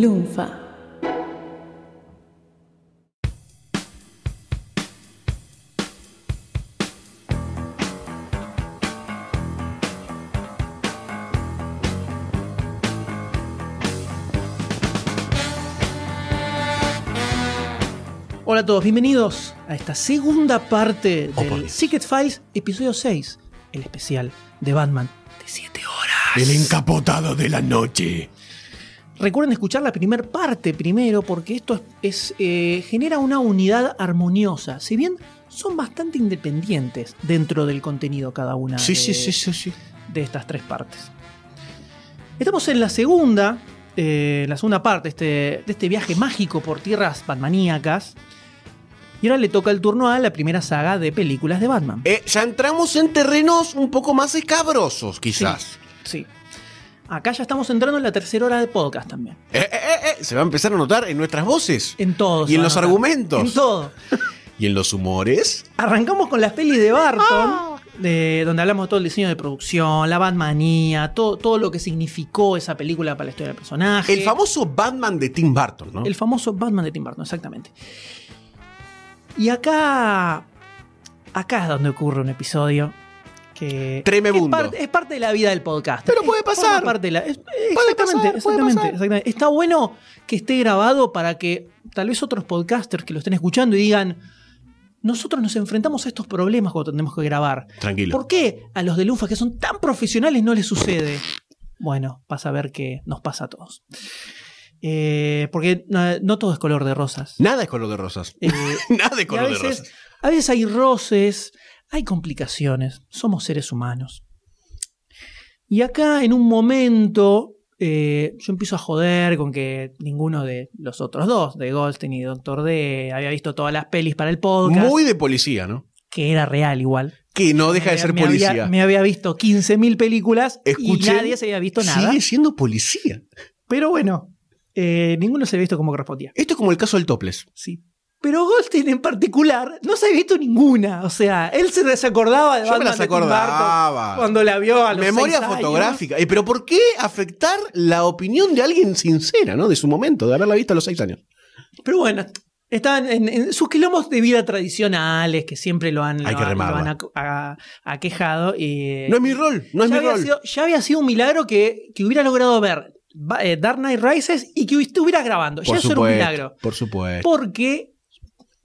Lunfa. Hola a todos, bienvenidos a esta segunda parte Oh, del Dios. Secret Files, episodio 6, el especial de Batman de 7 horas. El encapotado de la noche. Recuerden escuchar la primera parte primero porque esto es, es, eh, genera una unidad armoniosa. Si bien son bastante independientes dentro del contenido cada una Sí, de, sí, sí, sí, sí. de estas tres partes. Estamos en la segunda, eh, la segunda parte de este, de este viaje mágico por tierras batmaníacas. Y ahora le toca el turno a la primera saga de películas de Batman. Eh, ya entramos en terrenos un poco más escabrosos, quizás. Sí. Acá ya estamos entrando en la tercera hora de podcast también. Eh, eh, eh, se va a empezar a notar en nuestras voces. En todo. Y en los notar. argumentos. En todo. Y en los humores. Arrancamos con las pelis de Barton, de, donde hablamos de todo el diseño de producción, la Batmanía, todo, todo lo que significó esa película para la historia del personaje. El famoso Batman de Tim Burton, ¿no? El famoso Batman de Tim Burton, exactamente. Y acá. Acá es donde ocurre un episodio que. Tremebundo. Es parte, es parte de la vida del podcast. Pero puede Es- pasar. parte de la- es- Puede exactamente, pasar, puede exactamente, pasar. exactamente. Está bueno que esté grabado para que tal vez otros podcasters que lo estén escuchando y digan. Nosotros nos enfrentamos a estos problemas cuando tenemos que grabar. Tranquilo. ¿Por qué a los de Lunfa que son tan profesionales no les sucede? Bueno, vas a ver que nos pasa a todos. Eh, porque no, no todo es color de rosas. Nada es color de rosas. Eh, Nada es color de rosas. a veces hay roces, hay complicaciones. Somos seres humanos. Y acá, en un momento, eh, yo empiezo a joder con que ninguno de los otros dos, de Goldstein y Doctor D, había visto todas las pelis para el podcast. Muy de policía, ¿no? que era real igual. Que no deja de ser me policía. Había, me había visto 15.000 películas y nadie se había visto nada. Sigue siendo policía. Pero bueno, eh, ninguno se había visto como correspondía. Esto es como el caso del topless. Sí. Pero Goldstein en particular no se había visto ninguna. O sea, él se desacordaba de Yo me Batman las de Tim Burton acordaba. cuando la vio a los Memoria seis años. fotográfica. Eh, Pero ¿por qué afectar la opinión de alguien sincera, ¿no? De su momento, de haberla visto a los seis años. Pero bueno, estaban en, en sus quilombos de vida tradicionales que siempre lo han, Hay lo que han- lo remarla. han ac- a- aquejado. y- No es mi rol, no es ya mi había rol. Sido, ya había sido un milagro que, que hubiera logrado ver ba- eh, Dark Knight Rises y que estuvieras grabando. ya eso era un milagro. por supuesto. Porque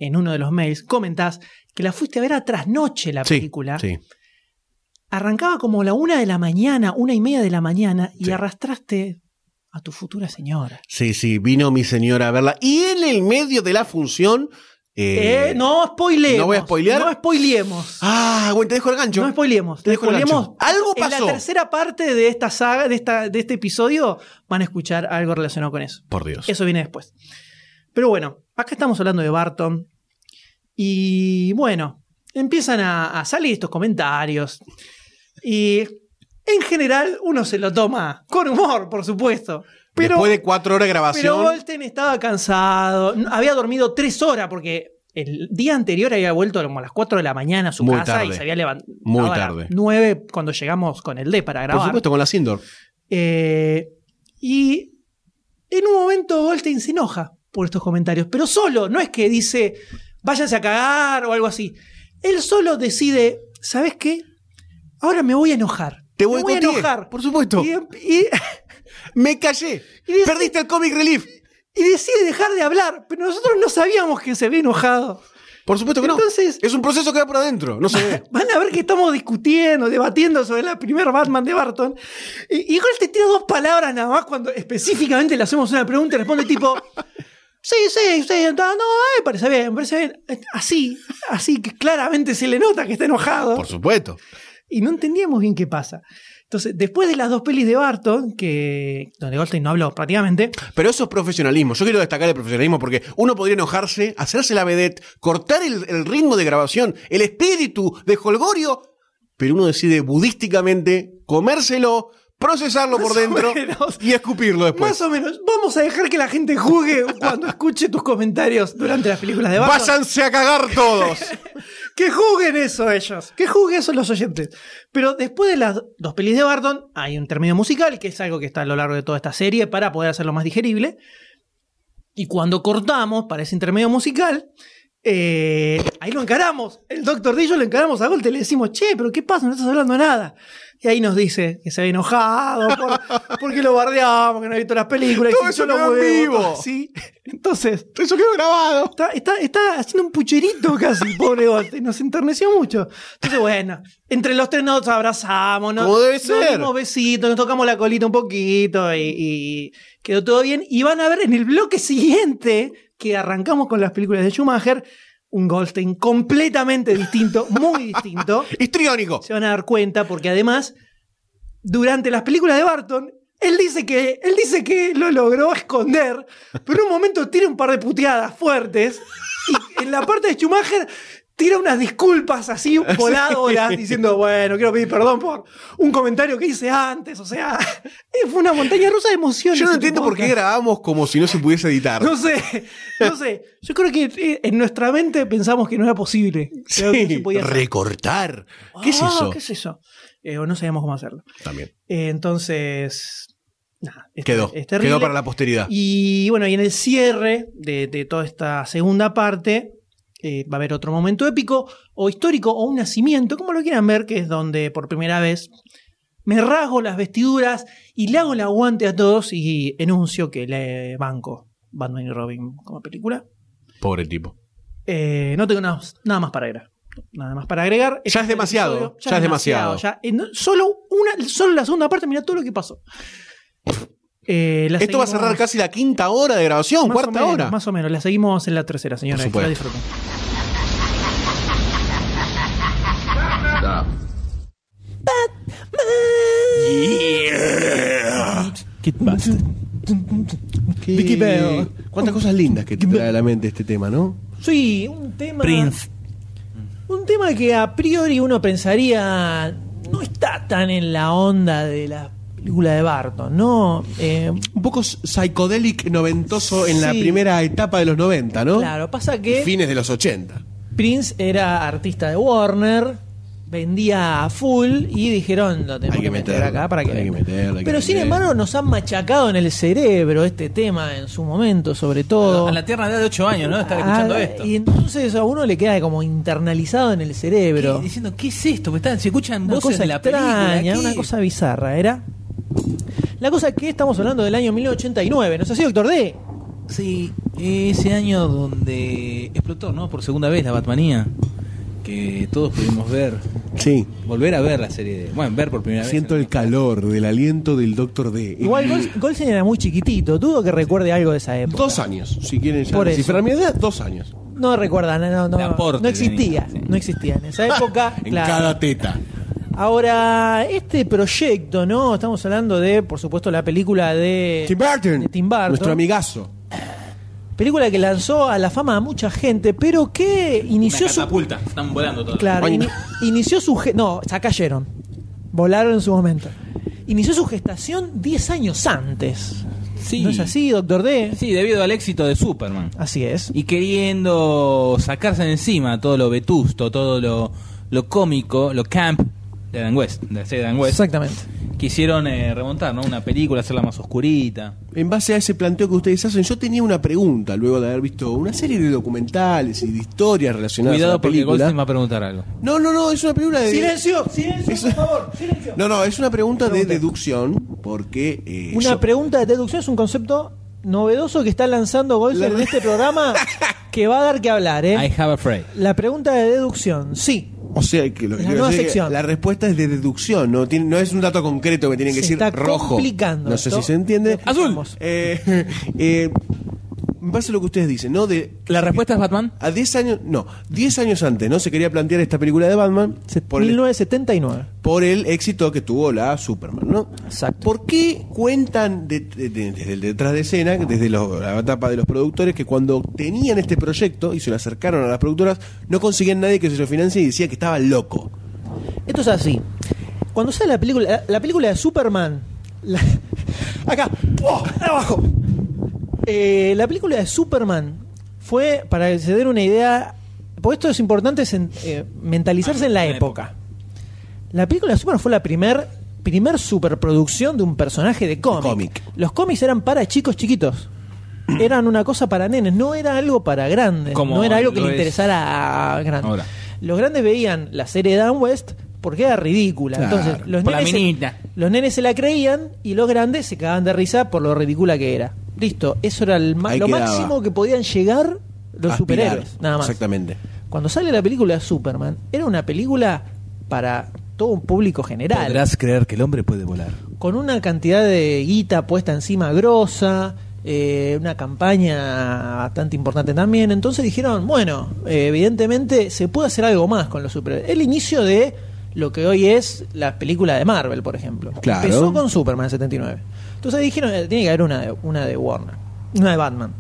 en uno de los mails comentás que la fuiste a ver a trasnoche la película. sí. Arrancaba como la una de la mañana, una y media de la mañana, y Sí. arrastraste a tu futura señora. Sí, sí, vino mi señora a verla. Y en el medio de la función. eh, Eh, no spoilemos. ¿no voy a spoilear? No spoilemos. Ah, bueno, te dejo el gancho. No spoilemos. Te dejo el gancho. Algo En pasó. la tercera parte de esta saga, de, esta, de este episodio, van a escuchar algo relacionado con eso. Por Dios. Eso viene después. Pero bueno, acá estamos hablando de Barton. Y bueno, empiezan a, a salir estos comentarios. Y en general uno se lo toma con humor, por supuesto. Pero, Después de cuatro horas de pero grabación. Goldstein estaba cansado. Había dormido tres horas porque el día anterior había vuelto como a las 4 de la mañana a su Muy casa y se había levantado Muy a las tarde. 9 cuando llegamos con el D para grabar. por supuesto, con la Sindor. Eh, y en un momento Goldstein se enoja por estos comentarios, pero solo, no es que dice váyanse a cagar o algo así. Él solo decide, ¿sabes qué? Ahora me voy a enojar. Te me voy a enojar. Por supuesto. Y, y- Me callé. Y Perdiste el comic relief. y decide dejar de hablar, pero nosotros no sabíamos que se había enojado. Por supuesto que Entonces- no. Es un proceso que va por adentro. No se ve. Van a ver que estamos discutiendo, debatiendo sobre la primera Batman de Barton. Y, y Goldstein tira dos palabras nada más cuando específicamente le hacemos una pregunta y responde tipo. Sí, sí, sí, no, no, me parece bien, me parece bien. Así, así que claramente se le nota que está enojado. Por supuesto. Y no entendíamos bien qué pasa. Entonces, después de las dos pelis de Barton, que donde Goldstein no habló prácticamente, Pero eso es profesionalismo. Yo quiero destacar el profesionalismo porque uno podría enojarse, hacerse la vedette, cortar el, el ritmo de grabación, el espíritu de Holgorio, pero uno decide budísticamente comérselo, procesarlo por Más dentro menos. y escupirlo después. más o menos, vamos a dejar que la gente juzgue cuando escuche tus comentarios durante las películas de Barton. Váyanse a cagar todos. Que juzguen eso ellos. Que juzguen eso los oyentes. Pero después de las dos pelis de Barton, hay un intermedio musical, que es algo que está a lo largo de toda esta serie para poder hacerlo más digerible. Y cuando cortamos para ese intermedio musical, eh, ahí lo encaramos. El doctor D y yo lo encaramos a Golte y le decimos, che, pero ¿qué pasa? No estás hablando de nada. Y ahí nos dice que se había enojado por- porque lo bardeamos, que no ha visto las películas. Todo que eso huevo, vivo. Sí. Entonces, Eso quedó grabado. Está, está, está haciendo un pucherito casi, pobre Golte. Nos enterneció mucho. Entonces, bueno, entre los tres nos abrazamos, nos, debe nos ser. dimos besitos, nos tocamos la colita un poquito y, y quedó todo bien. Y van a ver en el bloque siguiente, que arrancamos con las películas de Schumacher, un Goldstein completamente distinto, muy distinto. Histriónico. Se van a dar cuenta porque además, durante las películas de Barton, él dice que, él dice que lo logró esconder, pero en un momento tira un par de puteadas fuertes y en la parte de Schumacher tira unas disculpas así voladoras diciendo, bueno, quiero pedir perdón por un comentario que hice antes. O sea, fue una montaña rusa de emociones. Yo no entiendo por qué grabamos como si no se pudiese editar. No sé, no sé. Yo creo que eh, en nuestra mente pensamos que no era posible. que no se Sí, podía hacer. recortar. ¿Qué es Ah, eso? ¿Qué es eso? Eh, o no sabíamos cómo hacerlo. También. Eh, entonces, es- Quedó. es. Quedó para la posteridad. Y bueno, y en el cierre de, de toda esta segunda parte eh, va a haber otro momento épico o histórico o un nacimiento, como lo quieran ver, que es donde por primera vez me rasgo las vestiduras y le hago el aguante a todos y enuncio que le banco Batman y Robin como película. Pobre tipo. Eh, no tengo nada, nada más para agregar. Nada más para agregar. Ya es demasiado, ya es demasiado. ya. Eh, no- solo, una, solo la segunda parte, mira todo lo que pasó. Eh, la Esto va a cerrar casi la quinta hora de grabación, más cuarta menos, hora. Más o menos, la seguimos en la tercera, señora. Por Que la disfruten. Qué- Vicky Bell. Cuántas cosas lindas que te trae a la mente este tema, ¿no? Sí, un tema. Prince. Un tema que a priori uno pensaría no está tan en la onda de la película de Barton, ¿no? Eh, Un poco psicodélic noventoso en la primera etapa de los 90, ¿no? claro, pasa que. Fines de los 80. Prince era artista de Warner, vendía a full y dijeron lo tenemos Hay que, que meter acá para que. hay que venga". meterlo, hay que Pero sin embargo nos han machacado en el cerebro este tema en su momento, sobre todo. A la tierna edad de 8 años, ¿no? Estar escuchando Ah, esto. Y entonces a uno le queda como internalizado en el cerebro. ¿Qué? Diciendo, ¿qué es esto? Están- Se escuchan Una voces cosa de la extraña, película. ¿qué? una cosa bizarra, ¿era? La cosa es que estamos hablando del año 1989, ¿no es así, doctor D? Sí, ese año donde explotó, ¿no? Por segunda vez la Batmanía. Que todos pudimos ver, Sí. volver a ver la serie. De, bueno, ver por primera Siento vez. el calor del aliento del Doctor D. Igual Gol- Golsen era muy chiquitito, dudo que recuerde algo de esa época. Dos años, si quieren ya Por eso. descifrar mi edad, dos años. No recuerda, no, no, no, De aporte no existía, tenía, sí. no existía en esa época. En claro. cada teta. Ahora, este proyecto, ¿no? Estamos hablando de, por supuesto, la película de Tim Burton. de Tim Burton. Nuestro amigazo. Película que lanzó a la fama a mucha gente, pero que inició Una su catapulta. Están volando todos. Claro, ini- inició su ge- no, ya cayeron. Volaron en su momento. Inició su gestación 10 años antes. Sí. ¿No es así, doctor D? Sí, debido al éxito de Superman. Así es. Y queriendo sacarse de encima todo lo vetusto, todo lo, lo cómico, lo camp de Dan West, de la serie de Dan West. Exactamente. Quisieron eh, remontar, ¿no? Una película, hacerla más oscurita. En base a ese planteo que ustedes hacen, yo tenía una pregunta luego de haber visto una serie de documentales y de historias relacionadas a Cuidado la porque película. Goldstein va a preguntar algo. No, no, no, es una película de. Silencio, silencio, por favor, silencio. No, no, es una pregunta de Pregunta. deducción porque. eh, Una yo- pregunta de deducción es un concepto novedoso que está lanzando La- en este programa que va a dar que hablar, ¿eh? I have a phrase. La pregunta de deducción, sí. O sea, que lo que La quiero nueva decir es que sección. la respuesta es de deducción, no, tiene, no es un dato concreto que tienen que Se decir está rojo. complicando No sé esto. si se entiende. Azul. Eh, eh, en base a lo que ustedes dicen, ¿no? De, ¿La respuesta es Batman? a 10 años, no, 10 años antes, ¿no? Se quería plantear esta película de Batman por el, 1979. por el éxito que tuvo la Superman, ¿no? Exacto. ¿Por qué cuentan de- de- de- desde el detrás de escena, desde la etapa de los productores, que cuando tenían este proyecto y se lo acercaron a las productoras, no conseguían nadie que se lo financie y decía que estaba loco? Esto es así. Cuando sale la película, la, la película de Superman, la- acá, ¡oh! abajo. Eh, la película de Superman fue, para que se den una idea, Porque esto es importante es en- eh, mentalizarse en la en la época. La película de Superman fue la primer, primer superproducción de un personaje de cómic. cómic. Los cómics eran para chicos chiquitos. Eran una cosa para nenes, no era algo para grandes. Como no era algo que le es interesara a grandes. ahora. Los grandes veían la serie de Dan West porque era ridícula. Claro, Entonces, los nenes, se, los nenes se la creían y los grandes se cagaban de risa por lo ridícula que era. Listo, eso era el Ahí lo quedaba. máximo que podían llegar los Aspirar. superhéroes, nada más. Exactamente. Cuando sale la película de Superman, era una película para todo un público general, Podrás creer que el hombre puede volar. con una cantidad de guita puesta encima grosa, eh, una campaña bastante importante también. Entonces dijeron, bueno, eh, evidentemente se puede hacer algo más con los superhéroes. El inicio de lo que hoy es la película de Marvel, por ejemplo. Claro. Empezó con Superman en 79. Entonces ahí dijeron, eh, tiene que haber una de, una de Warner, una de Batman.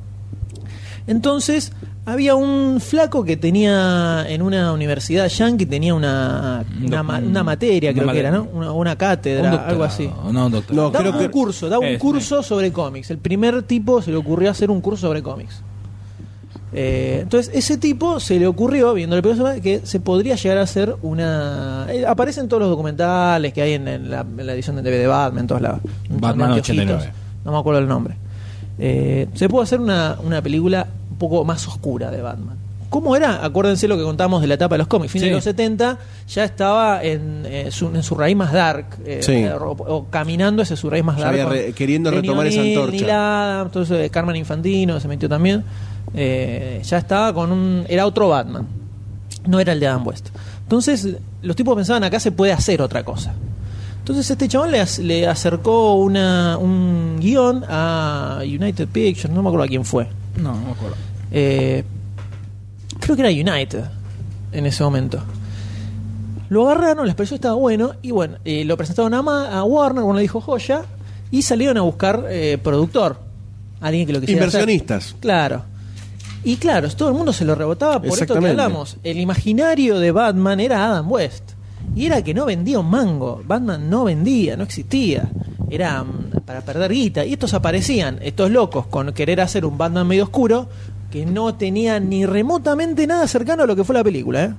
Entonces, había un flaco que tenía en una universidad yankee, tenía una, Un una, doc- ma- una materia, una creo que era, ¿no? Una, una cátedra, doctorado, algo así. No, un doctorado. No, Daba creo un que- curso, daba un Es, curso sobre cómics. El primer tipo se le ocurrió hacer un curso sobre cómics. Eh, entonces, ese tipo se le ocurrió, viendo el película, que se podría llegar a hacer una. eh, aparecen todos los documentales que hay en, en la, en la edición de TV de Batman, en todos lados. Batman montón de anteojitos. 89. No me acuerdo el nombre. Eh, se puede hacer una, una película un poco más oscura de Batman. ¿Cómo era? Acuérdense lo que contamos de la etapa de los cómics. Fin Sí. de los 70 ya estaba en, eh, su, en su raíz más dark. eh, Sí. o, o caminando hacia su raíz más Ya dark. había con re- queriendo retomar esa antorcha. Neil Adams, de Carmen Infantino se metió también. Eh, ya estaba con un. Era otro Batman. No era el de Adam West. Entonces, los tipos pensaban acá se puede hacer otra cosa. Entonces este chabón le, le acercó una, un guion a United Pictures, no me acuerdo a quién fue. No, no me acuerdo. Eh, creo que era United en ese momento. Lo agarraron, les pareció que estaba bueno y bueno, eh, lo presentaron a, Ma- a Warner, Warner le dijo joya y salieron a buscar eh, productor, alguien que lo quisiera hacer. Inversionistas. Claro. Y claro, todo el mundo se lo rebotaba por esto que hablamos. El imaginario de Batman era Adam West. Y era que no vendía un mango. Batman no vendía, no existía. Era mm, para perder guita. Y estos aparecían, estos locos, con querer hacer un Batman medio oscuro, que no tenía ni remotamente nada cercano a lo que fue la película. ¿eh?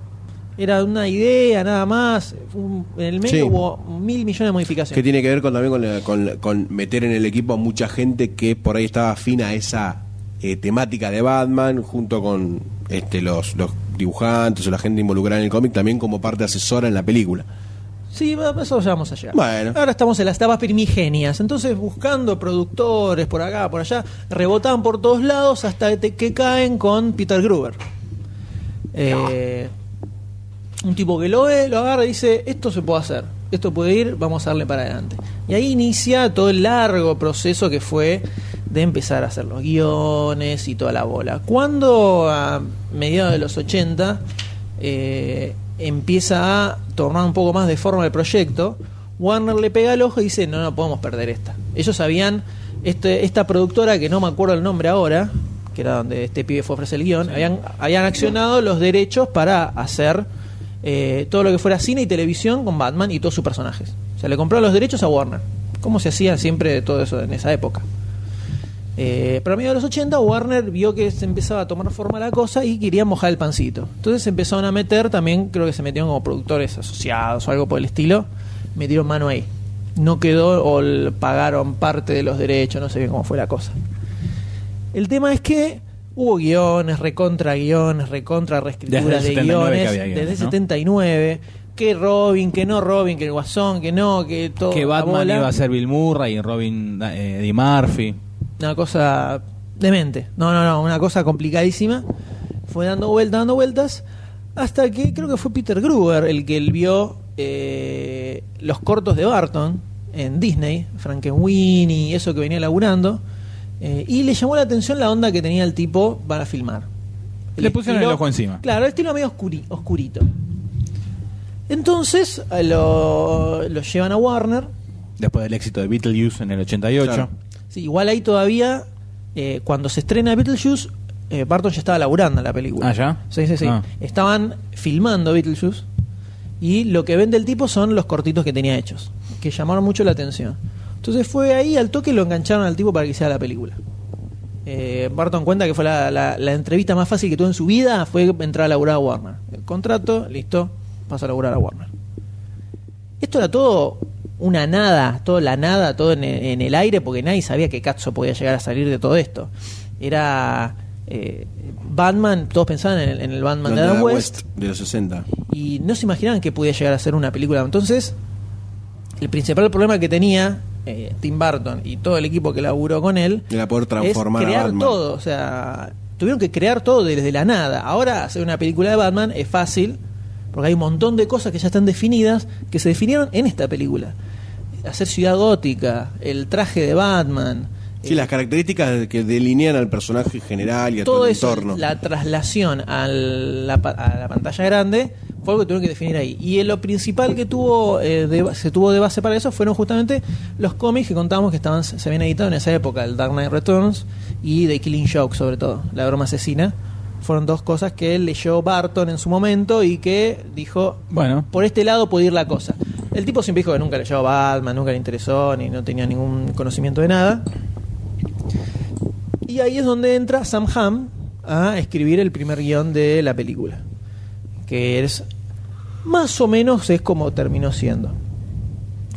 Era una idea, nada más. Un- en el medio Sí. hubo mil millones de Que modificaciones. tiene que ver con, también con, con con meter en el equipo a mucha gente que por ahí estaba afina a esa eh, temática de Batman, junto con este, los, los dibujantes o la gente involucrada en el cómic, también como parte asesora en la película. Sí, eso ya vamos a llegar. Bueno. Ahora estamos en las etapas primigenias. Entonces, buscando productores por acá, por allá, rebotan por todos lados hasta que, que caen con Peter Gruber. Eh, un tipo que lo ve, lo agarra y dice: Esto se puede hacer, esto puede ir, vamos a darle para adelante. Y ahí inicia todo el largo proceso que fue de empezar a hacer los guiones y toda la bola. Cuando a mediados de los 80 eh, empieza a tomar un poco más de forma el proyecto, Warner le pega el ojo y dice, no, no podemos perder esta. Ellos sabían, este, esta productora, que no me acuerdo el nombre ahora, que era donde este pibe fue a ofrecer el guion, habían accionado los derechos para hacer eh, todo lo que fuera cine y televisión con Batman y todos sus personajes. O sea, le compraron los derechos a Warner, como se hacía siempre todo eso en esa época. Eh, pero a mediados de los 80 Warner vio que se empezaba a tomar forma la cosa y quería mojar el pancito. Entonces empezaron a meter, también creo que se metieron como productores asociados o algo por el estilo, metieron mano ahí. No quedó o pagaron parte de los derechos, no sé bien cómo fue la cosa. El tema es que hubo guiones, recontra guiones, recontra reescrituras de el 79 que guiones, desde ¿no? 79, que Robin, que no Robin, que el Guasón, que no, que todo. que Batman iba a ser Bill Murray y Robin eh, Eddie Murphy. Una cosa demente. No, no, no, una cosa complicadísima. Fue dando vueltas, dando vueltas, hasta que creo que fue Peter Gruber el que él vio eh, los cortos de Barton en Disney, Frankenweenie y eso que venía laburando, eh, y le llamó la atención la onda que tenía el tipo para filmar. Le pusieron el ojo encima. Claro, el estilo medio oscuri- oscurito. Entonces lo, lo llevan a Warner. Después del éxito de Beetlejuice en el 88. Claro. Sí, igual ahí todavía, eh, cuando se estrena Beetlejuice, eh, Barton ya estaba laburando en la película. Ah, ¿ya? Sí, sí, sí. Ah. Estaban filmando Beetlejuice y lo que vende el tipo son los cortitos que tenía hechos, que llamaron mucho la atención. Entonces fue ahí al toque lo engancharon al tipo para que hiciera la película. Eh, Barton cuenta que fue la, la- la entrevista más fácil que tuvo en su vida, fue entrar a laburar a Warner. El contrato, listo, pasó a laburar a Warner. Esto era todo una nada, todo la nada, todo en, en el aire, porque nadie sabía que Katzo podía llegar a salir de todo esto. Era eh, Batman, todos pensaban en el, en el Batman de Adam era West, de los 60. y no se imaginaban que podía llegar a ser una película. Entonces, el principal problema que tenía eh, Tim Burton y todo el equipo que laburó con él Era poder transformar es a crear Batman. todo. O sea, tuvieron que crear todo desde la nada. Ahora hacer una película de Batman es fácil porque hay un montón de cosas que ya están definidas que se definieron en esta película. Hacer ciudad gótica, el traje de Batman. Sí, eh, las características que delinean al personaje general y a todo, todo el eso, entorno. la traslación a la, pa- a la pantalla grande fue algo que tuvieron que definir ahí. Y eh, lo principal que tuvo eh, de- se tuvo de base para eso fueron justamente los cómics que contábamos que estaban se habían editado en esa época, el Dark Knight Returns y The Killing Joke sobre todo, la broma asesina. Fueron dos cosas que él leyó Barton en su momento y que dijo, Bueno, por este lado puede ir la cosa. El tipo siempre dijo que nunca leyó a Batman, nunca le interesó, ni no tenía ningún conocimiento de nada. Y ahí es donde entra Sam Hamm a escribir el primer guion de la película. Que es más o menos es como terminó siendo.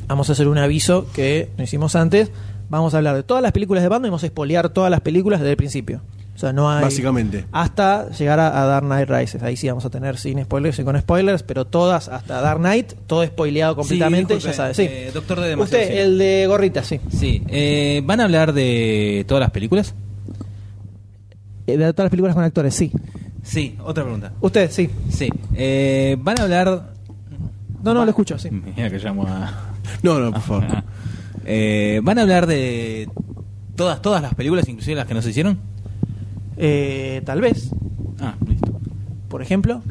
Vamos a hacer un aviso que no hicimos antes. Vamos a hablar de todas las películas de Batman y vamos a espolear todas las películas desde el principio. O sea, no hay. Básicamente. Hasta llegar a, a Dark Knight Rises. Ahí sí vamos a tener sin spoilers y con spoilers, pero todas hasta Dark Knight, todo spoileado completamente, disculpe, ya sabes. Sí. eh, doctor de demasiado Usted, el de gorrita, sí. sí. Eh, ¿Van a hablar de todas las películas? Eh, De todas las películas con actores, sí. Sí, otra pregunta. Usted, sí. Sí. Eh, ¿Van a hablar...? No, no, lo escucho, sí. Mira que llamo a... No, no, por favor. Eh, ¿Van a hablar de todas, todas las películas, inclusive las que no se hicieron? Eh, tal vez, Ah, listo. por ejemplo.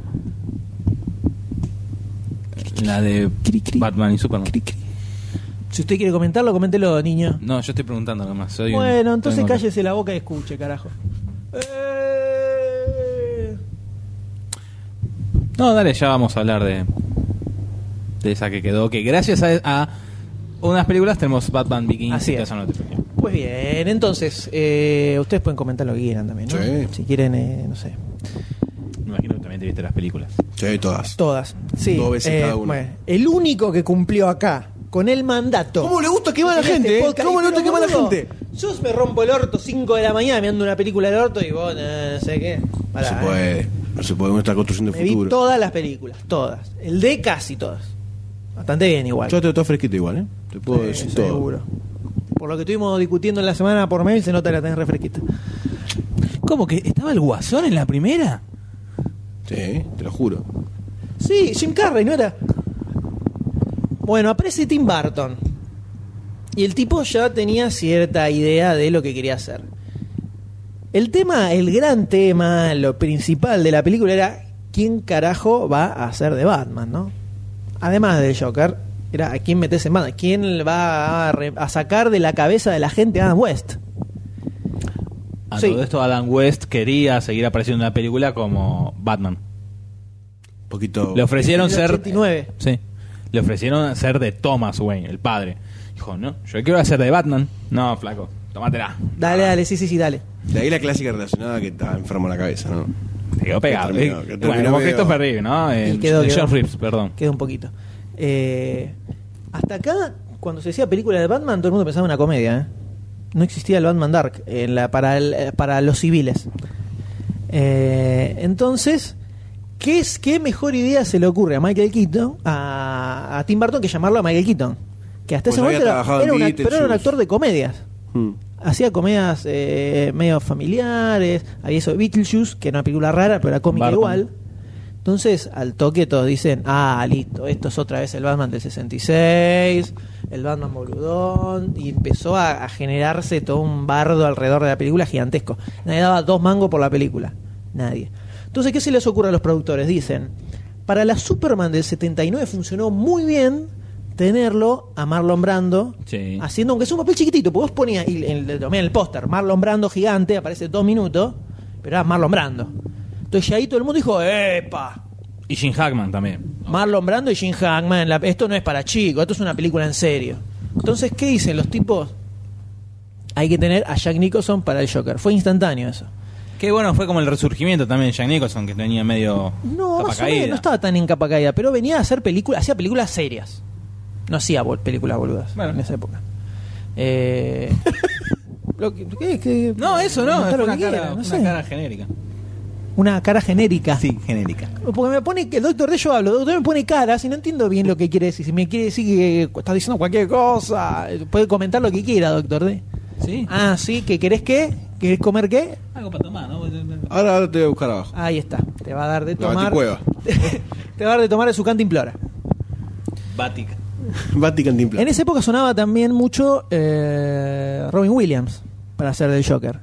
La de Cri, cri. Batman y Superman. Si usted quiere comentarlo, coméntelo, niño. No, yo estoy preguntando nomás. Soy un- Bueno, entonces cállese la boca y escuche, carajo. Eh, No, dale, ya vamos a hablar de de esa que quedó. Que gracias a, a unas películas tenemos Batman Begins Así y es. Pues bien, entonces, eh, ustedes pueden comentar lo que quieran también, ¿no? Sí. Si quieren, eh, no sé. Me imagino que también te viste las películas. Sí, todas. Todas. Sí. Dos veces eh, cada una. bueno, el único que cumplió acá con el mandato. ¿Cómo le gusta quemar a la gente? este podcast, ¿Cómo le gusta pero, quemar a la gente? Yo me rompo el orto 5 de la mañana mirando una película del orto y vos, eh, no sé qué. No Pará, se eh. puede. No se puede. Uno está construyendo Me vi futuro. todas las películas, todas. El de casi todas. Bastante bien igual. Yo te todo fresquito igual, ¿eh? Te puedo Sí, decir todo. seguro. Por lo que estuvimos discutiendo en la semana por mail, se nota que la tenés refresquita. ¿Cómo que estaba el Guasón en la primera? Sí, te lo juro. Sí, Jim Carrey, ¿no era? Bueno, aparece Tim Burton. Y el tipo ya tenía cierta idea de lo que quería hacer. El tema, el gran tema, lo principal de la película era quién carajo va a hacer de Batman, ¿no? Además del Joker, era a quién metes en Batman, quién va a, re- a sacar de la cabeza de la gente a Adam West. A Sí. todo esto Adam West quería seguir apareciendo en la película como Batman. Un poquito. Le ofrecieron En el ser 89. Sí. Le ofrecieron ser de Thomas Wayne, el padre. Dijo, "No, yo quiero hacer de Batman." No, flaco, tómatela. Dale, dale, sí, sí, sí, dale. De ahí la clásica relacionada que está enfermo en la cabeza, ¿no? Te quedó pegado. Que terminó, eh. que bueno, terminó como medio- Christopher Reeve, ¿no? El, quedó, el quedó. Reeves, perdón. Queda un poquito. Eh, hasta acá, cuando se decía película de Batman, todo el mundo pensaba en una comedia. ¿eh? No existía el Batman Dark en la, para, el- para los civiles. Eh, entonces, ¿qué, es, ¿qué mejor idea se le ocurre a Michael Keaton, a, a Tim Burton, que llamarlo a Michael Keaton? Que hasta Pues ese momento era, trabajado en era un act- Beetlejuice. pero era un actor de comedias. Hmm. Hacía comedias eh, medio familiares, había eso de Beetlejuice, que era una película rara, pero era cómica Barton. igual. Entonces, al toque todos dicen, ah, listo, esto es otra vez el Batman del 66, el Batman boludón, y empezó a, a generarse todo un bardo alrededor de la película gigantesco. Nadie daba dos mangos por la película, nadie. Entonces, ¿qué se les ocurre a los productores? Dicen, para la Superman del 79 funcionó muy bien tenerlo a Marlon Brando Sí. haciendo, aunque sea un papel chiquitito, porque vos ponías y en el, en el póster, Marlon Brando gigante, aparece dos minutos, pero era Marlon Brando. Entonces ya ahí todo el mundo dijo, ¡epa! Y Jim Hackman también. Marlon Brando y Jim Hackman, la- esto no es para chicos, esto es una película en serio. Entonces, ¿qué dicen los tipos? hay que tener a Jack Nicholson para el Joker. Fue instantáneo eso. Que bueno, fue como el resurgimiento también de Jack Nicholson, que tenía medio No, capa más o menos, caída. no estaba tan en capa caída, pero venía a hacer películas, hacía películas serias. No hacía bol- películas boludas Bueno. en esa época. Eh, lo que- ¿qué- qué- No, eso no, está es lo una, que cara, quiera, no una sé. cara genérica. Una cara genérica. Sí, genérica. Porque me pone que el doctor de yo hablo, el doctor me pone caras y no entiendo bien lo que quiere decir. Si me quiere decir que estás diciendo cualquier cosa, puede comentar lo que quiera, doctor D. ¿Sí? Ah, sí, que querés qué? ¿Querés comer qué? Algo para tomar, ¿no? Ahora, ahora te voy a buscar abajo. Ahí está. Te va a dar de tomar. te va a dar de tomar de su canta implora. Bática. En esa época sonaba también mucho eh, Robin Williams para hacer del Joker.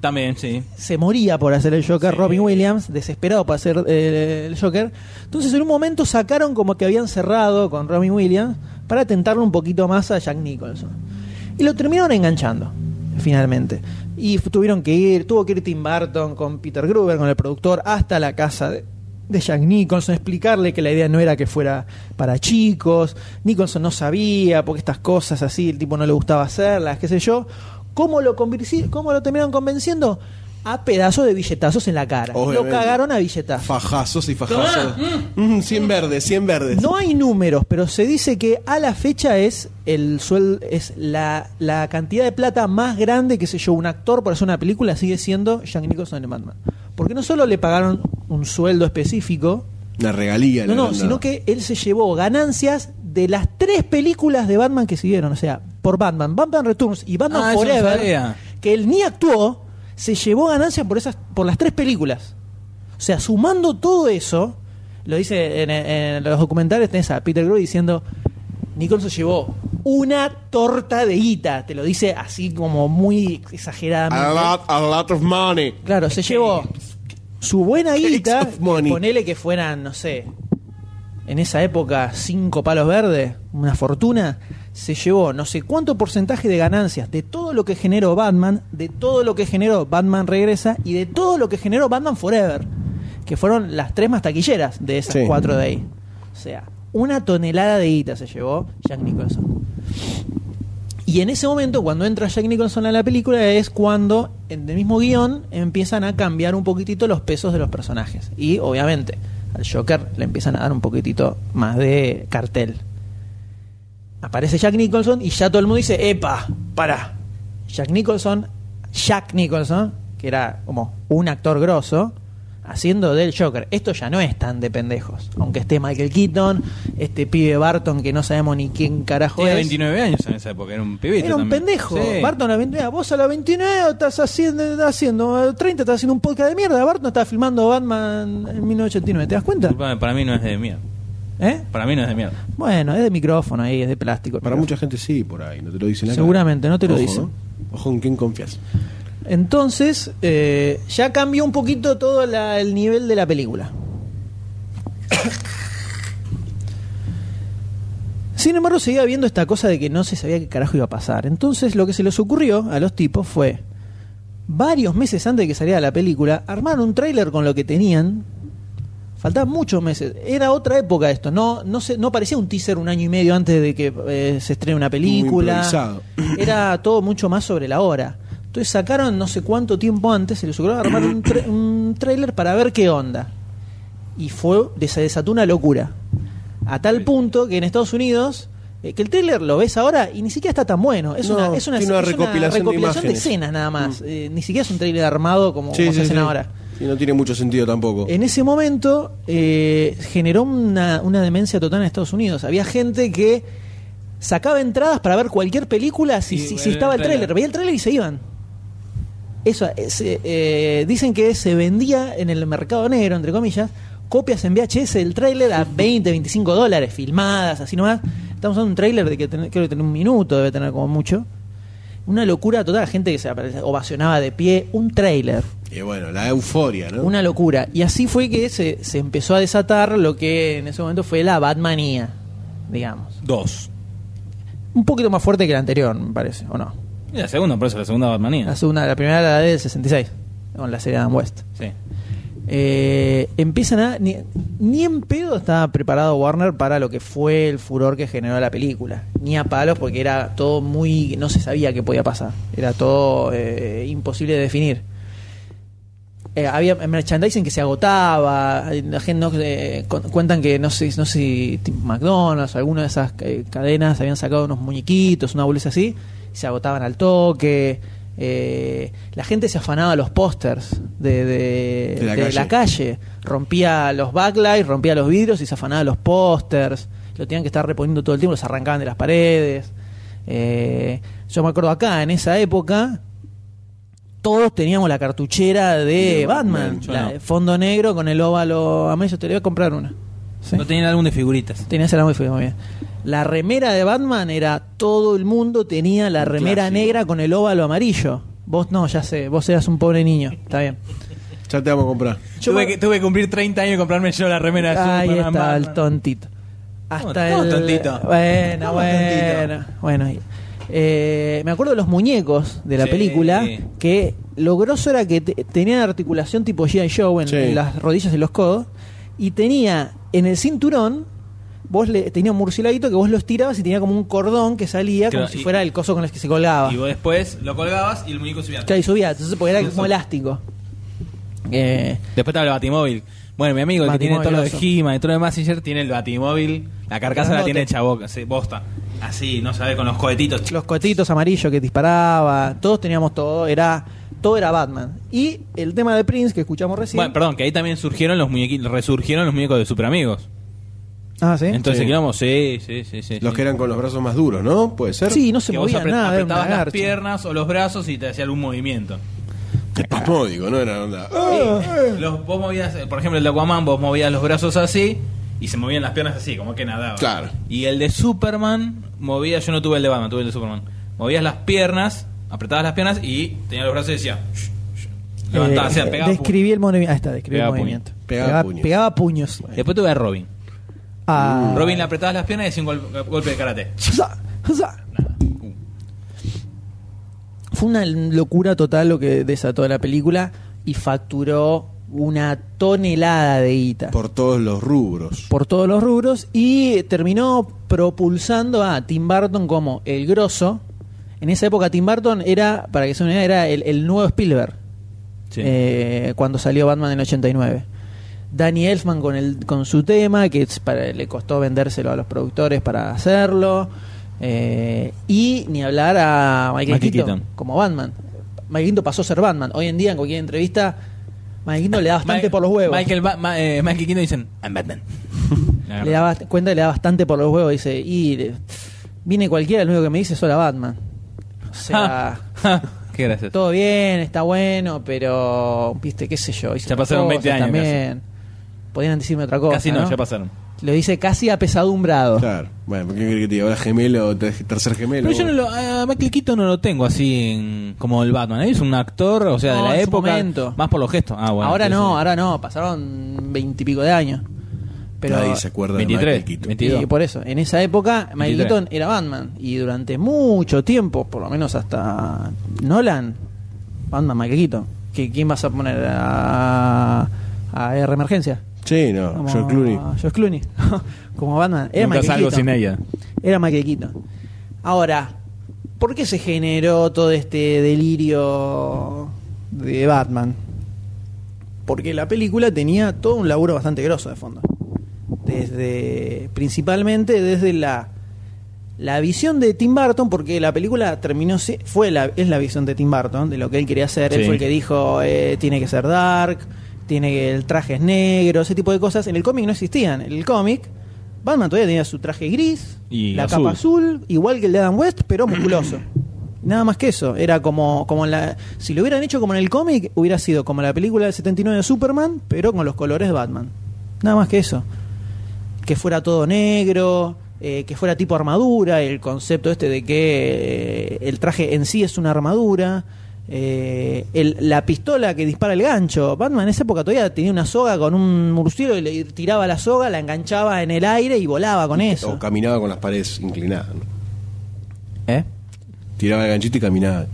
También, sí. Se moría por hacer el Joker, Sí. Robin Williams, desesperado por hacer eh, el Joker. Entonces en un momento sacaron como que habían cerrado con Robin Williams para tentarlo un poquito más a Jack Nicholson. Y lo terminaron enganchando, finalmente. Y tuvieron que ir, tuvo que ir Tim Burton con Peter Gruber, con el productor, hasta la casa de, de Jack Nicholson, explicarle que la idea no era que fuera para chicos. Nicholson no sabía, porque estas cosas así, el tipo no le gustaba hacerlas, qué sé yo. ¿Cómo lo, cómo lo terminaron convenciendo? A pedazos de billetazos en la cara. Lo cagaron a billetazos. Fajazos y fajazos. Mm, 100 verdes, 100 verdes. No hay números, pero se dice que a la fecha es el suel es la, la cantidad de plata más grande que se llevó un actor por hacer una película sigue siendo Jack Nicholson en Batman. Porque no solo le pagaron un sueldo específico, Una regalía. no, no, sino que él se llevó ganancias de las tres películas de Batman que siguieron, o sea, por Batman, Batman Returns y Batman Ah, Forever, que él ni actuó, se llevó ganancias por esas por las tres películas. O sea, sumando todo eso, lo dice en, en los documentales, tenés a Peter Grove diciendo, Nicholson se llevó una torta de guita, te lo dice así como muy exageradamente. A lot, a lot of money. Claro, se llevó su buena guita, ponele que fueran, no sé, en esa época cinco palos verdes, una fortuna, se llevó no sé cuánto porcentaje de ganancias de todo lo que generó Batman, de todo lo que generó Batman Regresa y de todo lo que generó Batman Forever, que fueron las tres más taquilleras de esas Sí. cuatro de ahí. O sea, una tonelada de guita se llevó Jack Nicholson. Y en ese momento, cuando entra Jack Nicholson a la película, es cuando en el mismo guion empiezan a cambiar un poquitito los pesos de los personajes. Y obviamente al Joker le empiezan a dar un poquitito más de cartel. Aparece Jack Nicholson y ya todo el mundo dice, epa, para. Jack Nicholson, Jack Nicholson, que era como un actor grosso, haciendo del Joker. Esto ya no es tan de pendejos. Aunque esté Michael Keaton, este pibe Barton que no sabemos ni quién carajo Tenía es. 29 años en esa época, era un pibito Era un también. pendejo. Sí. Barton a la 29. Vos a la 29 estás haciendo, estás haciendo eh, 30, estás haciendo un podcast de mierda. Barton está filmando Batman en 1989. ¿Te das cuenta? Disculpame, para mí no es de mierda. ¿Eh? Para mí no es de mierda. Bueno, es de micrófono ahí, es de plástico. Para micrófono. mucha gente sí, por ahí. No te lo dicen. Seguramente, no te lo Ojo, dicen. ¿no? Ojo en quién confías. Entonces, eh, ya cambió un poquito todo la- el nivel de la película. Sin embargo, seguía viendo esta cosa de que no se sabía qué carajo iba a pasar. Entonces, lo que se les ocurrió a los tipos fue, varios meses antes de que saliera la película, armar un tráiler con lo que tenían. Faltaban muchos meses. Era otra época esto. No, no, se, no parecía un teaser un año y medio antes de que eh, se estrene una película. Era todo mucho más sobre la hora. Entonces sacaron no sé cuánto tiempo antes, se les ocurrió armar un, tra- un tráiler para ver qué onda. Y fue, se desató una locura. A tal punto que en Estados Unidos, eh, que el tráiler lo ves ahora y ni siquiera está tan bueno. Es No, una, es una, recopilación de recopilación de, imágenes. escenas nada más. Eh, ni siquiera es un tráiler armado como, como se hacen ahora. Sí, no tiene mucho sentido tampoco. En ese momento eh, generó una, una demencia total en Estados Unidos. Había gente que sacaba entradas para ver cualquier película si, Y si- si estaba el tráiler. Veía el tráiler y se iban. Eso, es, eh, dicen que se vendía en el mercado negro, entre comillas, copias en VHS del tráiler a 20, 25 dólares, filmadas, así nomás. Estamos hablando de un tráiler de que ten- creo que tiene un minuto, debe tener como mucho. Una locura total, gente que se aparece- ovacionaba de pie, un tráiler. Y bueno, la euforia, ¿no? Una locura. Y así fue que se, se empezó a desatar lo que en ese momento fue la Batmanía, digamos. Dos. Un poquito más fuerte que la anterior, me parece, ¿o no? La segunda, por eso la segunda Batmanía. La segunda, la primera era del 66, con la serie Adam West. Sí. eh, empiezan a. Ni, ni en pedo estaba preparado Warner para lo que fue el furor que generó la película. Ni a palos, porque era todo muy. No se sabía qué podía pasar. Era todo eh, imposible de definir. Eh, había merchandising que se agotaba. La gente no, eh, cu- cuentan que no sé, no sé si McDonald's o alguna de esas eh, cadenas habían sacado unos muñequitos, una bolsa así, se agotaban al toque. Eh, la gente se afanaba los pósters de, de- De la de calle. la calle. Rompía los backlights, rompía los vidrios y se afanaba los pósters. Lo tenían que estar reponiendo todo el tiempo, los arrancaban de las paredes. Eh, yo me acuerdo acá, en esa época, todos teníamos la cartuchera de De Batman, la- no. fondo negro con el óvalo amarillo. Te le voy a comprar una. ¿Sí? No tenían álbum de figuritas. Tenías el muy feo, muy bien. La remera de Batman era todo el mundo tenía la remera clásico. negra con el óvalo amarillo. Vos no, ya sé, vos eras un pobre niño. Está bien. Ya te vamos a comprar. Yo tuve, que, tuve que cumplir 30 años y comprarme yo la remera de Ahí está el tontito. Hasta ¿Cómo el tontito? Bueno, ¿Cómo bueno. Eh, me acuerdo de los muñecos de la Sí. película que lo grosso era que te- tenían articulación tipo G.I. Joe en, Sí. en las rodillas y los codos y tenía en el cinturón vos le tenía un murcielaguito que vos lo estirabas y tenía como un cordón que salía Claro, como si y- fuera el coso con el que se colgaba. Y vos después lo colgabas y el muñeco subía. Claro, y subía, entonces porque era como elástico. Eh, Después estaba el Batimóvil. Bueno, mi amigo el que tiene todo lo de Batimóvil, He-Man y todo lo de Massinger tiene el Batimóvil. La carcasa la Grandote. tiene hecha boca, sí, bosta. Así, no sabes, con los cohetitos. los cohetitos amarillos que disparaba, todos teníamos todo, era todo era Batman. Y el tema de Prince que escuchamos recién. Bueno, perdón, que ahí también surgieron los muñequitos, resurgieron los muñecos de Super Amigos. Ah, ¿sí? Entonces, Sí. quilombo, sí, sí, sí, sí. Los sí. que eran con los brazos más duros, ¿no? ¿Puede ser? Sí, no se que vos movía apre- nada, apretabas las garcha. piernas o los brazos y te hacía algún movimiento. Espasmódico, ¿no? Era onda. Los, vos movías, eh, por ejemplo, el de Aquaman, vos movías los brazos así y se movían las piernas así, como que nadaba. Claro. Y el de Superman, movía, yo no tuve el de Batman, tuve el de Superman. Movías las piernas, apretabas las piernas y tenía los brazos y decía. levantaba, Eh, o sea, pegaba. describí el movimiento. Ahí está, describí Pegaba el puño. movimiento. Pegaba puños. pegaba puños. puño. Después tuve a Robin. Ah. Robin le apretabas las piernas y hacía un gol- golpe de karate. Fue una locura total lo que desató la película y facturó una tonelada de guita. Por todos los rubros. por todos los rubros y terminó propulsando a Tim Burton como el grosso. En esa época Tim Burton era, para que se una idea, era el, el nuevo Spielberg Sí. eh, cuando salió Batman en el 89. Danny Elfman con, el, con su tema, que es para- le costó vendérselo a los productores para hacerlo. eh, y ni hablar a Michael, Michael Keaton, Keaton. como Batman. Michael Keaton pasó a ser Batman. Hoy en día, en cualquier entrevista, Michael Keaton le da bastante Ma- por los huevos. Michael, Ba- Ma- eh, Michael Keaton dicen, I'm Batman. le daba cuenta y le da bastante por los huevos. Dice, y viene cualquiera, lo único que me dice es hola Batman. O sea, Qué gracioso. todo bien, está bueno, pero, viste, qué sé yo. Ya pasaron 20 cosas años También. Podrían decirme otra cosa. Casi no, ya pasaron. Lo dice casi apesadumbrado. Claro. Bueno, ¿qué querés que te diga? Ahora gemelo, te- tercer gemelo. Pero yo no lo, a Michael Keaton no lo tengo así en- como el Batman. Él es un actor, o sea, No, de la en su época. momento. Más por los gestos. Ah, bueno. ahora no, ahora no. Pasaron veintipico de años. Pero Nadie se acuerda 23, de Michael Keaton. 22. Y por eso, en esa época, Michael 23. Keaton era Batman. Y durante mucho tiempo, por lo menos hasta Nolan, Batman, Michael Keaton. ¿Que, ¿Quién vas a poner a, a R Emergencia? Sí, no. Como George Clooney. George Clooney. Como Batman. Era Nunca salgo sin ella. Era Michael Keaton. Ahora, ¿por qué se generó todo este delirio de Batman? Porque la película tenía todo un laburo bastante grosso de fondo. Desde, principalmente desde la, la visión de Tim Burton, porque la película terminó, fue la, es la visión de Tim Burton, de lo que él quería hacer. Él fue el que dijo, eh, tiene que ser dark, tiene el traje es negro, ese tipo de cosas. En el cómic no existían. En el cómic, Batman todavía tenía su traje gris, Y la azul. capa azul, igual que el de Adam West, pero musculoso. Nada más que eso. Era como, como en la. Si lo hubieran hecho como en el cómic, hubiera sido como la película del 79 de Superman, pero con los colores de Batman. Nada más que eso. Que fuera todo negro, eh, que fuera tipo armadura, el concepto este de que eh, el traje en sí es una armadura. Eh, el- la pistola que dispara el gancho. Batman en esa época todavía tenía una soga con un murciélago y le tiraba la soga, la enganchaba en el aire y volaba con eso. O caminaba con las paredes inclinadas. ¿no? ¿Eh? Tiraba el ganchito y caminaba.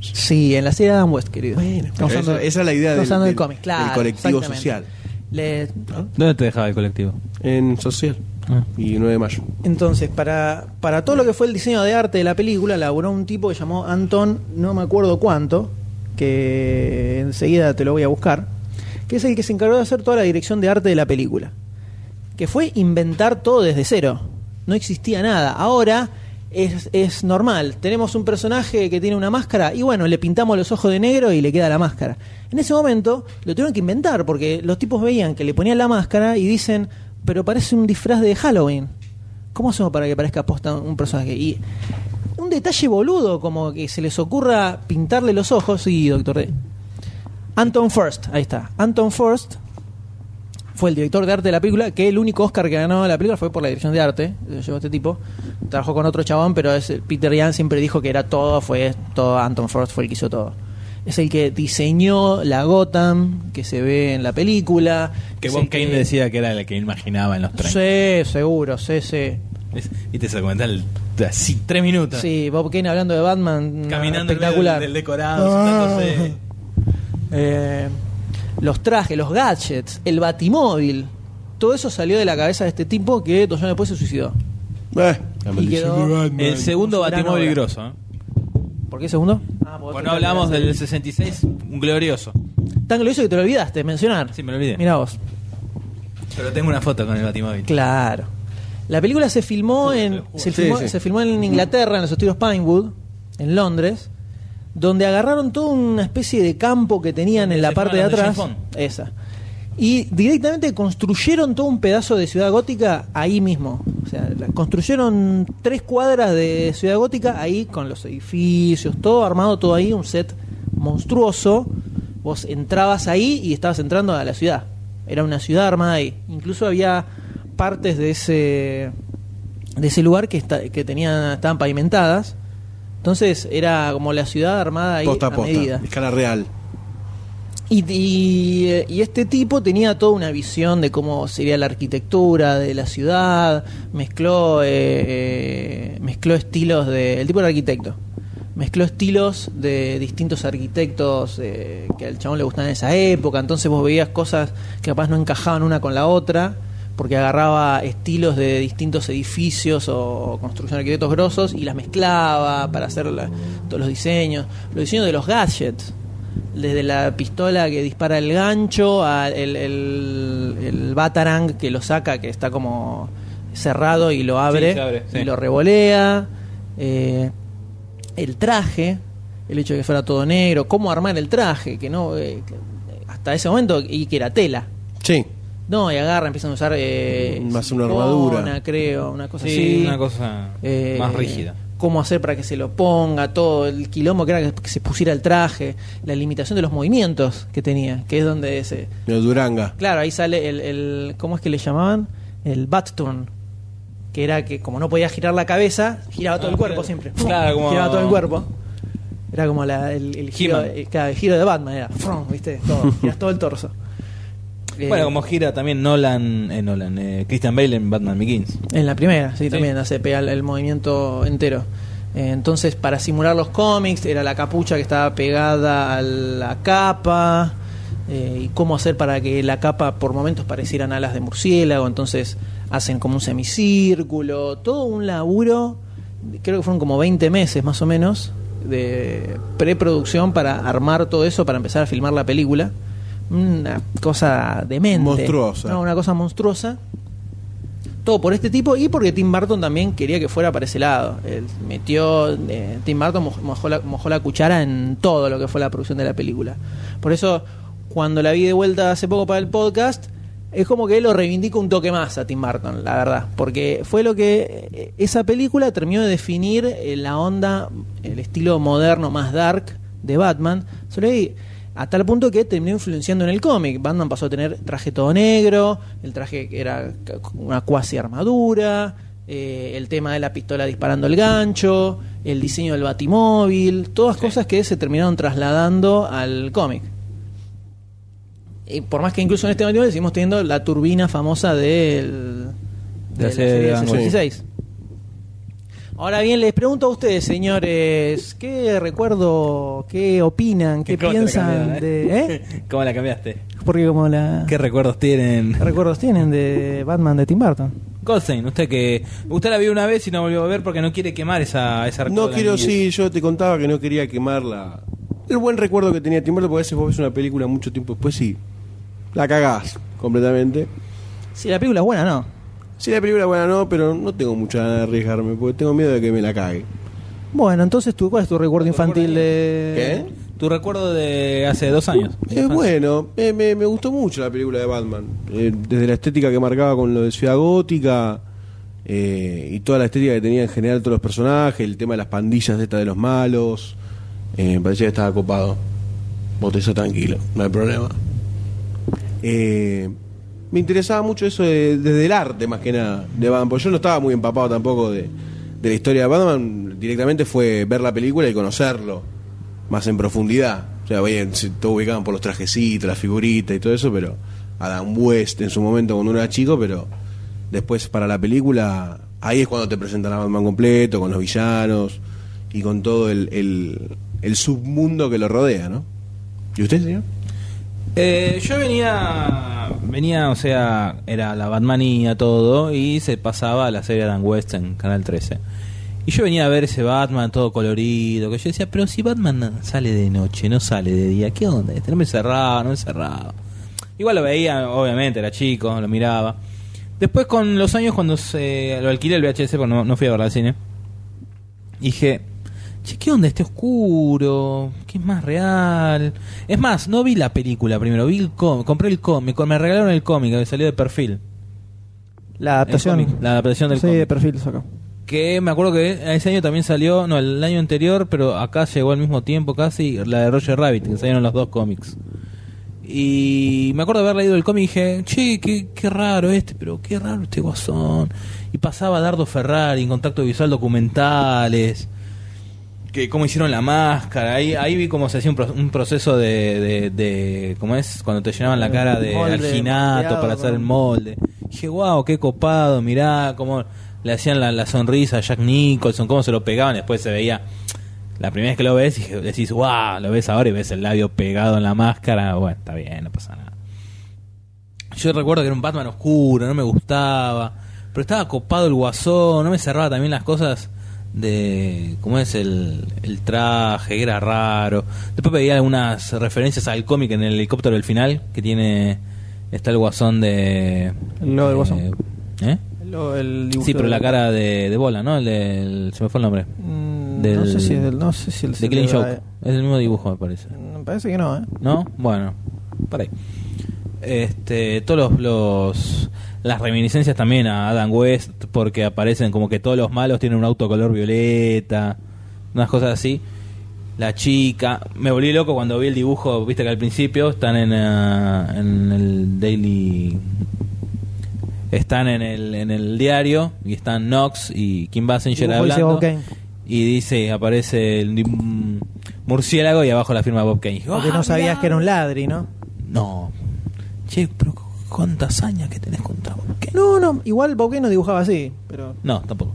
Sí, en la serie de Adam West, querido. Bueno, esa- esa es la idea del- hablando del del- cómic, claro. del colectivo social. Le- ¿Dónde te dejaba el colectivo? En social. Ah. Y 9 de mayo. Entonces, para, para todo lo que fue el diseño de arte de la película, laburó un tipo que llamó Anton, no me acuerdo cuánto, que enseguida te lo voy a buscar, que es el que se encargó de hacer toda la dirección de arte de la película. Que fue inventar todo desde cero. No existía nada. Ahora es, es normal. Tenemos un personaje que tiene una máscara y bueno, le pintamos los ojos de negro y le queda la máscara. En ese momento lo tuvieron que inventar porque los tipos veían que le ponían la máscara y dicen, pero parece un disfraz de Halloween. ¿Cómo hacemos para que parezca posta un personaje? Y un detalle boludo, como que se les ocurra pintarle los ojos. Sí, doctor D. Anton First, ahí está. Anton First fue el director de arte de la película, que el único Oscar que ganó la película fue por la dirección de arte. Lo este tipo. Trabajó con otro chabón, pero Peter Yan siempre dijo que era todo, fue todo. Anton First fue el que hizo todo. Es el que diseñó la Gotham que se ve en la película. Que Bob Kane decía que era el que imaginaba en los 30. Sí, seguro, sí, sí. Y te se comentario así, tres minutos. Sí, Bob Kane hablando de Batman. Caminando espectacular. del, del decorado, Ah. Eh, los trajes, los gadgets, el batimóvil. Todo eso salió de la cabeza de este tipo que dos años después se suicidó. Eh, la Y quedó-. El segundo batimóvil grosso. ¿eh? ¿Por qué segundo? Ah, Bueno, hablamos del 66, un glorioso. Tan glorioso que te lo olvidaste de mencionar. Sí, me lo olvidé. Mira vos. Pero tengo una foto con el batimóvil. Claro. La película se filmó en se Sí, filmó, sí. se filmó en Inglaterra, en los estudios Pinewood, en Londres, donde agarraron toda una especie de campo que tenían en la parte de atrás. Esa. Y directamente construyeron todo un pedazo de ciudad gótica ahí mismo. O sea, construyeron tres cuadras de ciudad gótica ahí con los edificios, todo armado, todo ahí, un set monstruoso. Vos entrabas ahí y estabas entrando a la ciudad. Era una ciudad armada ahí. Incluso había partes de ese de ese lugar que está, que tenían estaban pavimentadas. Entonces era como la ciudad armada ahí Posta a a posta. medida. Escala real. Y, y- y este tipo tenía toda una visión de cómo sería la arquitectura de la ciudad, mezcló, eh, eh, mezcló estilos de... El tipo era arquitecto, mezcló estilos de distintos arquitectos eh, que al chabón le gustaban en esa época, entonces vos veías cosas que capaz no encajaban una con la otra, porque agarraba estilos de distintos edificios o construcción de arquitectos grosos y las mezclaba para hacer la- todos los diseños, los diseños de los gadgets desde la pistola que dispara el gancho al el, el, el batarang que lo saca que está como cerrado y lo abre, Sí, se abre, sí. y lo revolea eh, el traje el hecho de que fuera todo negro cómo armar el traje que no eh, hasta ese momento y que era tela Sí. no y agarra empiezan a usar eh, Más una armadura. creo una cosa Sí, así una cosa Eh, más rígida. Cómo hacer para que se lo ponga, todo el quilombo que era que, se pusiera el traje, la limitación de los movimientos que tenía, que es donde se. De Duranga. Claro, ahí sale el, el. ¿Cómo es que le llamaban? El bat turn. Que era que como no podía girar la cabeza, giraba todo Ah, el cuerpo claro. siempre. Claro, como- Giraba todo el cuerpo. Era como la- el, el giro, el- claro, el giro de Batman, era. frum, ¿Viste? Todo, giras todo el torso. Bueno, como gira también Nolan, eh, Nolan eh, Christian Bale en Batman Begins. En la primera, sí, Sí. también hace pega el, el movimiento entero. Eh, entonces, para simular los cómics, era la capucha que estaba pegada a la capa. eh, y cómo hacer para que la capa por momentos parecieran alas de murciélago. Entonces, hacen como un semicírculo. Todo un laburo. Creo que fueron como 20 meses más o menos de preproducción para armar todo eso, para empezar a filmar la película. Una cosa demente. Monstruosa. No, una cosa monstruosa todo por este tipo y porque Tim Burton también quería que fuera para ese lado. Él metió, eh, Tim Burton moj- mojó la, mojó la cuchara en todo lo que fue la producción de la película. Por eso, cuando la vi de vuelta hace poco para el podcast, es como que él lo reivindica un toque más a Tim Burton, la verdad. Porque fue lo que eh, esa película terminó de definir eh, la onda, el estilo moderno más dark de Batman. Solo ahí, a tal punto que terminó influenciando en el cómic. Batman pasó a tener traje todo negro, el traje que era una cuasi armadura, eh, el tema de la pistola disparando el gancho, el diseño del batimóvil, todas cosas que se terminaron trasladando al cómic. Y por más que incluso en este batimóvil seguimos teniendo la turbina famosa del, de, De la la serie serie de del Van Gogh. 66. Ahora bien, les pregunto a ustedes, señores, ¿qué recuerdo, qué opinan, qué ¿Cómo te la piensan de... ¿Eh? ¿Cómo la cambiaste? Porque como la... ¿Qué recuerdos tienen? ¿Qué recuerdos tienen de Batman de Tim Burton? Goldstein, usted que usted la vio una vez y no volvió a ver porque no quiere quemar esa, esa No quiero, sí, yo te contaba que no quería quemar la, el buen recuerdo que tenía Tim Burton, porque a veces vos ves una película mucho tiempo después y la cagás completamente. Si la película es buena, no. Si la película es buena no, pero no tengo mucha ganas de arriesgarme, porque tengo miedo de que me la cague. Bueno, entonces, ¿tú, ¿cuál es tu recuerdo infantil de...? ¿Qué? Tu recuerdo de hace dos años. Es bueno, me, me- me gustó mucho la película de Batman. Eh, desde la estética que marcaba con lo de Ciudad Gótica eh, y toda la estética que tenía en general todos los personajes, el tema de las pandillas de esta de los malos. eh, me parecía que estaba copado. Vos te tranquilo, no hay problema. Eh, me interesaba mucho eso de- desde el arte más que nada de Batman, porque yo no estaba muy empapado tampoco de, de la historia de Batman. Directamente fue ver la película y conocerlo más en profundidad. O sea, bien, todo ubicado por los trajecitos, las figuritas y todo eso, pero Adam West en su momento cuando uno era chico, pero después para la película, ahí es cuando te presentan a Batman completo, con los villanos y con todo el, el, el submundo que lo rodea, ¿no? ¿Y usted, señor? Eh, yo venía, venía, o sea, era la Batmanía, todo, y se pasaba la serie Adam West en Canal 13. Y yo venía a ver ese Batman todo colorido, que yo decía, pero si Batman sale de noche, no sale de día, ¿qué onda? Este no me cerraba, no me cerraba. Igual lo veía, obviamente, era chico, lo miraba. Después con los años, cuando se lo alquilé el VHS, porque no, no fui a verla al cine, dije, che, ¿qué onda este oscuro? ¿Qué es más real? Es más, no vi la película primero, vi el cómic, compré el cómic, me regalaron el cómic que salió de perfil. La adaptación. cómic, la adaptación del Sí, de cómic. perfil saca. Que me acuerdo que ese año también salió, no, el año anterior, pero acá llegó al mismo tiempo casi, la de Roger Rabbit, que salieron los dos cómics. Y me acuerdo de haber leído el cómic y dije, che, qué, qué raro este, pero qué raro este guasón. Y pasaba Dardo Ferrari en contacto visual documentales, que cómo hicieron la máscara. Ahí, ahí vi cómo se hacía un, pro- un proceso de, de, de- ¿cómo es? Cuando te llenaban la cara de Molde, alginato moldeado, para hacer el molde. dije, wow, qué copado, mirá cómo le hacían la, la sonrisa a Jack Nicholson, cómo se lo pegaban. Después se veía, la primera vez que lo ves, dije, decís, wow, lo ves ahora y ves el labio pegado en la máscara. Bueno, está bien, no pasa nada. Yo recuerdo que era un Batman oscuro, no me gustaba. Pero estaba copado el guasón, no me cerraba también las cosas de cómo es el, el traje, era raro. Después veía algunas referencias al cómic en el helicóptero del final, que tiene. Está el guasón de. Logo del eh, Guasón. ¿Eh? Lo- el Sí, pero de- la cara de, de bola, ¿no? El del- se me fue el nombre. Mm, del- no sé si es del. No sé si el De Clean Joke. Es el mismo dibujo, me parece. Me parece que no, ¿eh? ¿No? Bueno, por ahí. Este, todos los, los- las reminiscencias también a Adam West, porque aparecen como que todos los malos tienen un auto color violeta, unas cosas así. La chica, me volví loco cuando vi el dibujo, viste que al principio están en, ah, en el Daily están en el, en el diario y están Knox y Kim Basinger dice hablando Kane. y dice aparece el murciélago y abajo la firma Bob Kane. Porque "Ah, no sabías mirá". que era un ladri, ¿no? No. Che, pero cuántas hazañas que tenés contra Bob Kane. No, no, igual Bob Kane no dibujaba así, pero... No, tampoco.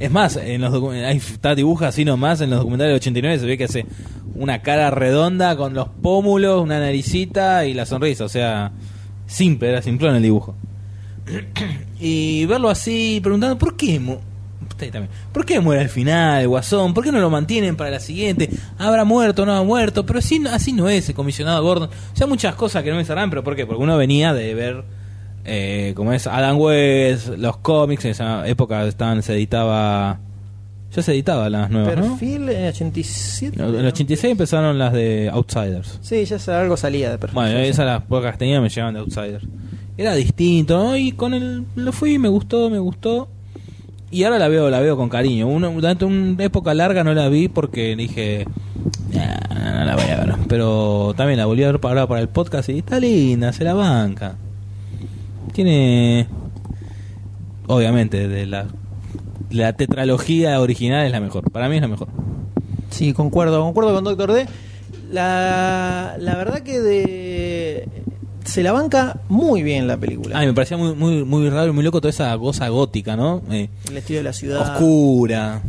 Es más, en los ahí está dibuja así nomás en los documentales del 89 se ve que hace una cara redonda con los pómulos, una naricita y la sonrisa, o sea, simple, era simplón el dibujo. y verlo así preguntando, ¿por qué también. ¿Por qué muere al final el Guasón? ¿Por qué no lo mantienen para la siguiente? ¿Habrá muerto o no ha muerto? Pero así, así no es el comisionado Gordon. O sea, muchas cosas que no me cerran, pero ¿por qué? Porque uno venía de ver, eh, como es Adam West, los cómics, en esa época estaban, se editaba... Ya se editaba las nuevas, ¿no? Perfil en 87. En el 86 empezaron las de Outsiders. Sí, ya algo salía de perfil. Bueno, esas las pocas que tenía me llevaban de Outsiders. Era distinto, ¿no? Y con el lo fui, me gustó, me gustó. Y ahora la veo, la veo con cariño. Una, durante una época larga no la vi porque dije, "Nah, no la voy a ver. Pero también la volví a ver para, para el podcast y está linda, se la banca. Tiene, obviamente, de la, la tetralogía original es la mejor. Para mí es la mejor. Sí, concuerdo, concuerdo con Doctor D. La, la verdad que de, se la banca muy bien la película. Ay, me parecía muy, muy, muy raro y muy loco toda esa cosa gótica, ¿no? Eh, el estilo de la ciudad. oscura,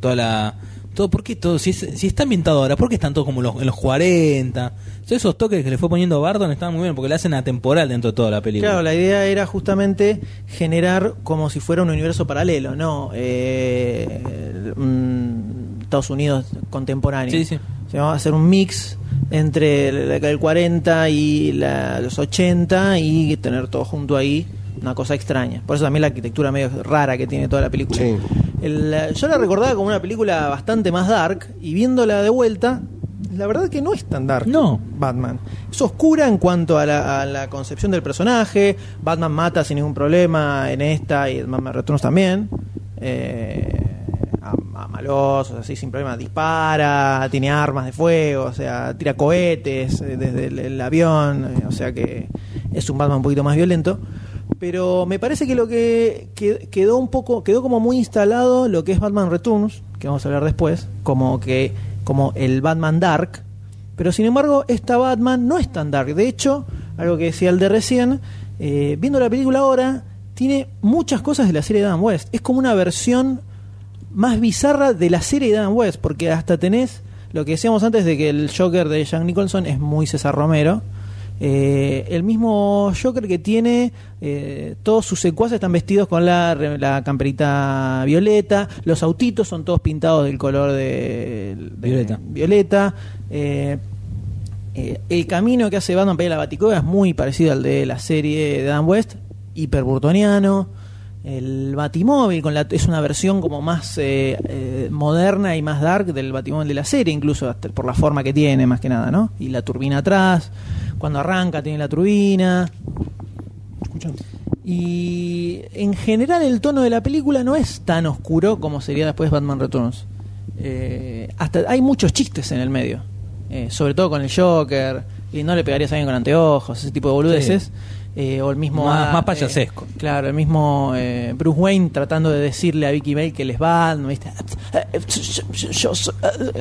toda la... Todo, ¿Por qué todo? Si, es- si está ambientado ahora, ¿por qué están todos como los- en los 40? Todos esos toques que le fue poniendo Barton estaban muy bien porque le hacen atemporal dentro de toda la película. Claro, la idea era justamente generar como si fuera un universo paralelo, ¿no? Eh, un Estados Unidos contemporáneo. Sí, sí. Se va a hacer un mix entre la década del 40 y la- los 80 y tener todo junto ahí, una cosa extraña. Por eso también la arquitectura medio rara que tiene toda la película. Sí. El, yo la recordaba como una película bastante más dark y viéndola de vuelta, la verdad que no es tan dark. No. Batman. Es oscura en cuanto a la, a la concepción del personaje. Batman mata sin ningún problema en esta y en Batman Returns también. Eh, a, a malosos, así sin problema. Dispara, tiene armas de fuego, o sea, tira cohetes eh, desde el, avión. eh, o sea que es un Batman un poquito más violento. Pero me parece que lo que, que- quedó un poco, quedó como muy instalado lo que es Batman Returns, que vamos a hablar después, como que, como el Batman Dark, pero sin embargo, esta Batman no es tan dark. De hecho, algo que decía el de recién, eh, viendo la película ahora, tiene muchas cosas de la serie de Adam West. Es como una versión más bizarra de la serie de Adam West, porque hasta tenés lo que decíamos antes de que el Joker de Jack Nicholson es muy César Romero. Eh, el mismo Joker que tiene eh, todos sus secuaces están vestidos con la, camperita violeta, los autitos son todos pintados del color de, de- Violeta. violeta. Eh, el camino que hace Batman para ir a la Baticueva es muy parecido al de la serie de Dan West, hiperburtoniano. El Batimóvil con la, es una versión como más eh, eh, moderna y más dark del Batimóvil de la serie, incluso hasta por la forma que tiene, más que nada, ¿no? Y la turbina atrás, cuando arranca tiene la turbina. Y en general el tono de la película no es tan oscuro como sería después Batman Returns. Eh, hasta hay muchos chistes en el medio, eh, sobre todo con el Joker, y no le pegarías a alguien con anteojos, ese tipo de boludeces. Eh, o el mismo Más- ah, más payasesco. eh, claro, el mismo eh, Bruce Wayne tratando de decirle a Vicky Bale que les va, ¿no viste?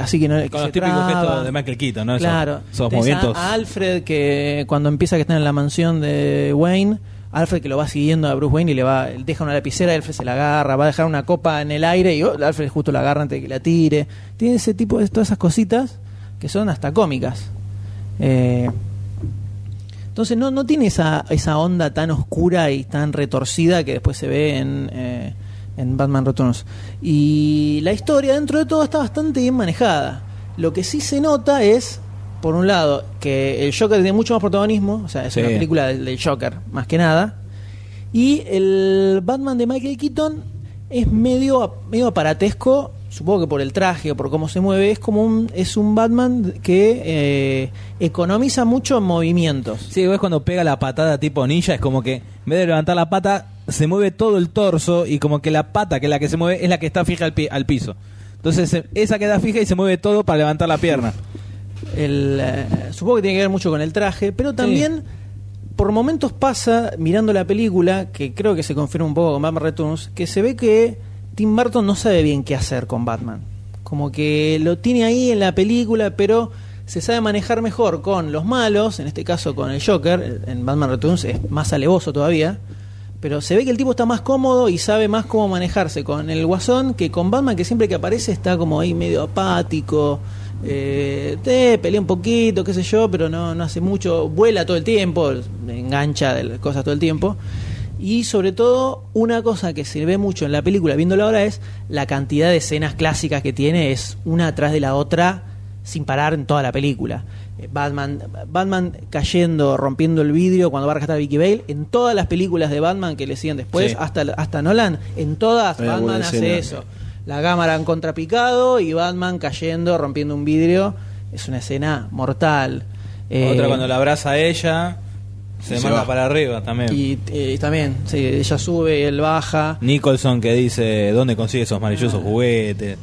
Así que no que Con los típicos gestos de Michael Keaton, ¿no? Claro. Esos, a- movimientos. A, Alfred que cuando empieza que está en la mansión de Wayne, Alfred que lo va siguiendo a Bruce Wayne y le va deja una lapicera, Alfred se la agarra, va a dejar una copa en el aire y oh, Alfred justo la agarra antes de que la tire. Tiene ese tipo de todas esas cositas que son hasta cómicas. Eh, entonces no, no tiene esa, esa onda tan oscura y tan retorcida que después se ve en, eh, en Batman Returns. Y la historia dentro de todo está bastante bien manejada. Lo que sí se nota es, por un lado, que el Joker tiene mucho más protagonismo, o sea, es Sí. una película del, del Joker, más que nada. Y el Batman de Michael Keaton es medio, medio aparatesco, supongo que por el traje o por cómo se mueve, es como un, es un Batman que eh, economiza mucho en movimientos. Sí, ves cuando pega la patada tipo ninja, es como que en vez de levantar la pata, se mueve todo el torso y como que la pata, que es la que se mueve, es la que está fija al, pi- al piso. Entonces esa queda fija y se mueve todo para levantar la pierna. El, eh, supongo que tiene que ver mucho con el traje, pero también por momentos pasa, mirando la película, que creo que se confirma un poco con Batman Returns, que se ve que Tim Burton no sabe bien qué hacer con Batman. Como que lo tiene ahí en la película, pero se sabe manejar mejor con los malos, en este caso con el Joker, en Batman Returns es más alevoso todavía. Pero se ve que el tipo está más cómodo y sabe más cómo manejarse con el guasón que con Batman, que siempre que aparece está como ahí medio apático. Eh, te pelea un poquito, qué sé yo, pero no, no hace mucho. Vuela todo el tiempo, engancha de cosas todo el tiempo. Y sobre todo, una cosa que se ve mucho en la película, viéndola ahora, es la cantidad de escenas clásicas que tiene, es una atrás de la otra, sin parar en toda la película. Eh, Batman, Batman cayendo, rompiendo el vidrio cuando va a rescatar a Vicky Bale, en todas las películas de Batman que le siguen después, Sí. hasta, hasta Nolan, en todas Hay Batman hace escena. eso. La cámara en contrapicado y Batman cayendo, rompiendo un vidrio. Es una escena mortal. Eh, Otra cuando la abraza a ella, se, Se manda va. para arriba también. Y eh, también, sí, ella sube, él baja. Nicholson que dice, ¿dónde consigue esos maravillosos juguetes?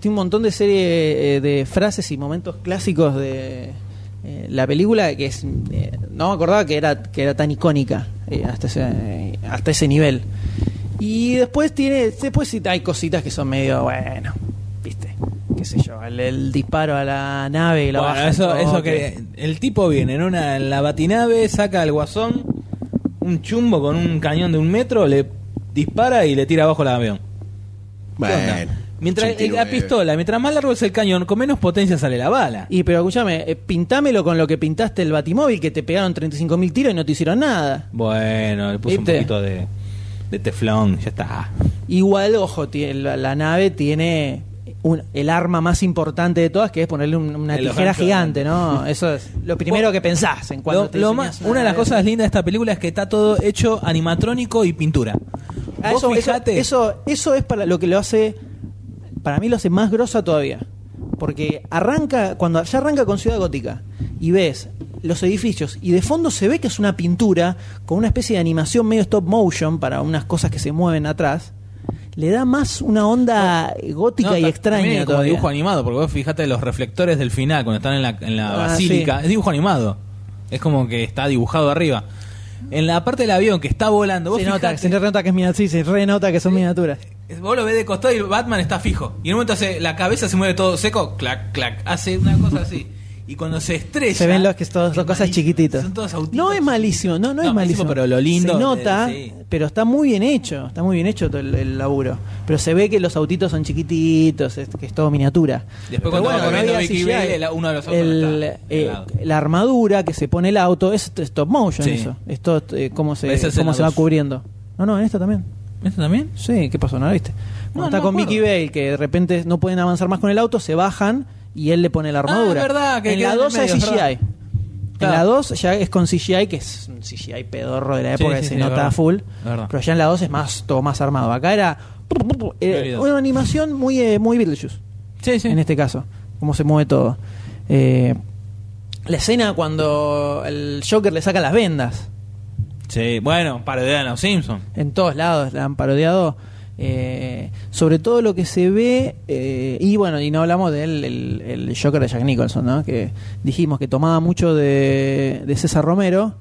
Tiene un montón de serie eh, de frases y momentos clásicos de eh, la película que es no me acordaba que era que era tan icónica hasta ese hasta ese nivel. Y después tiene después hay cositas que son medio bueno. Qué sé yo, el, el disparo a la nave y la Bueno, baja eso, que el tipo viene en una en la batinave, saca al guasón, un chumbo con un cañón de un metro, le dispara y le tira abajo el avión. Bueno, Mientras eh, 89. la pistola, mientras más largo es el cañón, con menos potencia sale la bala. Y pero escúchame, eh, pintámelo con lo que pintaste el batimóvil, que te pegaron 35.000 tiros y no te hicieron nada. Bueno, le puse un poquito de, de teflón, ya está. Igual, ojo, tiene- la, la nave tiene un- el arma más importante de todas, que es ponerle un- una El tijera gigante. ¿no? Eso es lo primero que pensás en cuando Lo- te lo más- una de las nave. cosas lindas de esta película es que está todo hecho animatrónico y pintura. Ah, Vos eso, eso- fijate- eso, eso es para lo que lo hace, para mí lo hace más grosa todavía. Porque arranca, cuando ya arranca con Ciudad Gótica y ves los edificios y de fondo se ve que es una pintura con una especie de animación medio stop motion para unas cosas que se mueven atrás, le da más una onda gótica No, y extraña como dibujo animado, porque vos fijate los reflectores del final cuando están en la, en la Ah, basílica. sí. Es dibujo animado. Es como que está dibujado arriba. En la parte del avión que está volando, vos se nota, fijate- se renota que es miniatura, sí, se renota que son miniaturas. Vos lo ves de costado y Batman está fijo. Y en un momento hace, la cabeza se mueve todo seco, clac, clac. Hace una cosa así. Y cuando se estrella. Se ven los que son, es son cosas malísimo. chiquititas. Son todos autitos. No es malísimo, no, no, es malísimo. Pero lo lindo. Se nota, sí. pero está muy bien hecho, está muy bien hecho todo el, el laburo. Pero se ve que los autitos son chiquititos, es, que es todo miniatura. Después Pero cuando va corriendo no Vicky uno de los autos El, está eh, la armadura que se pone el auto es stop motion Sí. eso. Esto eh, cómo se es en cómo se va cubriendo. No, no, en esta también. ¿Esto también? Sí, ¿qué pasó? ¿No la viste? Cuando No, está con acuerdo. Bale, que de repente no pueden avanzar más con el auto, se bajan y él le pone la armadura. Ah, es verdad, que en la en el 2 hay medio, es CGI. verdad. En la 2 ya es con CGI, que es un CGI pedorro de la época sí, que se sí, nota verdad. full. Verdad. Pero ya en la 2 es más todo más armado. Acá era eh, una animación muy, eh, muy Beetlejuice Sí, sí. en este caso, cómo se mueve todo. Eh, la escena cuando el Joker le saca las vendas. Sí, bueno, parodian a los Simpsons. en todos lados la han parodiado. Eh, sobre todo lo que se ve, eh, y bueno, y no hablamos del el, el Joker de Jack Nicholson, ¿no? que dijimos que tomaba mucho de, de César Romero,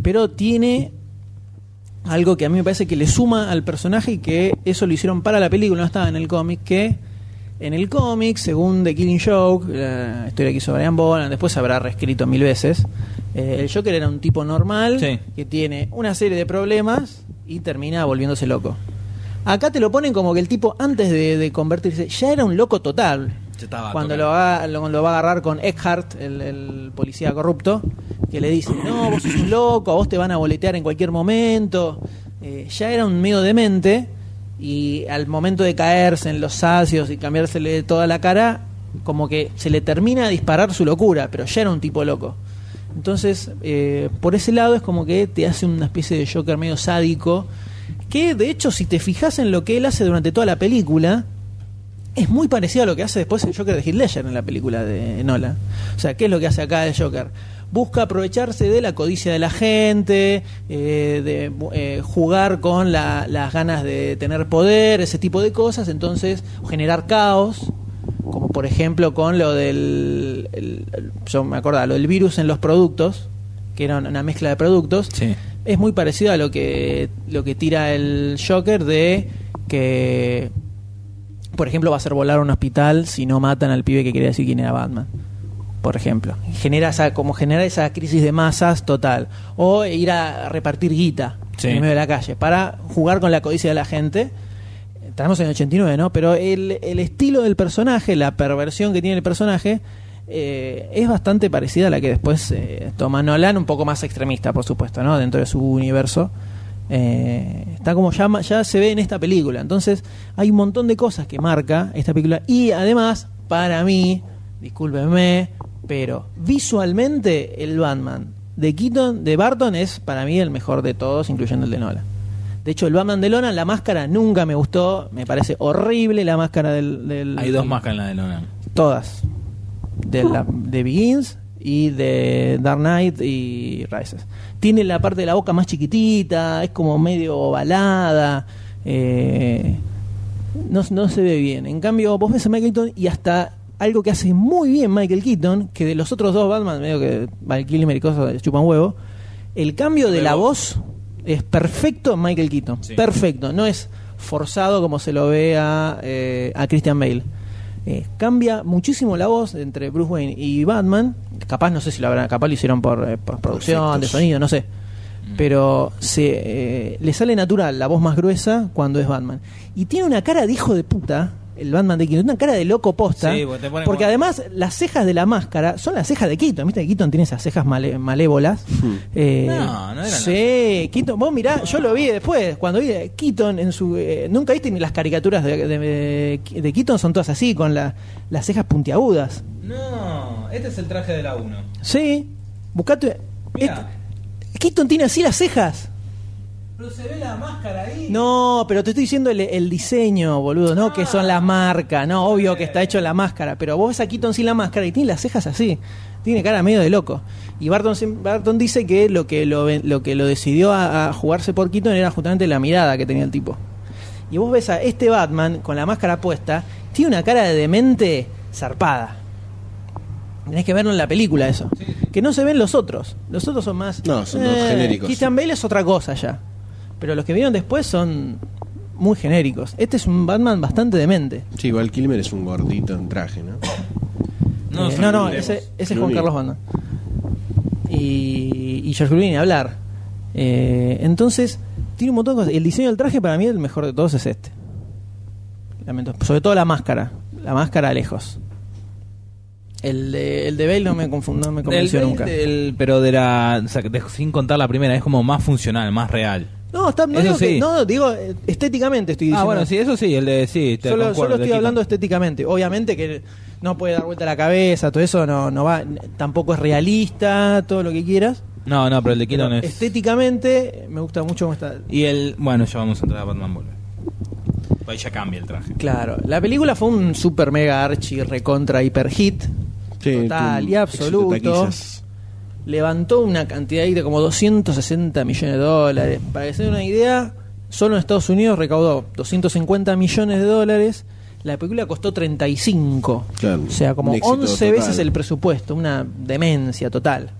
pero tiene algo que a mí me parece que le suma al personaje y que eso lo hicieron para la película, no estaba en el cómic, que en el cómic, según The Killing Joke, la historia que hizo Brian Boland, después se habrá reescrito mil veces, eh, el Joker era un tipo normal Sí. que tiene una serie de problemas y termina volviéndose loco. Acá te lo ponen como que el tipo antes de, de convertirse ya era un loco total. Cuando lo va, lo, lo va a agarrar con Eckhart, el, el policía corrupto, que le dice, no, vos sos un loco, a vos te van a boletear en cualquier momento. Eh, ya era un medio demente y al momento de caerse en los sacios y cambiársele toda la cara, como que se le termina de disparar su locura, pero ya era un tipo loco. Entonces, eh, por ese lado es como que te hace una especie de Joker medio sádico, que de hecho si te fijas en lo que él hace durante toda la película, es muy parecido a lo que hace después el Joker de Heath Ledger en la película de Nolan. O sea, ¿qué es lo que hace acá el Joker? Busca aprovecharse de la codicia de la gente, eh, de eh, jugar con la- las ganas de tener poder, ese tipo de cosas, entonces generar caos, como por ejemplo con lo del, el- el- yo me acordaba, lo del virus en los productos, que era una mezcla de productos, Sí. Es muy parecido a lo que lo que tira el Joker de que por ejemplo va a hacer volar un hospital si no matan al pibe que quería decir quién era Batman por ejemplo. Genera esa como genera esa crisis de masas total. O ir a repartir guita Sí. en medio de la calle. Para jugar con la codicia de la gente estamos en el 89 no pero el, el estilo del personaje la perversión que tiene el personaje eh, es bastante parecida a la que después eh, toma Nolan, un poco más extremista, por supuesto, ¿no? Dentro de su universo. Eh, está como ya, se ve en esta película. Entonces, hay un montón de cosas que marca esta película. Y además, para mí, discúlpenme, pero visualmente el Batman de Keaton, de Barton, es para mí el mejor de todos, incluyendo el de Nolan. De hecho, el Batman de Nolan, la máscara nunca me gustó. Me parece horrible la máscara del. del- Hay dos máscaras en la de Nolan. Todas. De, la, de Begins y de Dark Knight y Rises. Tiene la parte de la boca más chiquitita, es como medio ovalada. eh, no, no se ve bien. En cambio, vos ves a Michael Keaton y hasta algo que hace muy bien Michael Keaton, que de los otros dos Batman, medio que Val Kilmer y cosas chupan huevo, el cambio de la voz es perfecto en Michael Keaton. Sí. Perfecto. No es forzado como se lo ve a, eh, a Christian Bale. Eh, cambia muchísimo la voz entre Bruce Wayne y Batman. Capaz, no sé si lo habrán, capaz lo hicieron por, eh, por producción, de sonido, no sé. Pero se, eh, le sale natural la voz más gruesa cuando es Batman. Y tiene una cara de hijo de puta, el Batman de Keaton, una cara de loco posta. Sí, porque como- además las cejas de la máscara son las cejas de Keaton. ¿Viste que Keaton tiene esas cejas male- malévolas? Eh, No, no eran Sí, Keaton, vos mirá, yo lo vi después, cuando vi a Keaton en su... eh, Nunca viste ni las caricaturas de, de, de- de Keaton, son todas así, con la- las cejas puntiagudas. No, este es el traje de la 1. Sí, buscate... Mirá. este- Keaton tiene así las cejas. Pero se ve la máscara ahí. No, pero te estoy diciendo el, el diseño, boludo, no que son la marca, no, obvio que está hecho la máscara, pero vos ves a Keaton sin la máscara y tiene las cejas así, tiene cara medio de loco. Y Barton, sim- Barton dice que lo que lo, que lo decidió a, a jugarse por Keaton era justamente la mirada que tenía el tipo. Y vos ves a este Batman con la máscara puesta, tiene una cara de demente zarpada. Tenés que verlo en la película eso. Que no se ven los otros. Los otros son más... No, son los genéricos. Christian Bale es otra cosa ya. Pero los que vieron después son muy genéricos. Este es un Batman bastante demente. Sí, Val Kilmer es un gordito en traje, ¿no? No, Eh, no, ese, ese es Juan. Carlos Batman. Y, y George Clooney ni hablar. Eh, entonces, tiene un montón de cosas. El diseño del traje para mí el mejor de todos es este. Lamento. Sobre todo la máscara. La máscara lejos. El de, el de Bale no me, confun- no me convenció El- nunca. el- pero de la. o sea, de- sin contar la primera, es como más funcional, más real. No, está, no, Eso digo que- sí. no, digo eh, estéticamente estoy diciendo. Ah, bueno, sí, eso sí, el de. Sí, te solo, concuerdo, solo estoy hablando estéticamente. Obviamente que no puede dar vuelta la cabeza, todo eso no, no va, tampoco es realista, todo lo que quieras. No, no, pero el de Keaton es. estéticamente me gusta mucho cómo está. Y el. Bueno, ya vamos a entrar a Batman Volver. Ahí ya cambia el traje. Claro, la película fue un super mega archi recontra hiper hit. Sí, Total y absoluto. Levantó una cantidad ahí de como 260 millones de dólares. Para que se den una idea, solo en Estados Unidos recaudó 250 millones de dólares. La película costó 35. Claro, o sea, como un éxito 11 total. veces el presupuesto. Una demencia total.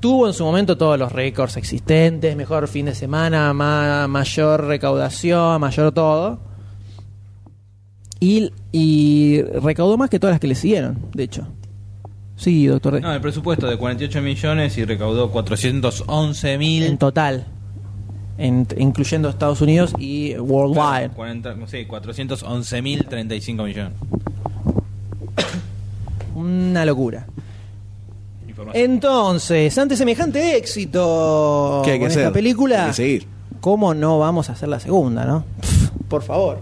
Tuvo en su momento todos los récords existentes. Mejor fin de semana, ma- mayor recaudación, mayor todo. Y, y recaudó más que todas las que le siguieron, de hecho. Sí, doctor. No, el presupuesto de 48 millones y recaudó 411 mil. En total. En- incluyendo Estados Unidos y worldwide. 40, sí, 411 mil 35 millones. Una locura. Información. Entonces, ante semejante éxito ¿Qué hay que con hacer? esta película, Hay que seguir. ¿cómo no vamos a hacer la segunda, no? Pff, Por favor.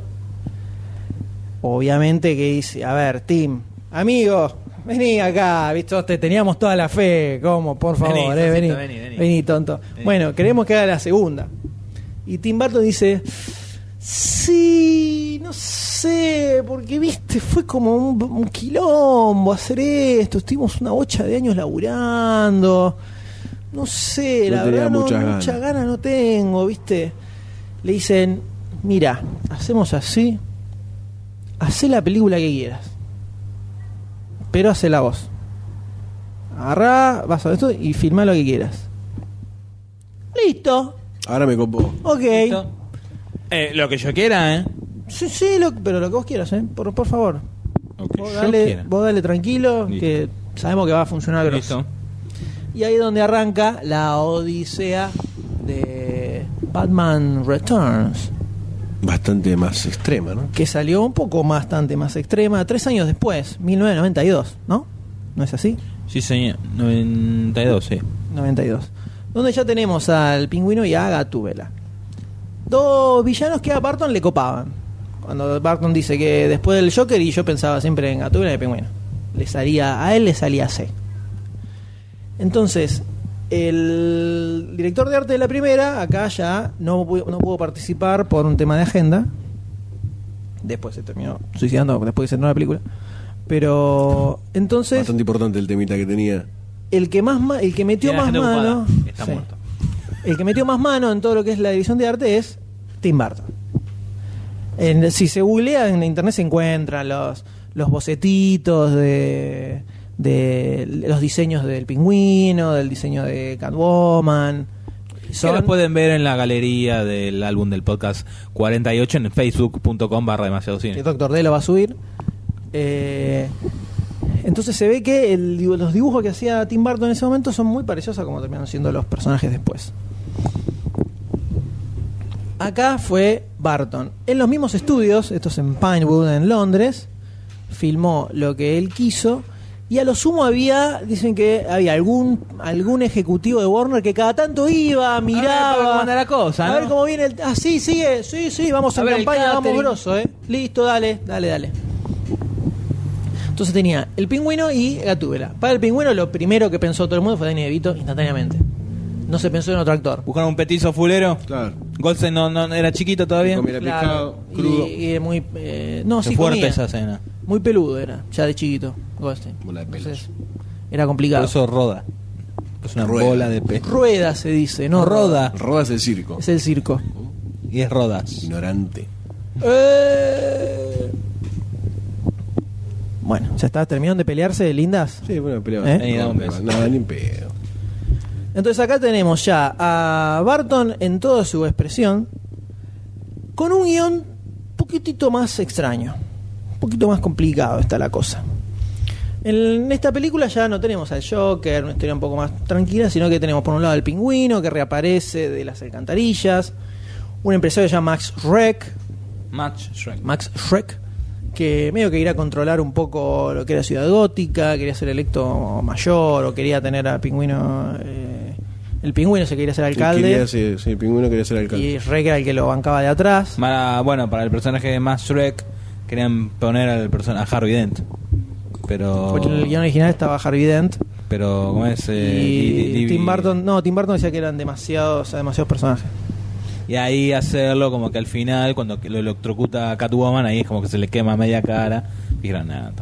Obviamente que dice, a ver, Tim, amigo, vení acá, ¿viste? Te teníamos toda la fe, ¿cómo? Por favor, Vení, eh, vení, vení, vení. vení, tonto. Vení. Bueno, queremos que haga la segunda. Y Tim Burton dice, sí, no sé, porque viste, fue como un, un quilombo hacer esto, estuvimos una bocha de años laburando, no sé, la verdad no, muchas muchas ganas. ganas no tengo, viste. Le dicen, mira, hacemos así, hacé la película que quieras, pero hace la voz. Agarrá, vas a esto y filmá lo que quieras. Listo, Ahora me copó. ok. ¿Listo? Eh, lo que yo quiera, ¿eh? Sí, sí, lo- pero lo que vos quieras, ¿eh? Por, por favor. Que Vos dale, quiera. vos dale tranquilo, Listo. que sabemos que va a funcionar grosso. Listo. Y ahí es donde arranca la odisea de Batman Returns, Bastante más extrema, ¿no? que salió un poco bastante más extrema, tres años después, 1992, ¿no? ¿No es así? Sí, señor. 92, sí. 92. Donde ya tenemos al pingüino y a Gatúbela. Dos villanos que a Barton le copaban. Cuando Barton dice que después del Joker, y yo pensaba siempre en Gatúbela y el pingüino. Le salía, a él le salía C. Entonces, el director de arte de la primera, acá ya no, no pudo participar por un tema de agenda. Después se terminó suicidando, después de estrenó la película. Pero entonces Bastante importante el temita que tenía. el que más ma- el que metió más mano Está sí. muerto. el que metió más mano en todo lo que es la dirección de arte es Tim Burton En- si se googlea en internet se encuentran los los bocetitos de de los diseños del pingüino del diseño de Catwoman Que Son- los pueden ver en la galería del álbum del podcast 48 en facebook.com barra demasiado cine. Doctor D lo va a subir Eh, entonces se ve que el- los dibujos que hacía Tim Burton en ese momento son muy parecidos a como terminaron siendo los personajes después. Acá fue Barton. En los mismos estudios, estos en Pinewood, en Londres, filmó lo que él quiso. Y a lo sumo había, dicen que había algún algún ejecutivo de Warner que cada tanto iba, miraba. para cómo anda la cosa, A ¿no? ver cómo viene el. Ah, sí, sigue, sí, sí, vamos A en ver campaña, vamos grosso, eh. Listo, dale, dale, dale. Entonces tenía el pingüino y Gatúbela. Para el pingüino, lo primero que pensó todo el mundo fue Danny DeVito instantáneamente. No se pensó en otro actor. Buscaron un petizo fulero. Claro. Goldstein no, no era chiquito todavía. Comía pescado, y, crudo. y es muy. eh, no, Qué sí, fuerte comía. esa escena. Muy peludo era, ya de chiquito, Goldstein. Bola de pelos. Entonces, era Por complicado. eso roda. Es una Rueda. bola de pez. Rueda se dice, no Roda. Robas el circo. Es el circo. Y es rodas. Ignorante. Eh. Bueno, ya está, terminaron de pelearse, lindas. Sí, bueno. ¿Eh? Beso. Nada, ni pedo. Entonces acá tenemos ya a Barton en toda su expresión, con un guion un poquitito más extraño, un poquito más complicado está la cosa. En esta película ya no tenemos al Joker, una historia un poco más tranquila, sino que tenemos por un lado al pingüino que reaparece de las alcantarillas, un empresario que se llama Max Schreck, Match Shrek. Max Schreck, que medio que irá a controlar un poco lo que era Ciudad Gótica, quería ser electo mayor o quería tener al pingüino. eh, el pingüino se quería ser alcalde Quería ser- sí, el pingüino quería ser alcalde. y Schreck era el que lo bancaba de atrás. Para, bueno, para el personaje de Max Shrek querían poner al persona a Harvey Dent. Pero. Porque en el guion original estaba Harvey Dent Pero, ¿cómo es? Eh, y Tim Burton. No, Tim Burton decía que eran demasiados, demasiados personajes. Y ahí hacerlo como que al final, cuando lo electrocuta a Catwoman, ahí es como que se le quema media cara. Dijeron, nada.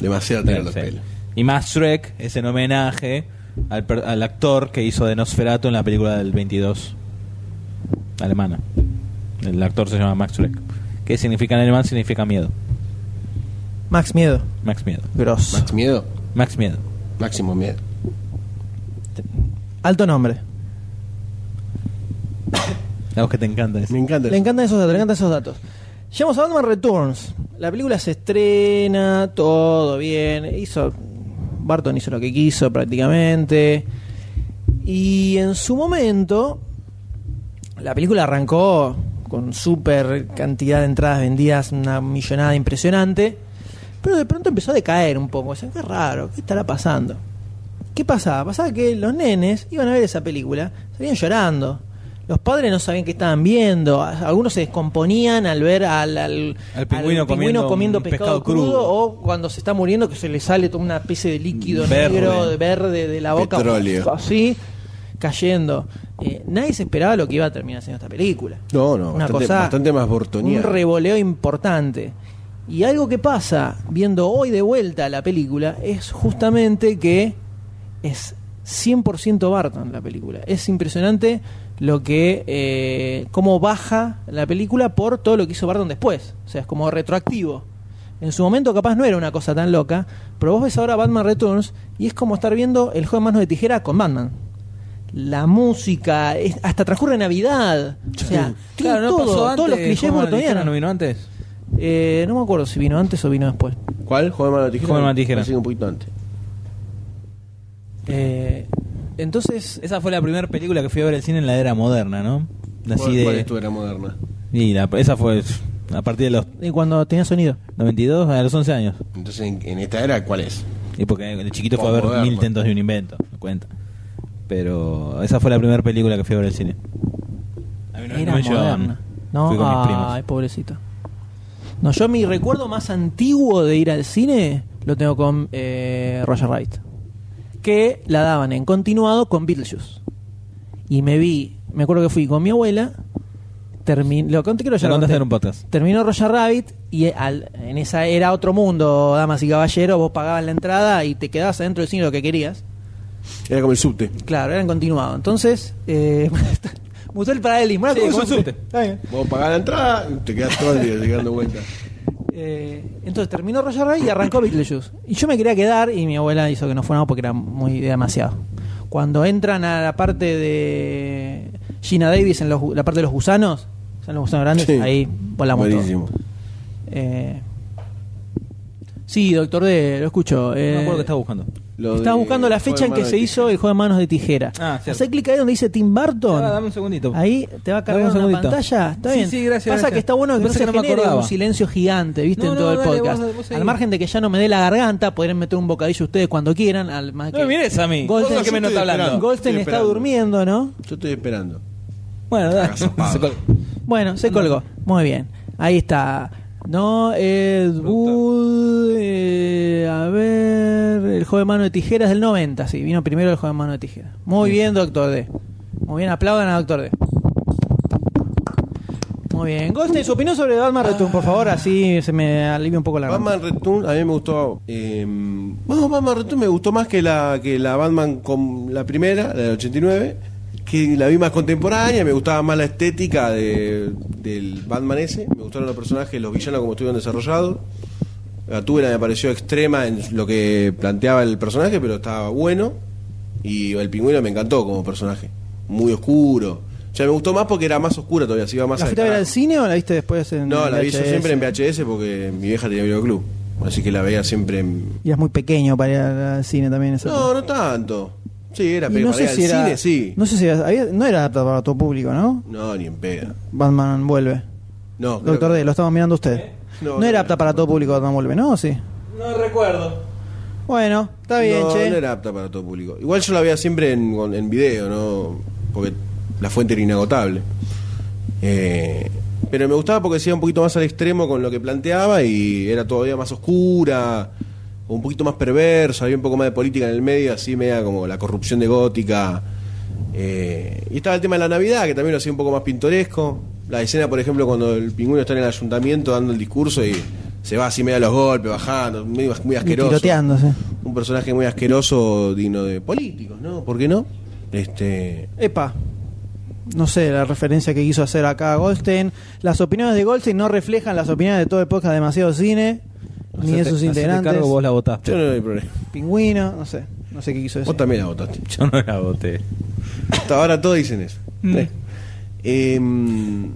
Demasiado tener los pelos. Y Max Shrek es en homenaje al, actor que hizo de Nosferatu en la película del 22 alemana. El actor se llama Max Shrek. ¿Qué significa en alemán? Significa miedo. Max Miedo, Max Miedo. grosso. Max Miedo. Max Miedo. Máximo miedo. Alto nombre. A vos que te encanta eso. Me encanta. Le encantan esos datos, le encantan esos datos. Llegamos a Batman Returns. La película se estrena, todo bien. Hizo. Barton hizo lo que quiso prácticamente. Y en su momento. La película arrancó con súper cantidad de entradas vendidas, una millonada impresionante. Pero de pronto empezó a decaer un poco. O sea, qué raro, ¿qué estará pasando? ¿Qué pasaba? Pasaba que los nenes iban a ver esa película, salían llorando. Los padres no sabían qué estaban viendo. Algunos se descomponían al ver al, al, Al pingüino comiendo un pescado, pescado crudo, crudo. o cuando se está muriendo que se le sale toda una especie de líquido Verde. negro, de verde de la boca. Petróleo. Así, cayendo. Eh, nadie se esperaba lo que iba a terminar siendo esta película No, no, una bastante, cosa, bastante más un bortoniano. revoleo importante. Y algo que pasa viendo hoy de vuelta la película es justamente que es 100% Barton la película. Es impresionante lo que eh, cómo baja la película por todo lo que hizo Barton después. O sea, es como retroactivo. En su momento capaz no era una cosa tan loca, pero vos ves ahora Batman Returns y es como estar viendo el juego de manos de tijera con Batman. La música, es- hasta transcurre Navidad. O sea, Claro, no todo, pasó antes. todos los clichés ¿Cómo la tijera burtonianos. no vino antes? Eh, no me acuerdo si vino antes o vino después. ¿Cuál? ¿Joven mano tijera? Joven mano tijera. Que un poquito antes. Eh, entonces, Esa fue la primera película que fui a ver al cine en la era moderna, ¿no? Así ¿Cuál, de... cuál es tu era moderna? Y la- esa fue a partir de los y cuando tenía sonido. 92 a los 11 años. Entonces, en, en esta era, ¿cuál es? Y porque el chiquito fue a ver Moderno. mil intentos de un invento, me cuenta. Pero esa fue la primera película que fui a ver al cine. A mí no- no Era me llevaban. moderna. No, Fui con mis primos. ay, pobrecito. No, yo mi recuerdo más antiguo de ir al cine lo tengo con eh, Roger Wright. Que la daban en continuado con Beetlejuice. Y me vi, me acuerdo que fui con mi abuela. termi- lo conté creo que ya Lo conté. en un podcast. Terminó Roger Rabbit y al- en esa era otro mundo, damas y caballeros. Vos pagabas la entrada y te quedabas adentro del cine lo que querías. Era como el subte. Claro, eran continuado. Entonces, eh, me gustó el paralelismo. Era Sí, como un subte. Está bien. Vos pagás la entrada y te quedas todo el día llegando vueltas. Eh, entonces terminó Roger Rabbit y arrancó Beetlejuice. Y yo me quería quedar y mi abuela hizo que no fuéramos porque era muy demasiado. Cuando entran a la parte de Gina Davis en los la parte de los gusanos, son los gusanos grandes, Sí. ahí volamos todo. Buenísimo. Eh, Sí, doctor D, lo escucho. No Eh, me acuerdo que estaba buscando. Lo estaba de buscando la fecha en que se hizo el juego de manos de tijera. Ah, cierto. Hacé clic ahí donde dice Tim Burton. Ah, dame un segundito. Ahí te va a cargar Dame un una segundito. pantalla. Está Sí, bien. sí, gracias, Pasa gracias. que está bueno que no que se que no me genere acordaba. un silencio gigante, ¿viste? No, en todo no, el dale, podcast. vos- vos seguí. al margen de que ya no me dé la garganta, podrán meter un bocadillo ustedes cuando quieran. Al más No que me mires a mí. Goldstein- Vos sos que está hablando. Estoy Goldstein está esperando. durmiendo, ¿no? Yo estoy esperando. Bueno, dale. Agazapado. Se col- Bueno, se colgó. Muy bien. Ahí está. No, Ed Wood. eh, a ver. El de mano de tijeras del 90. Sí, vino primero el de mano de tijeras. Muy bien, Doctor D. Muy bien, aplaudan a Doctor D. Muy bien. Goldstein, su opinión sobre Batman Return, por favor, así se me alivia un poco la. Batman Return a mí me gustó. Eh, bueno, Batman Return me gustó más que la que la Batman con la primera, la del 89. Que la vi más contemporánea, me gustaba más la estética de, del Batman ese. Me gustaron los personajes, los villanos como estuvieron desarrollados. La Tubera me pareció extrema en lo que planteaba el personaje, pero estaba bueno. Y el pingüino me encantó como personaje. Muy oscuro. O sea, me gustó más porque era más oscura todavía, se iba más ¿La fuiste a ver al cine o la viste después en No, la vi yo siempre en VHS porque mi vieja tenía videoclub. Así que la veía siempre en... Y es muy pequeño para ir al cine también. esa No, no tanto. Sí, era Y pe- no sé si era. cine, sí. No sé si era- había- no era adaptado para todo público, ¿no? No, ni en pega. Batman vuelve. No, Doctor que- D, lo estamos mirando usted. No, No, no era apta para todo público Batman vuelve, ¿no? ¿O Sí. No recuerdo. Bueno, está bien, no, che. no era apta para todo público. Igual yo la veía siempre en, en video, ¿no? Porque la fuente era inagotable. Eh, pero me gustaba porque se iba un poquito más al extremo con lo que planteaba y era todavía más oscura, o un poquito más perversa, había un poco más de política en el medio, así media como la corrupción de Gótica. Eh, y estaba el tema de la Navidad, que también lo hacía un poco más pintoresco. La escena, por ejemplo, cuando el pingüino está en el ayuntamiento dando el discurso y se va así medio a los golpes, bajando, muy, muy asqueroso tiroteándose. un personaje muy asqueroso, digno de políticos, ¿no? ¿Por qué no? Este, Epa. No sé la referencia que quiso hacer acá Goldstein. Las opiniones de Goldstein no reflejan las opiniones de todo el podcast Demasiado Cine, ni de sus integrantes. cargo, vos la votaste. yo no hay problema. Pingüino, no sé. No sé qué quiso decir. Vos también la votaste. Yo no la voté. Hasta ahora todos dicen eso. Mm. Eh. Em,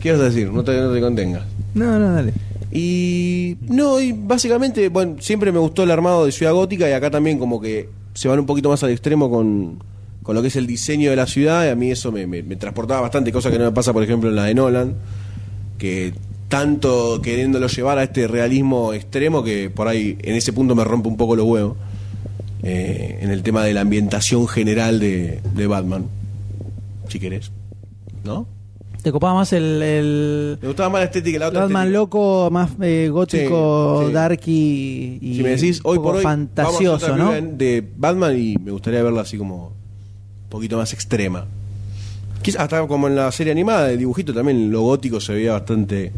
¿Qué vas a decir? No te, no te contengas. No, no, dale. Y no, y básicamente, bueno, siempre me gustó el armado de Ciudad Gótica y acá también como que se van un poquito más al extremo con, con lo que es el diseño de la ciudad y a mí eso me, me- me transportaba bastante, cosa que no me pasa por ejemplo en la de Nolan, que tanto queriéndolo llevar a este realismo extremo que por ahí en ese punto me rompe un poco los huevos eh, en el tema de la ambientación general de, de Batman, si querés, ¿no? ¿Te copaba más el, el Me gustaba más la estética la otra Batman estética. loco, más eh, gótico, Sí, sí. darky y si me decís hoy un poco por hoy fantasioso, vamos a ¿no? de Batman y me gustaría verla así como un poquito más extrema quizás hasta como en la serie animada de dibujito también lo gótico se veía bastante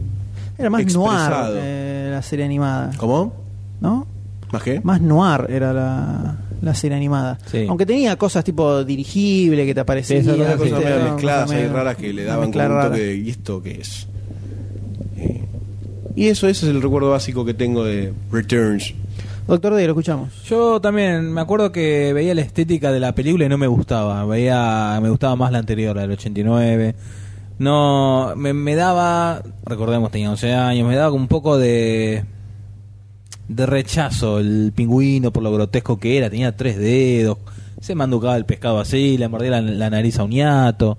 Era más noir expresado. eh, la serie animada, ¿cómo? ¿no? ¿más qué? Más noir era la, la serie animada. Sí. Aunque tenía cosas tipo dirigible que te aparecían. Sí, cosas sí, medio mezcladas Cosas ahí medio- raras que le daban como un toque de, ¿y esto qué es? Eh, y eso ese es el recuerdo básico que tengo de Returns Doctor D, lo escuchamos. Yo también me acuerdo que veía la estética de la película y no me gustaba. Veía, me gustaba más la anterior, la del 89. No, me, daba, recordemos, tenía 11 años, me daba un poco de de rechazo el pingüino por lo grotesco que era. Tenía tres dedos, se manducaba el pescado así, le mordía la, nariz a un ñato.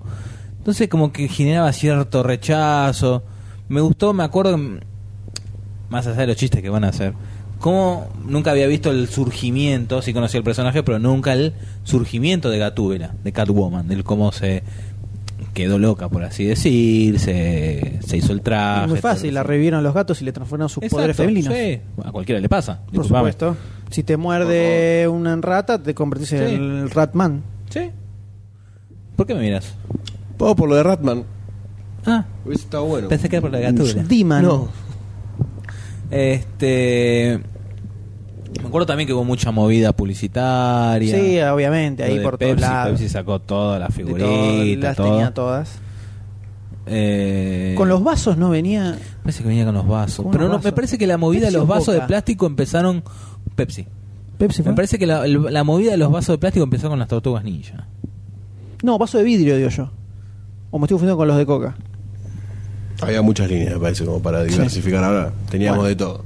Entonces como que generaba cierto rechazo. Me gustó, me acuerdo, más allá de los chistes que van a hacer, como nunca había visto el surgimiento, sí conocía el personaje, pero nunca el surgimiento de Gatúbela, de Catwoman, del cómo se quedó loca, por así decir, se, se hizo el traje. Es muy fácil, la revivieron los gatos y le transformaron sus Exacto, poderes femeninos. sí, a cualquiera le pasa. Por disculpame. supuesto. Si te muerde una rata, te convertís Sí. en el Ratman. Sí. ¿Por qué me miras? todo por lo de Ratman Ah, hubiese estado bueno pensé que era por la. Diman. no Este. Me acuerdo también que hubo mucha movida publicitaria. Sí, obviamente, ahí por todos Pepsi, lados. Pepsi sacó todas las todo, figuritas, las todo. tenía todas. Eh, Con los vasos no venía. Parece que venía con los vasos. Con Pero no, me parece que la movida de los vasos de plástico empezaron. Pepsi. Pepsi fue. Me parece que la, movida de los vasos de plástico empezó con las tortugas ninja. No, vaso de vidrio, digo yo. O me estoy confundiendo con los de coca. había muchas líneas me parece como para diversificar ahora teníamos Bueno. de todo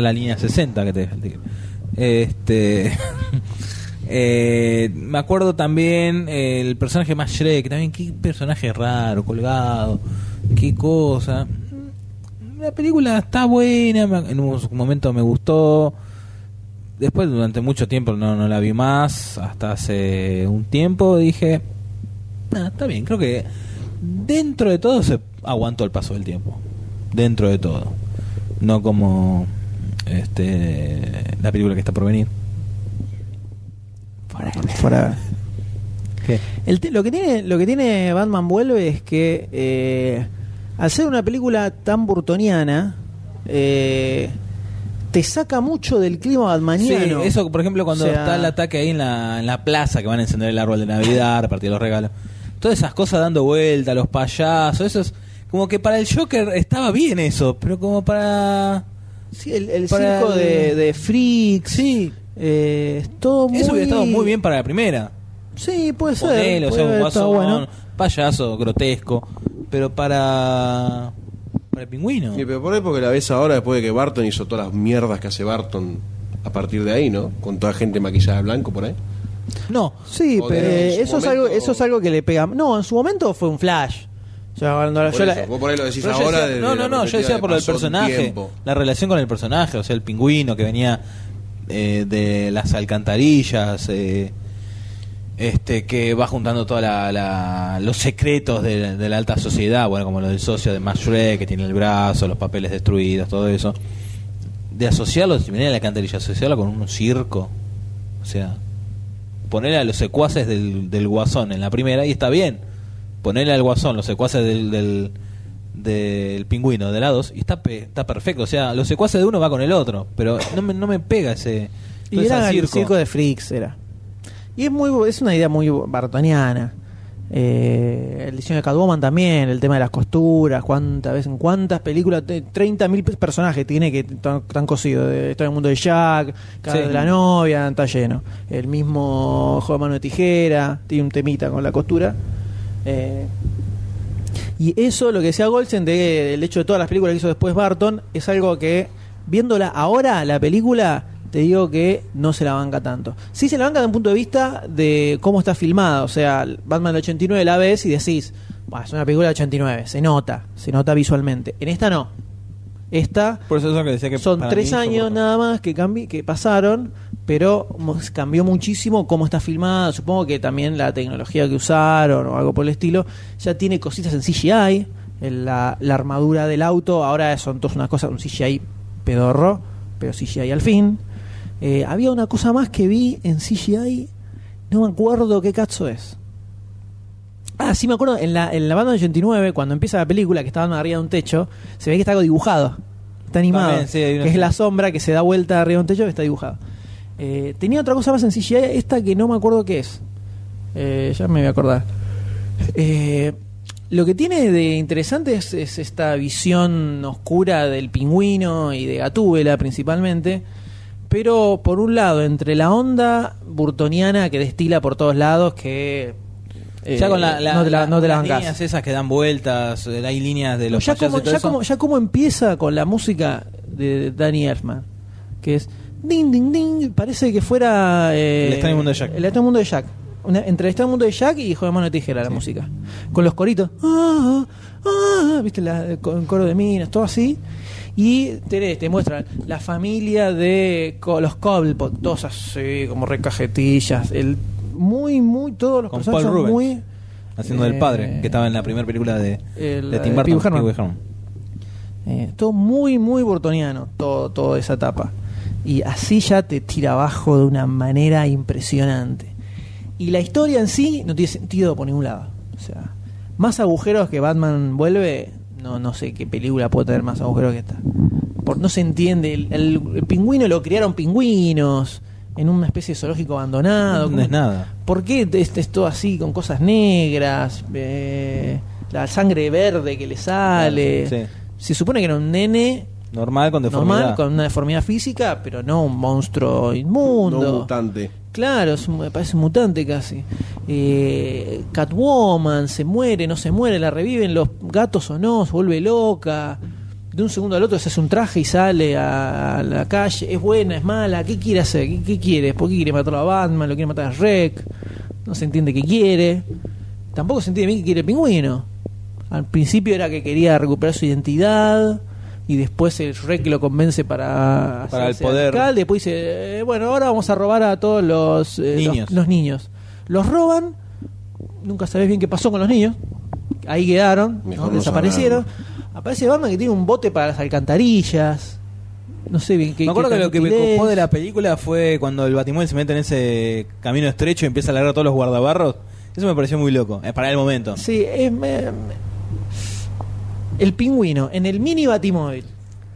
la línea 60 que te. Este. eh, me acuerdo también eh, el personaje más Shrek, también qué personaje raro, colgado, qué cosa. La película está buena, en un momento me gustó. Después durante mucho tiempo no, no la vi más, hasta hace un tiempo dije, "Ah, está bien, creo que dentro de todo se aguantó el paso del tiempo. Dentro de todo. No como este la película que está por venir. Forever. ¿Qué? El lo, que tiene, lo que tiene Batman Vuelve es que eh, al ser una película tan burtoniana, eh, te saca mucho del clima Sí, batmaniano. eso, por ejemplo, cuando O sea, está el ataque ahí en la, en la plaza que van a encender el árbol de Navidad, repartir los regalos. Todas esas cosas dando vuelta, los payasos, eso es como que para el Joker estaba bien eso, pero como para... sí, el, el para circo el- de, de freaks. Sí, eh, es todo muy... eso hubiera estado muy bien para la primera. Sí, puede ser. Ponele, o puede sea, un haber estado guasón, bueno. payaso, grotesco, pero para... para el pingüino. Sí, pero por ahí porque la ves ahora después de que Barton hizo todas las mierdas que hace Barton a partir de ahí, ¿no? Con toda gente maquillada de blanco por ahí. No, Sí, pero eso, es algo, eso es algo que le pega. No, en su momento fue un flash. O sea, cuando la- Por yo eso, la- vos por ahí lo decís ahora. decía- de- no, no, la no, yo decía de por el personaje, tiempo. la relación con el personaje, o sea, el pingüino que venía eh, de las alcantarillas, eh, este que va juntando todos los secretos de, de la alta sociedad, bueno, como lo del socio de Max Shrek, que tiene el brazo, los papeles destruidos, todo eso. De asociarlo, si venía de la alcantarilla, asociarlo con un circo, o sea, ponerle a los secuaces del, del guasón en la primera y está bien. Ponerle al guasón los secuaces del, del, del pingüino de lados y está, pe- está perfecto. O sea, los secuaces de uno va con el otro, pero no me, no me pega ese. Y todo era el circo. circo de freaks, era. Y es muy es una idea muy bartoniana. Eh, el diseño de Catwoman también, el tema de las costuras, cuántas veces, en cuántas películas, te- 30.000 personajes tiene que están están cosidos. de- Está en el mundo de Jack, cada Sí. de la novia, está lleno. El mismo juego de mano de tijera, tiene un temita con la costura. Eh, y eso, lo que decía Goldstein, de, el hecho de todas las películas que hizo después Barton, es algo que, viéndola ahora, la película, te digo que no se la banca tanto. Sí se la banca desde un punto de vista de cómo está filmada. O sea, Batman del 89 la ves y decís, "Buah, es una película del 89, se nota, se nota visualmente. En esta no. Esta Por eso es lo que decía que son tres años nada más que, que pasaron, pero cambió muchísimo cómo está filmada. Supongo que también la tecnología que usaron o algo por el estilo ya tiene cositas en CGI. La, la armadura del auto ahora son todas unas cosas, un CGI pedorro, pero CGI al fin. Eh, había una cosa más que vi en CGI, no me acuerdo qué cacho es. Ah, sí me acuerdo, en la, en la banda del 89, cuando empieza la película, que estaban arriba de un techo, se ve que está algo dibujado. Está animado. También, sí, que es la sombra que se da vuelta arriba de un techo que está dibujado. Eh, tenía otra cosa más en CGI, esta que no me acuerdo qué es. Eh, ya me voy a acordar. Eh, lo que tiene de interesante es, es esta visión oscura del pingüino y de Gatúbela principalmente. Pero por un lado, entre la onda burtoniana que destila por todos lados, que eh, ya con la, la- no te la, no te la las bancás. líneas esas que dan vueltas, eh, hay líneas de los ya como, y todo ya, eso. como, ya como empieza con la música de Danny Elfman, que es ding ding ding, parece que fuera eh, El extraño mundo de Jack. El extraño mundo de Jack. Una- entre el extraño mundo de Jack y Hijo de mano de tijera la música. Con los coritos. Ah, ah, viste la, con coro de minas, todo así. Y te, te muestran la familia de co- los Cobblepot, todos así, como recajetillas. El, muy, muy, todos los Con personajes Paul son Rubens, muy. haciendo del eh, padre, que estaba en la primera película de, el- de Tim eh, Burton. Herman. Eh, todo muy, muy burtoniano, todo, toda esa etapa. Y así ya te tira abajo de una manera impresionante. Y la historia en sí no tiene sentido por ningún lado. O sea, más agujeros que Batman vuelve, no, no sé qué película puede tener más agujeros que esta. Por, no se entiende, el, el- el pingüino lo criaron pingüinos en una especie de zoológico abandonado. No es nada. ¿Por qué es, es todo así con cosas negras? Eh, la sangre verde que le sale. Sí. Se supone que era un nene Normal con deformidad. normal, con una deformidad física, pero no un monstruo inmundo. No mutante. Claro, es un- parece un mutante casi. Eh, Catwoman se muere, no se muere, la reviven los gatos o no, se vuelve loca. de un segundo al otro se hace un traje y sale a la calle, es buena, es mala, ¿qué quiere hacer? ¿Qué, qué quiere? ¿Por qué quiere matar a Batman? ¿Lo quiere matar a Rec? No se entiende qué quiere. Tampoco se entiende bien qué quiere el pingüino. Al principio era que quería recuperar su identidad y después el Rec lo convence para, Para el poder. alcalde. Después dice, eh, bueno, ahora vamos a robar a todos los, eh, los- Niños. los niños. Los roban, nunca sabes bien qué pasó con los niños. Ahí quedaron, desaparecieron. Aparece Batman que tiene un bote para las alcantarillas. No sé bien qué. Me acuerdo qué que lo que me copó de la película fue cuando el Batimóvil se mete en ese camino estrecho y empieza a largar a todos los guardabarros. Eso me pareció muy loco, eh, para el momento. Sí, es. me- el pingüino en el mini Batimóvil.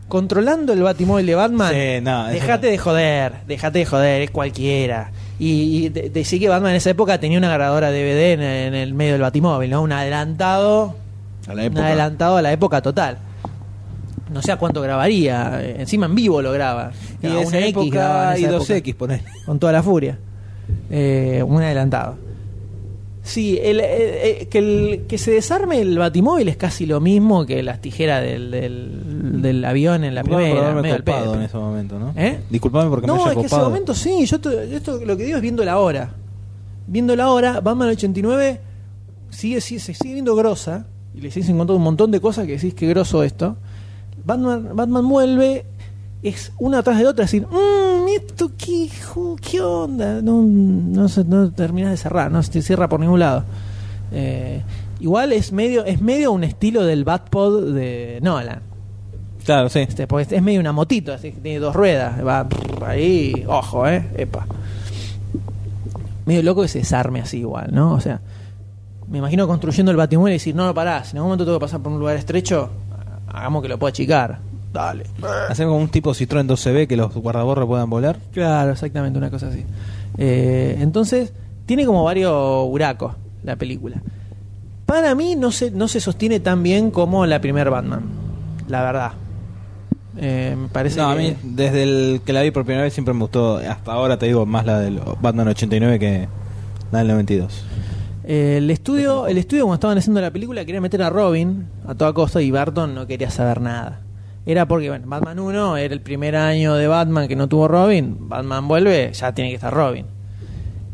Controlando el Batimóvil de Batman. Sí, no, Dejate no. de joder, dejate de joder, es cualquiera. Y, y de- decir que Batman en esa época tenía una grabadora DVD en, en el medio del Batimóvil, ¿no? Un adelantado. A la Un época. adelantado a la época total. No sé a cuánto grabaría. eh, Encima en vivo lo graba. Y esa una X en y esa 2X época, por ahí. Con toda la furia. Eh, un adelantado. Sí, el, eh, eh, que, el- que se desarme el batimóvil es casi lo mismo que las tijeras del, del, del avión en la Disculpame por primera. haberme medio copado en ese momento, ¿no? ¿Eh? Disculpame porque me No, haya es que ese copado. momento sí, yo to- esto lo que digo es viendo la hora. Viendo la hora, Batman 89 sigue, sigue, se sigue viendo grosa. Y le sigues encontrando un montón de cosas que decís que groso esto. Batman, Batman vuelve, es una tras de otra, decir, mmm, esto qué, qué onda. No, no, se, no terminas de cerrar, no se cierra por ningún lado. Eh, igual es medio, es medio un estilo del Batpod de Nolan. Claro, sí. Este, porque es medio una motito, así que tiene dos ruedas. Va ahí, ojo, eh, epa. Medio loco que se desarme así igual, ¿no? O sea, me imagino construyendo el batimóvil y decir, no, no pará, si en algún momento tengo que pasar por un lugar estrecho, hagamos que lo pueda achicar. Dale. Hacer como un tipo Citroën 12B que los guardaborros puedan volar. Claro, exactamente, una cosa así. Eh, entonces, tiene como varios buracos la película. Para mí no se, no se sostiene tan bien como la primer Batman, la verdad. Eh, me parece No, a mí desde el que la vi por primera vez siempre me gustó. Hasta ahora te digo más la del Batman 89 que la del 92. Eh, el estudio, el estudio cuando estaban haciendo la película quería meter a Robin a toda costa y Barton no quería saber nada. Era porque, bueno, Batman 1 era el primer año de Batman que no tuvo Robin. Batman vuelve, ya tiene que estar Robin.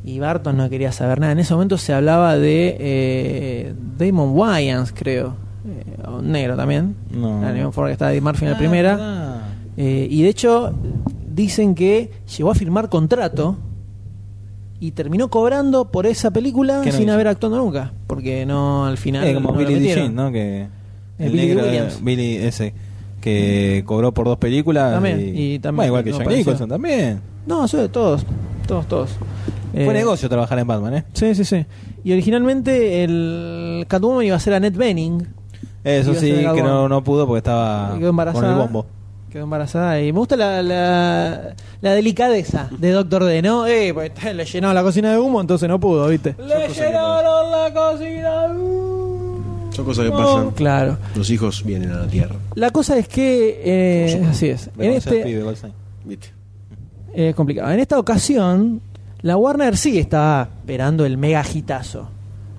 Y Barton no quería saber nada. En ese momento se hablaba de eh, Damon Wayans, creo. Eh, un negro también. No. La misma forma que estaba Eddie Murphy en la Ah, primera. Eh, y de hecho, dicen que llegó a firmar contrato y terminó cobrando por esa película ¿Qué no sin hizo? haber actuado nunca. Porque no al final. Como no Billy. Jean, ¿no? Que el Billy negro, Williams. Billy ese que cobró por dos películas También, y, y también Bueno, igual que no Jack pareció. Nicholson también. No, eso de todos. Todos, todos. Fue Eh, negocio trabajar en Batman, ¿eh? Sí, sí, sí. Y originalmente el Catwoman iba a ser Annette Benning. Eso a sí, que no, no pudo porque estaba quedó embarazada. con el bombo. Quedó embarazada y me gusta la, la, la delicadeza de Doctor D, ¿no? Eh, pues le llenó la cocina de humo, entonces no pudo, ¿viste? Le llenaron la cocina. Son cosas que pasan. Claro. Los hijos vienen a la tierra. La cosa es que, eh, así es, en este, complicado. En esta ocasión, la Warner sí estaba esperando el mega hitazo.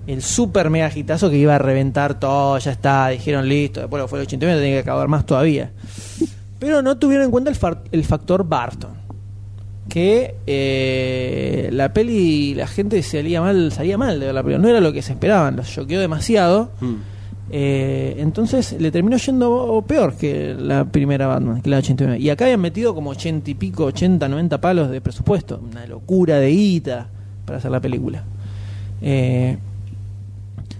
El super mega hitazo que iba a reventar todo, ya está, dijeron listo, después lo fue el 89, tenía que acabar más todavía. Pero no tuvieron en cuenta el factor Barton. Que eh, la peli, la gente salía mal, salía mal de ver la película. No era lo que se esperaban, los choqueó demasiado. Mm. Eh, entonces le terminó yendo peor que la primera Batman, que la 89. Y acá habían metido como 80 y pico, 80, 90 palos de presupuesto. Una locura de guita para hacer la película. Eh,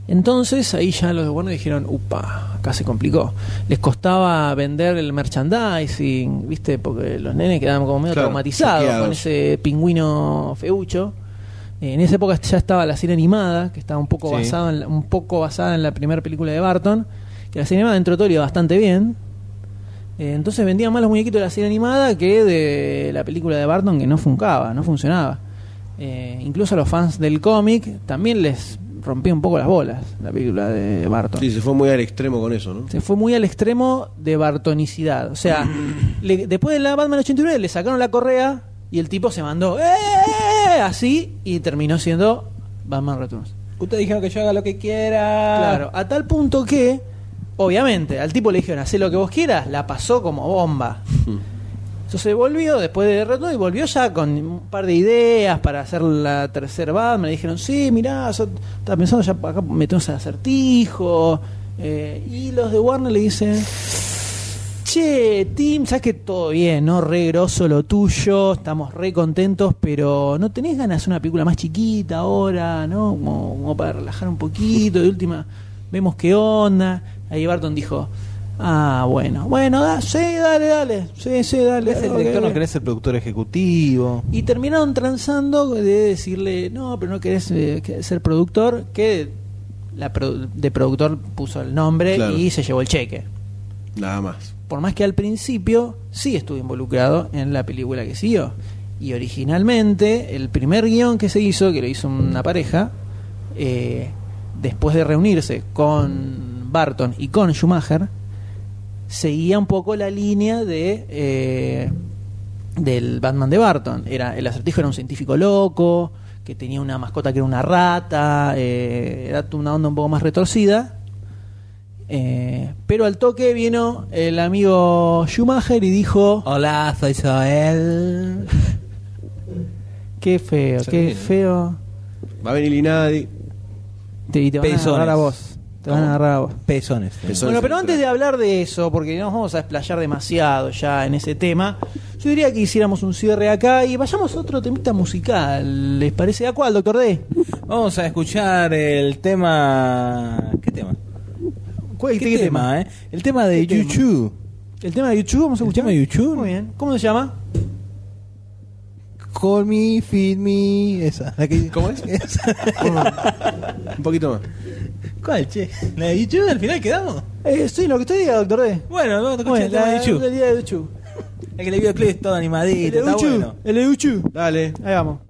entonces ahí ya los de Warner dijeron, upa, acá se complicó. Les costaba vender el merchandising, ¿viste? Porque los nenes quedaban como medio Claro, traumatizados con ese pingüino feucho. En esa época ya estaba la serie animada, que estaba un poco Sí. basada en la- un poco basada en la primera película de Barton, que la serie animada dentro de todo iba bastante bien. Eh, entonces vendían más los muñequitos de la serie animada que de la película de Barton que no funcaba, no funcionaba. Eh, incluso a los fans del cómic también les rompía un poco las bolas la película de Barton. Sí, se fue muy al extremo con eso, ¿no? Se fue muy al extremo de bartonicidad. O sea, le- después de la Batman 89 le sacaron la correa y el tipo se mandó "Eh", así y terminó siendo Batman Returns. Ustedes dijeron que yo haga lo que quiera. Claro, a tal punto que Obviamente, al tipo le dijeron, haz lo que vos quieras, la pasó como bomba. Entonces volvió después de retorno y volvió ya con un par de ideas para hacer la tercera Batman. Le dijeron, sí, mirá, yo estaba pensando ya acá metemos al acertijo. Eh, y los de Warner le dicen, che, Tim, sabes que todo bien, ¿no? Re grosso lo tuyo, estamos re contentos, pero ¿no tenés ganas de hacer una película más chiquita ahora, ¿no? Como, como para relajar un poquito, de última, vemos qué onda. Ahí Barton dijo, ah, bueno, bueno, da, sí, dale, dale, sí, sí, dale. ¿Es el director, no ok". querés el productor ejecutivo? Y terminaron transando de decirle, no, pero no querés eh, ser productor, que la produ- de productor puso el nombre Claro. y se llevó el cheque. Nada más. Por más que al principio sí estuvo involucrado en la película que siguió. Y originalmente, el primer guion que se hizo, que lo hizo una pareja, eh, después de reunirse con Barton y con Schumacher, seguía un poco la línea de eh, del Batman de Barton. Era, el acertijo era un científico loco, que tenía una mascota que era una rata, eh, era una onda un poco más retorcida. Eh, pero al toque vino el amigo Schumacher y dijo: Hola, soy Joel. Qué feo, Sí. qué feo. Va a venir Inadi. Te, y te van a agarrar a vos. Te van a agarrar. Pezones. Pezones. Bueno, pero el antes de hablar de eso, porque nos vamos a explayar demasiado ya en ese tema, yo diría que hiciéramos un cierre acá y vayamos a otro temita musical. ¿Les parece? ¿A cuál, doctor D? Vamos a escuchar el tema. ¿Qué tema? ¿Cuál, ¿Qué, tema, eh? El tema de ¿Qué? YouTube. ¿El tema de YouTube? ¿Vamos a ¿El escuchar? tema de YouTube? Muy bien. ¿Cómo se llama? Call me, feed me. Esa. La que... ¿Cómo es? Esa. Un poquito más. ¿Cuál, che? ¿La de YouTube al final quedamos? Eh, sí, lo que usted diga, doctor D. Bueno, vamos a Bueno, el tema de YouTube. el día de YouTube. Es que el videoclip es todo El animadito, está bueno. El de YouTube. Dale. Ahí vamos.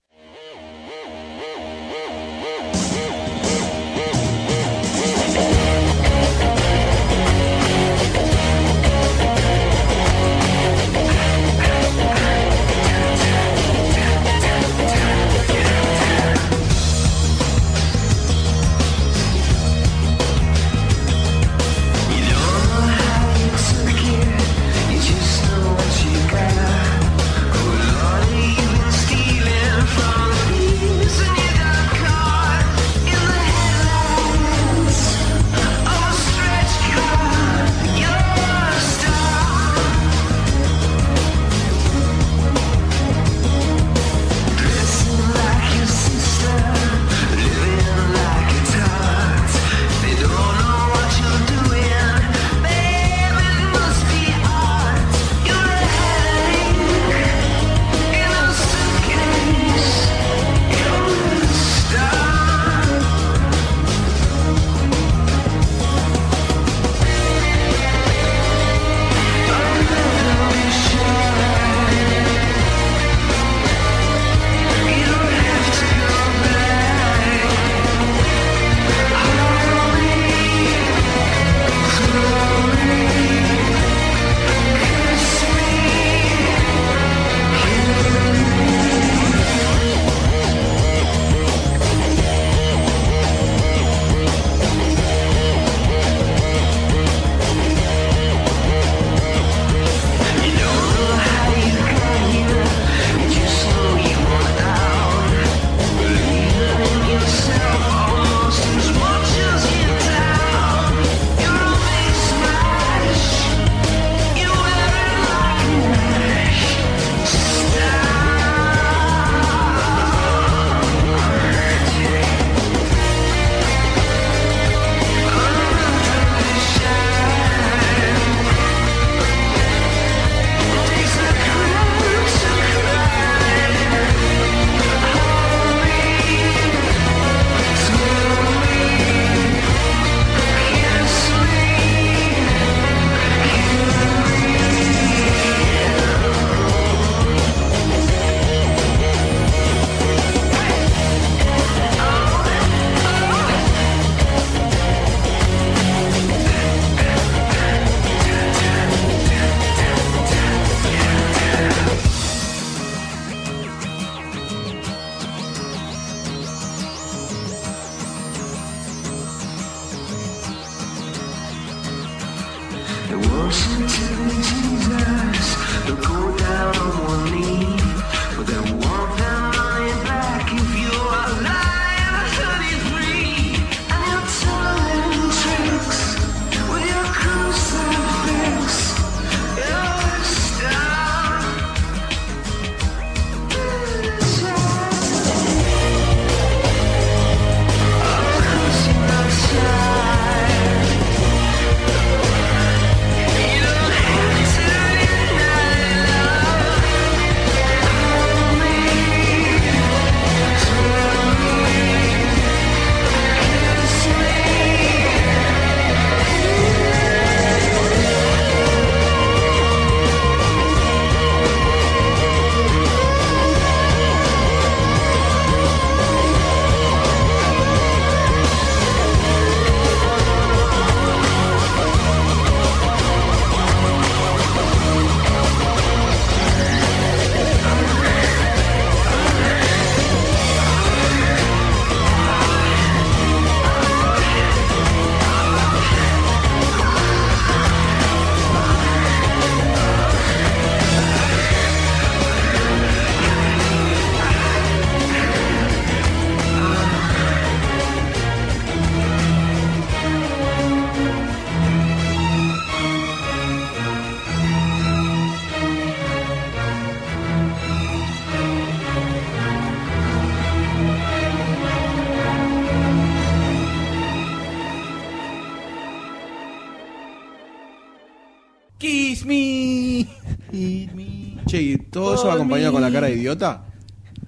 Idiota?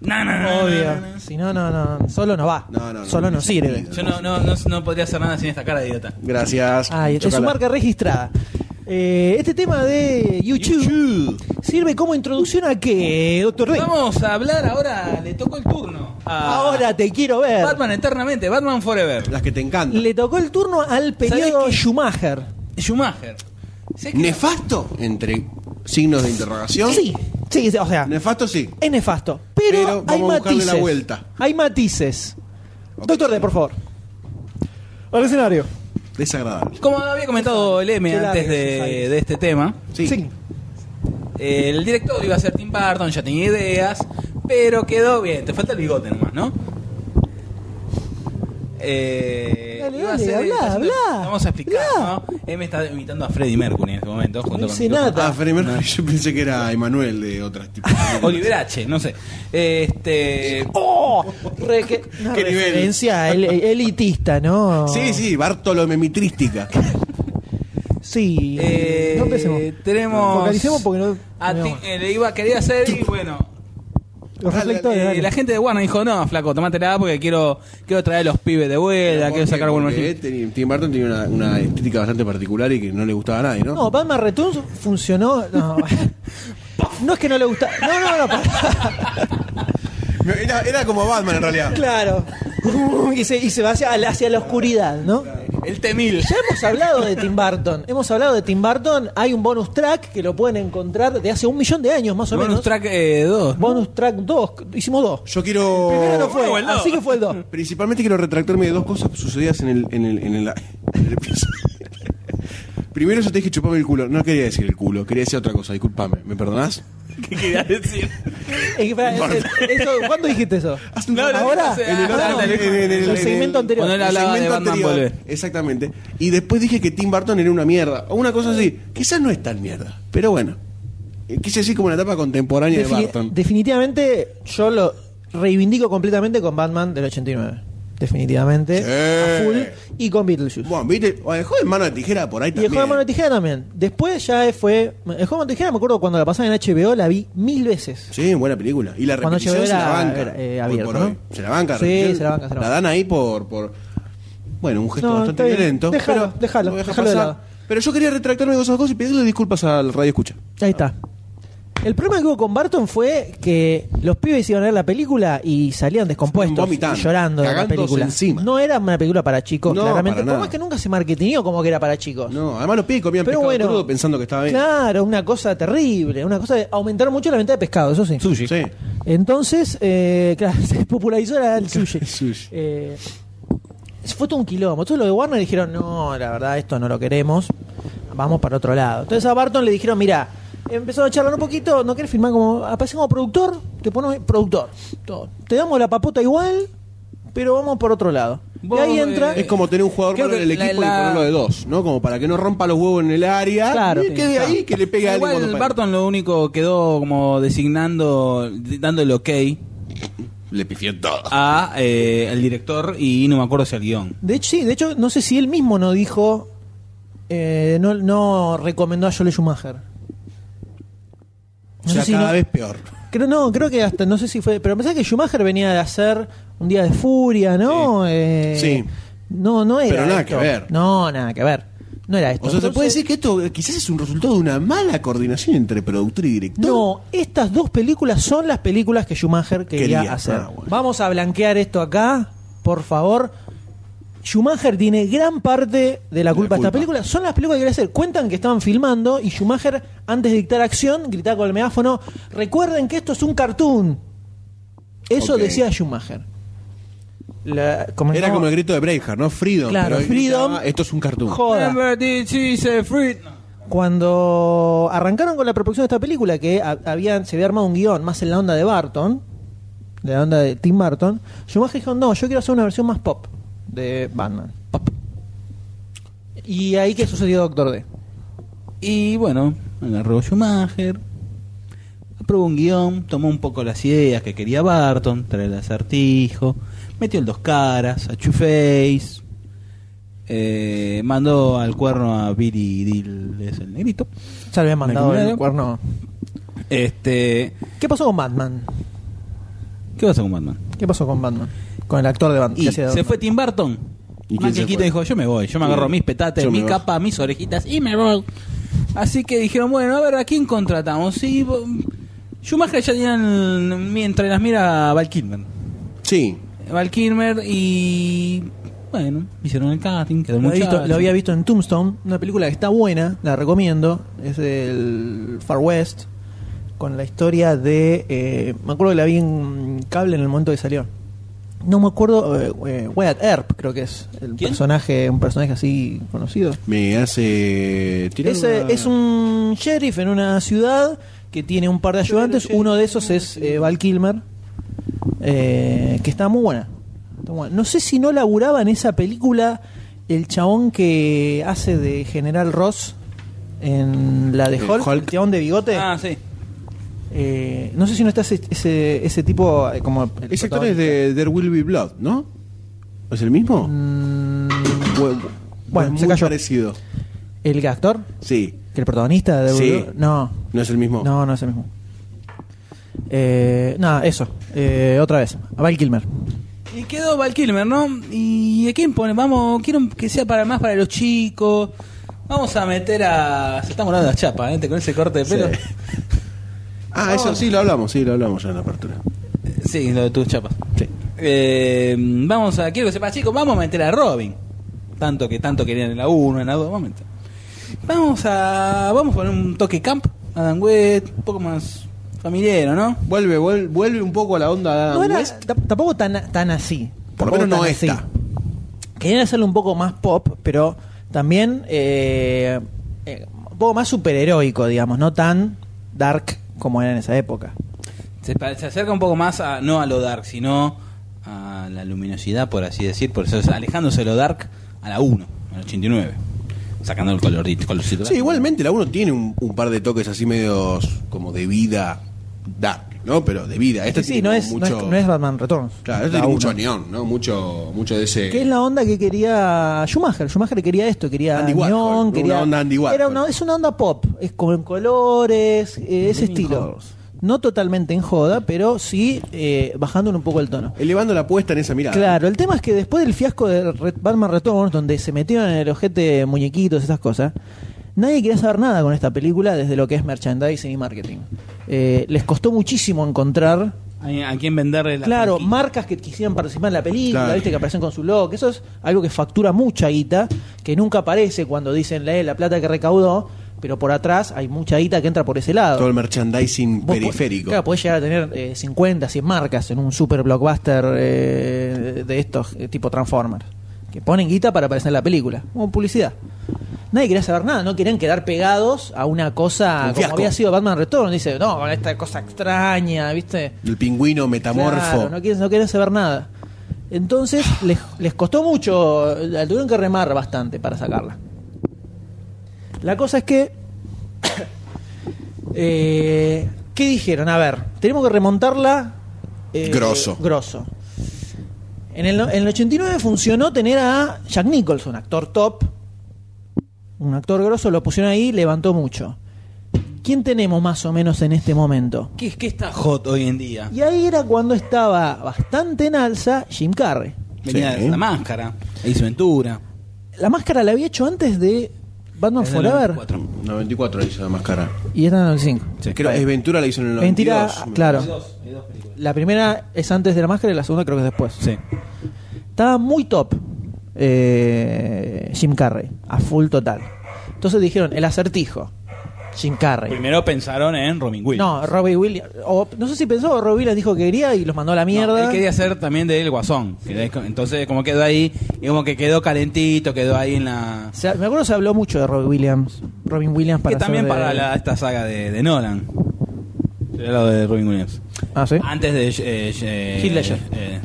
No, no, no, Obvio. no, no. Si no, no, no. Solo no va. No, no, no. Solo no sirve. Yo no, no, no, no podría hacer nada sin esta cara de idiota. Gracias. Ay, es su Chocala. marca registrada. Eh, este tema de YouTube, sirve como introducción a qué, doctor D. Vamos a hablar ahora, le tocó el turno. a Ahora te quiero ver. Batman eternamente, Batman Forever. Las que te encantan. Le tocó el turno al periodo qué? Schumacher. Schumacher. ¿Nefasto? Entre signos de interrogación. Sí, sí, o sea, Nefasto sí. es nefasto. Pero, Pero hay vamos a buscarle matices. la vuelta. Hay matices. Doctor D, por favor. Al escenario. Desagradable. Como había comentado el M Qué antes largo, de, de este tema, Sí. eh, el director iba a ser Tim Burton, ya tenía ideas, pero quedó bien, te falta el bigote nomás, ¿no? Eh, Dale, iba a dale, haciendo- habla, Vamos a explicar. ¿no? M está imitando a Freddie Mercury en este momento. Junto No con sé Nico nada. Ah, Freddie Mercury, yo pensé que era Emanuel de otras tipo. Oliver H, no sé. Este. ¡Oh! Re- que- una ¿Qué nivel? referencia el- elitista, ¿no? Sí, sí, Bartolomemitrística. Sí. eh, no empecemos. Tenemos. Focalicemos porque no. a no. Tim- eh, le iba, quería hacer y bueno. Los reflectores. eh, dale. la gente de Warner dijo: No, flaco, tomátela porque quiero, quiero traer a los pibes de vuelta, ¿Por quiero sacar buen Porque margen. tenía- Tim Burton tenía una, una estética bastante particular y que no le gustaba a nadie, ¿no? No, Batman Returns funcionó. No. no es que no le gusta. No, no, no. Era, era como Batman en realidad. claro. Y se, y se va hacia, hacia la oscuridad, ¿no? El T-1000. Ya hemos hablado de Tim Burton. Hemos hablado de Tim Burton. Hay un bonus track que lo pueden encontrar de hace un millón de años, más o Bonus menos. track 2. Bonus track 2. Hicimos dos. Yo quiero. Primero no fue, Oh, el así que fue el 2. Principalmente quiero retractarme de dos cosas sucedidas en el, en el, en el, en el episodio. Primero yo te dije chupame el culo. No quería decir el culo, quería decir otra cosa. Disculpame, ¿me perdonás? ¿Qué querías decir? Eh, espera, eh, eso, ¿Cuándo dijiste eso? Hace un No, rato. no, ¿Ahora? En el, ah, otro- no, en el- en el- el en el- segmento anterior. Cuando él el hablaba de segmento Batman anterior. Volver. Exactamente. Y después dije que Tim Burton era una mierda. O una cosa así. Quizás no es tan mierda. Pero bueno. Eh, Quise decir como una etapa contemporánea de Burton. definitivamente yo lo reivindico completamente con Batman del 89. Definitivamente. Sí. A full. Y con Beetlejuice. Bueno, viste, o el joven mano de tijera por ahí Y el también. juego de mano de tijera también. Después ya fue. El juego de mano de tijera me acuerdo cuando la pasaba en HBO, la vi mil veces. Sí, buena película. Y la Cuando repetición HBO se la banca. era, eh, hoy abierto, por ¿no? hoy. Se la banca. Sí, se la banca, se la dan ahí por, por. Bueno, un gesto No, bastante violento. Déjalo, pero déjalo, de lado. Pero yo quería retractarme de esas cosas y pedirle disculpas al radio escucha. Ahí está. El problema que hubo con Barton fue que los pibes iban a ver la película y salían descompuestos Vomitando, y llorando de la cagándose película. encima. No era una película para chicos, No, claramente. para Por nada. más que nunca se marketingó como que era para chicos. No, además los pibes comían Pero pescado bueno, crudo pensando que estaba bien. Claro, una cosa terrible, una cosa de aumentar mucho la venta de pescado, eso sí. Sushi. Sí. Entonces, eh, claro, se popularizó la- el sushi. Sushi. Eh, fue todo un quilombo. Todos los de Warner dijeron, no, la verdad, esto no lo queremos. vamos para otro lado. Entonces a Barton le dijeron, mira, empezó a charlar un poquito, ¿no querés firmar como, aparece como productor? Te ponemos productor. Todo. Te damos la papota igual, pero vamos por otro lado. Y ahí entra... eh, Es como tener un jugador Creo malo en el que la- equipo la- y ponerlo de dos, ¿no? Como para que no rompa los huevos en el área. Claro. y quede ahí, que le pegue a alguien Igual cuando Barton lo único quedó como designando, dando el ok Le pifió todo. a eh, el director y no me acuerdo si al guion. De hecho, sí, de hecho, no sé si él mismo no dijo, eh, no, no recomendó a Joel Schumacher. O sea, sé si cada no- vez peor. Creo, no, creo que hasta, no sé si fue, pero pensé que Schumacher venía de hacer un día de furia, ¿no? Eh, Sí. No, no era Pero nada esto. que ver. No, nada que ver. No era esto. O sea, se Entonces, puede decir que esto eh, quizás es un resultado de una mala coordinación entre productor y director. No, estas dos películas son las películas que Schumacher quería, Quería. hacer. Ah, bueno. Vamos a blanquear esto acá, por favor. Schumacher tiene gran parte de la culpa de esta película. Son las películas que quería hacer. Cuentan que estaban filmando y Schumacher, antes de dictar acción, gritaba con el megáfono: Recuerden que esto es un cartoon. Eso decía Schumacher. La- comentó- Era como el grito de Braveheart, ¿no? Freedom. Claro, pero él Freedom. gritaba, Esto es un cartoon. Joda. Cuando arrancaron con la preproducción de esta película, que ha- habían, se había armado un guion más en la onda de Barton, de la onda de Tim Burton, Schumacher dijo, no, yo quiero hacer una versión más pop de Batman. Pop. Y ahí que sucedió Doctor D. Y bueno, agarró Schumacher, aprobó un guion, tomó un poco las ideas que quería Barton, traer el acertijo, metió el dos caras, a Two-Face, eh, mandó al cuerno a Billy Dill, es el negrito. Ya le habían mandado ¿Me el cuerno. Este, ¿Qué pasó con Batman? ¿Qué pasa con Batman? ¿Qué pasó con Batman? Con el actor de Batman. Y se fue Tim Burton. ¿Y Keaton fue? dijo, yo me voy, yo me agarro mis petates, Yo mi capa, mis orejitas y me voy. Así que dijeron, bueno, a ver, ¿a quién contratamos? Y bo- Schumacher ya tenían entre las miras a Val Kilmer. Sí. Val Kilmer y... Bueno, hicieron el casting, quedó Lo había, muchacho. visto, lo había visto en Tombstone, una película que está buena, la recomiendo. Es del Far West, con la historia de. eh, me acuerdo que la vi en cable en el momento que salió. No me acuerdo, eh, eh, Wyatt Earp, creo que es el ¿Quién? personaje, un personaje así conocido. Me hace tirar Es, eh, una- es un sheriff en una ciudad que tiene un par de ayudantes. Uno de esos es eh, Val Kilmer, eh, que está muy buena. Está buena. No sé si no laburaba en esa película el chabón que hace de General Ross en la de El Hulk, Hulk. el chabón de bigote. Ah, sí. Eh, no sé si no está ese, ese, ese tipo eh, como... el Ese actor es de There Will Be Blood, ¿no? ¿Es el mismo? Mm, Bu- bueno, es se muy cayó. parecido. ¿El actor? Sí. ¿Que el protagonista de Sí. No, ¿No es el mismo? No, no es el mismo. Eh, nada, eso. Eh, otra vez. A Val Kilmer. Y quedó Val Kilmer, ¿no? ¿Y a quién pone? Vamos, quiero que sea para más para los chicos. Vamos a meter a... Se está morando la chapa, ¿eh? Con ese corte de pelo. Ah, eso sí lo hablamos, sí lo hablamos ya en la apertura. Sí, lo de tus chapas. Sí. Eh, vamos a, quiero que sepas, chicos, vamos a meter a Robin. Tanto que tanto querían en la 1, en la 2, vamos a meter. Vamos a, vamos a poner un toque camp, Adam West, un poco más familiar, ¿no? Vuelve, vuelve, vuelve un poco a la onda de Adam No era West. tampoco tan, tan así. Por lo menos no así. esta. Querían hacerlo un poco más pop, pero también eh, eh, un poco más superheroico, digamos, no tan dark como era en esa época. Se, acerca un poco más a, no a lo dark, sino a la luminosidad, por así decir, por eso es alejándose de lo dark a la 1, al 89. Sacando el colorito, colorcito. Sí, igualmente la 1 tiene un, un par de toques así medios como de vida dark, ¿no? Pero de vida. Esta Es que sí, tiene no es, no es- mucho, no es Batman Returns. Claro, esta La tiene mucho neón, ¿no? Mucho, mucho de ese. Que es la onda que quería Schumacher. Schumacher quería esto, quería Andy Warhol, neón, una quería onda Andy Warhol. Era una, es una onda pop, es con colores, eh, ese estilo. No totalmente en joda, pero sí eh, bajándole un poco el tono. Elevando la apuesta en esa mirada. Claro, el tema es que después del fiasco de Re- Batman Returns, donde se metieron en el ojete muñequitos, esas cosas, nadie quería saber nada con esta película desde lo que es merchandising y marketing. Eh, les costó muchísimo encontrar ¿A, quién venderle la Claro, franquicia? marcas que quisieran participar en la película, Claro. viste que aparecen con su logo, que eso es algo que factura mucha guita, que nunca aparece cuando dicen la, la plata que recaudó, pero por atrás hay mucha guita que entra por ese lado. Todo el merchandising Vos periférico. Claro, podés llegar a tener eh, 50, 100 marcas en un super blockbuster eh, de estos, eh, tipo Transformers, que ponen guita para aparecer en la película, como publicidad. Nadie quería saber nada, no querían quedar pegados a una cosa Un como fiasco. había sido Batman Return. Dice, no, con esta cosa extraña, ¿viste? El pingüino metamorfo. Claro, no, quieren, no quieren saber nada. Entonces les, les costó mucho, la tuvieron que remar bastante para sacarla. La cosa es que. eh, ¿Qué dijeron? A ver, tenemos que remontarla. eh, Grosso. Grosso. En el, no- en el 89 funcionó tener a Jack Nicholson, actor top. Un actor grosso, lo pusieron ahí, levantó mucho. ¿Quién tenemos más o menos en este momento? ¿Qué, qué está hot hoy en día? Y ahí era cuando estaba bastante en alza Jim Carrey. Venía Sí. de la máscara, Ace Ventura. La máscara la había hecho antes de Batman Es del Forever 94. 94 le hizo la máscara. y esta en el 95. Creo que Ventura la hizo en el 92. Mentira, me claro. Hay dos. La primera es antes de la máscara y la segunda creo que es después. Sí. Estaba muy top eh, Jim Carrey, a full total. Entonces dijeron, el acertijo, Jim Carrey. Primero pensaron en Robin Williams. No, Robbie Williams. O, no sé si pensó, o Robbie Williams dijo que quería y los mandó a la No, mierda. él quería ser también del Guasón. que es- Entonces, como quedó ahí, y como que quedó calentito, quedó ahí en la. Me acuerdo se habló mucho de Robbie Williams. Robin Williams para que también de- para la- esta saga de, de Nolan. Era lo de Robin Williams. Ah, sí. Antes de. Eh, eh, Heath Ledger. eh,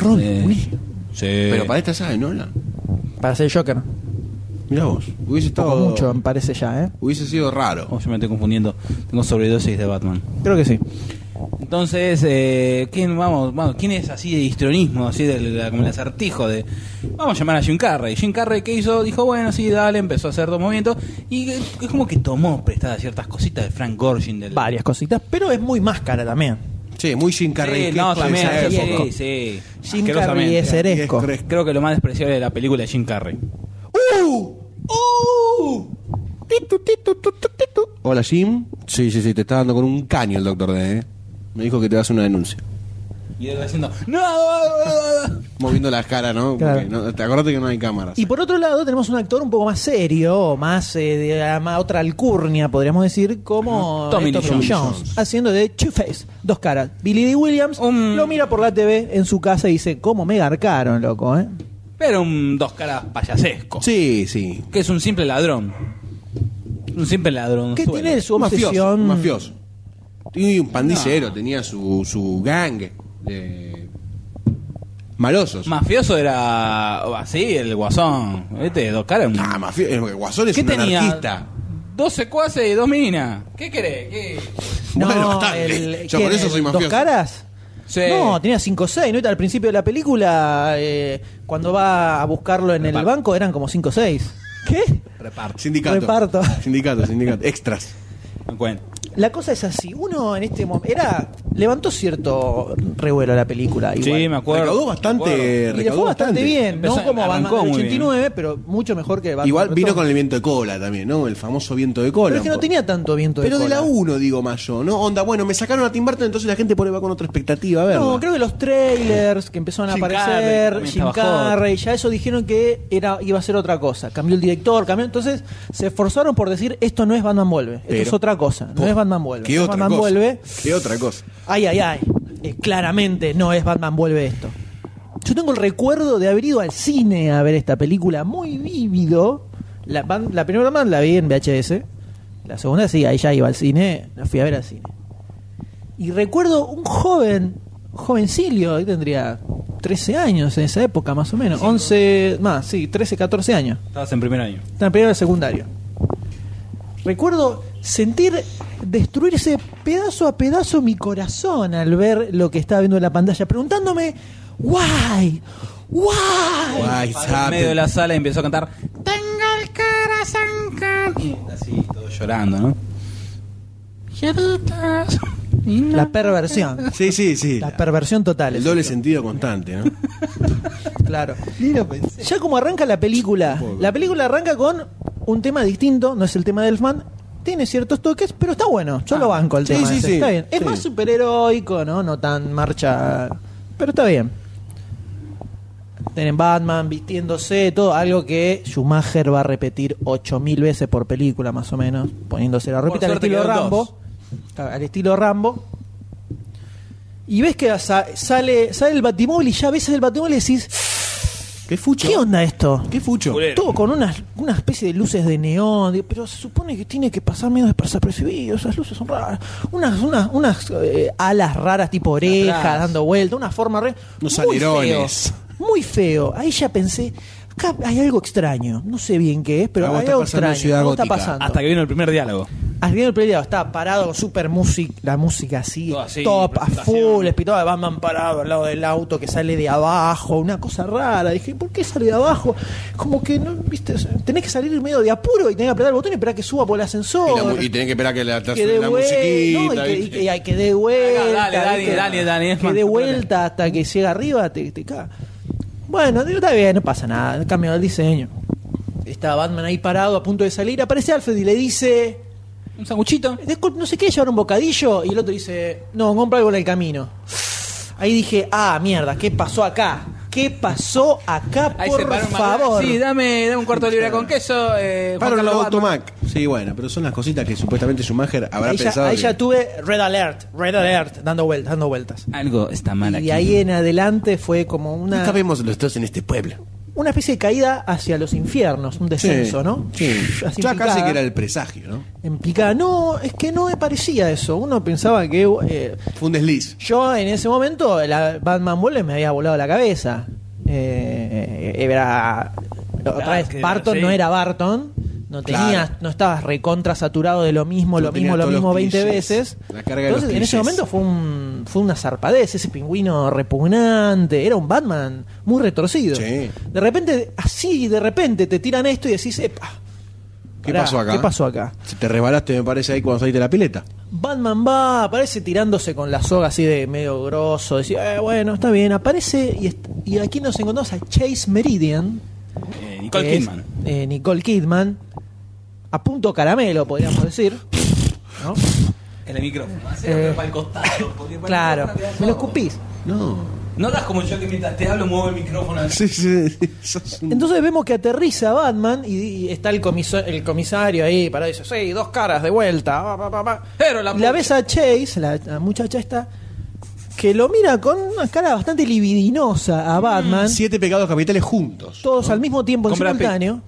Robin eh, Williams. Sí. Pero para esta saga de Nolan. Para ser Joker. Mirá vos. Hubiese Poco estado. mucho, me parece ya, ¿eh? Hubiese sido raro. Oh, yo me estoy confundiendo. Tengo sobredosis de Batman. Creo que sí. Entonces, eh, ¿quién, vamos, vamos, ¿quién es así de histrionismo, así de, la- como el acertijo de... Vamos a llamar a Jim Carrey. Jim Carrey, ¿qué hizo? Dijo, bueno, sí, dale, empezó a hacer dos movimientos. Y es como que tomó prestadas ciertas cositas de Frank Gorshin. Del... Varias cositas, pero es muy máscara también. Sí, muy Jim Carrey. Sí, no, también, sí, sí, sí. Jim. Carrey es eresco. Es Creo que lo más despreciable de la película es Jim Carrey. ¡Uh! ¡Uh! Titu, titu, tu, tu, titu. Hola, Jim. Sí, sí, sí, te está dando con un caño el doctor D. ¿eh? Me dijo que te vas a una denuncia. Y él haciendo... ¡No! Moviendo las caras, ¿no? Claro. Porque no- te acordate que no hay cámaras. Y por otro lado tenemos un actor un poco más serio, más eh, de la ma- otra alcurnia, podríamos decir, como Tommy Lee Tommy Jones. Jones, haciendo de Two-Face, dos caras. Billy D. Williams Un- lo mira por la TV en su casa y dice, ¿cómo me garcaron, loco? Eh? Pero un dos caras payasesco. Sí, sí. Que es un simple ladrón. Un simple ladrón. ¿Qué suelo. tiene su Un mafioso. obsesión? Un mafioso. Y un pandillero, tenía su, su gang de malosos. Mafioso era así, el guasón. Este, dos caras. un- ah, mafioso. El guasón es ¿Qué un tenía? anarquista. 12 cuaces y dos minas. ¿Qué querés? ¿Qué? Bueno, bastante. Yo por ¿quién, eso soy mafioso. ¿Dos caras? Sí. No, tenía 5 o 6, ¿no? Al principio de la película, eh, cuando va a buscarlo en el Reparto. banco, eran como 5 o 6. ¿Qué? Reparto. Sindicato. Reparto. Sindicato, sindicato. Extras. Cuento. La cosa es así, uno en este momento era levantó cierto revuelo la película igual. Sí, me acuerdo. Recaudó bastante. Y le fue bastante bien, Empezó- no como Batman del muy 89, pero mucho mejor que Batman Igual vino con el viento de cola también, ¿no? El famoso viento de cola. Pero es que no tenía tanto viento de Pero de la cola. 1, digo más yo, ¿no? Onda, bueno, me sacaron a Tim Burton, entonces la gente por ahí va con otra expectativa a verla. No, creo que los trailers que empezaron a Jim aparecer, Carrey Jim. Carrey, ya eso dijeron que era iba a ser otra cosa. Cambió el director, cambió. Entonces se esforzaron por decir esto no es Batman vuelve, esto Pero- es otra cosa, no es Batman vuelve. ¿Qué otra Batman cosa? vuelve. ¿Qué otra cosa? Ay, ay, ay. Eh, claramente no es Batman vuelve esto. Yo tengo el recuerdo de haber ido al cine a ver esta película muy vívido. La, primera Batman la vi en VHS. La segunda sí, ahí ya iba al cine, la fui a ver al cine. Y recuerdo un joven, jovencilio, ahí tendría 13 años en esa época más o menos. 11, más, sí, 13, 14 años. Estabas en primer año. Está en primero y secundario. Recuerdo sentir destruirse pedazo a pedazo mi corazón al ver lo que estaba viendo en la pantalla, preguntándome, why, why. Guay, En medio de la sala y empezó a cantar Tengo el corazón can-". Y así, todo llorando, ¿no? La perversión, Sí, sí, sí. la perversión total. El doble sentido constante, ¿no? Claro. Ya como arranca la película, la película arranca con un tema distinto, no es el tema del fan, tiene ciertos toques, pero está bueno. Yo lo banco el sí, tema. sí, ese, sí. Está bien. Es Sí. más superheroico, ¿no? No tan marcha. Pero está bien. Tienen Batman vistiéndose, todo, algo que Schumacher va a repetir 8000 veces por película, más o menos, poniéndose la ropita al suerte estilo quedan Rambo. Al estilo Rambo. Y ves que sa- sale, sale el Batimóvil y ya ves el Batimóvil y decís. ¿Qué fucho? ¿Qué onda esto? ¿Qué fucho? Culero. Todo con una, una especie de luces de neón, digo, pero se supone que tiene que pasar medio desapercibido, esas luces son raras. Unas, unas, unas eh, alas raras tipo oreja, Atrás. dando vuelta, una forma re. Unos muy alerones. Feo, muy feo. Ahí ya pensé, acá hay algo extraño. No sé bien qué es, pero Algo hay está algo pasando en extraño. Ciudad Algo está Gótica. pasando. Hasta que vino el primer diálogo. Al final del peleado estaba parado con super music, la música así, Todo así, top, a presentación. full, espitado de Batman parado al lado del auto que sale de abajo, una cosa rara. Dije, ¿por qué sale de abajo? Como que, no, viste, tenés que salir medio de apuro y tenés que apretar el botón y esperar que suba por el ascensor. Y, la mu- y tenés que esperar que la, que suene dé la musiquita. no, y que, y ¿viste? que- y que dé vuelta. Dale, dale, ¿viste? dale, dale, es que más, dé dale. vuelta hasta que llega arriba, te, te caga. Bueno, digo, está bien, no pasa nada, cambio el diseño. Está Batman ahí parado a punto de salir, aparece Alfred y le dice... Un sanguchito. No sé qué, llevar un bocadillo. Y el otro dice, no, compra algo en el camino. Ahí dije, ah, mierda, ¿qué pasó acá? ¿Qué pasó acá, Ahí por se para un favor? Sí, dame, dame un cuarto de libra con queso. Eh, Juan Carlos Batman. Automac. Sí, bueno, pero son las cositas que supuestamente Schumacher habrá ahí ya, pensado. ahí que- ya tuve red alert, red alert, dando vueltas, dando vueltas. Algo está mal Y aquí. de ahí en adelante fue como una, cabemos los dos en este pueblo. Una especie de caída hacia los infiernos, un descenso, Sí, ¿no? Sí. Así Ya casi que era el presagio, ¿no? En picada. No, es que no me parecía eso. Uno pensaba que eh, Fue un desliz. Yo en ese momento, la Batman Vuelve me había volado la cabeza. Eh, era. Otra vez, que- Barton sí. no era Barton. No tenías, Claro. no estabas recontra saturado de lo mismo, No lo mismo, lo mismo los 20 clichés, veces. la carga de Entonces, los en ese momento fue un fue una zarpadez, ese pingüino repugnante, era un Batman muy retorcido. Sí. De repente, así de repente te tiran esto y decís, epa. ¿Qué pará, pasó acá? ¿Qué pasó acá? Si te resbalaste, me parece, ahí cuando saliste de la pileta. Batman va, aparece tirándose con la soga así de medio grosso, decía, eh, bueno, está bien, aparece y, aquí nos encontramos a Chase Meridian, Eh, Nicole que es, Kidman. eh, Nicole Kidman, a punto caramelo, podríamos decir. ¿no? En el micrófono. Eh, para el costado. para Claro, me lo escupís. No. No hagas como yo que mientras te hablo muevo el micrófono. Sí, sí. Entonces vemos que aterriza Batman y, y está el, comiso- el comisario ahí para dice, sí, dos caras de vuelta. pa, pa, pa, pa". Pero la la ves a Chase, la, la muchacha esta, que lo mira con una cara bastante libidinosa a Batman, Siete pecados capitales juntos. todos al mismo tiempo en simultáneo.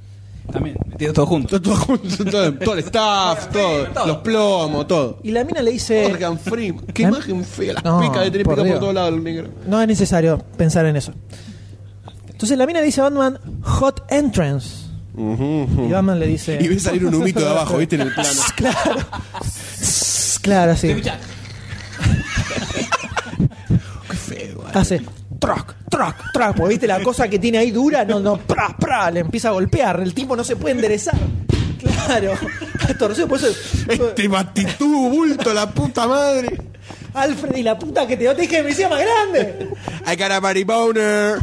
También, metido todo junto. Todo, todo junto, todo, todo el staff, todo, todo. los plomos, todo. Y la mina le dice, Morgan Freeman. Qué ¿Eh? imagen fea. Las No, pecas de tener por por todos lados el negro. no es necesario pensar en eso. Entonces la mina le dice a Batman, hot entrance. Y Batman le dice... Y ves salir un humito de abajo, ¿viste? En el plano. claro. claro, sí. Qué feo. Hace troc, troc, troc. Porque viste la cosa que tiene ahí dura, no, no, pra, pra, le empieza a golpear. El tipo no se puede enderezar. Claro. Torcido, por eso. Este batitú, bulto, la puta madre. Alfred y la puta que te te dije que me hacía más grande. I got a body boner.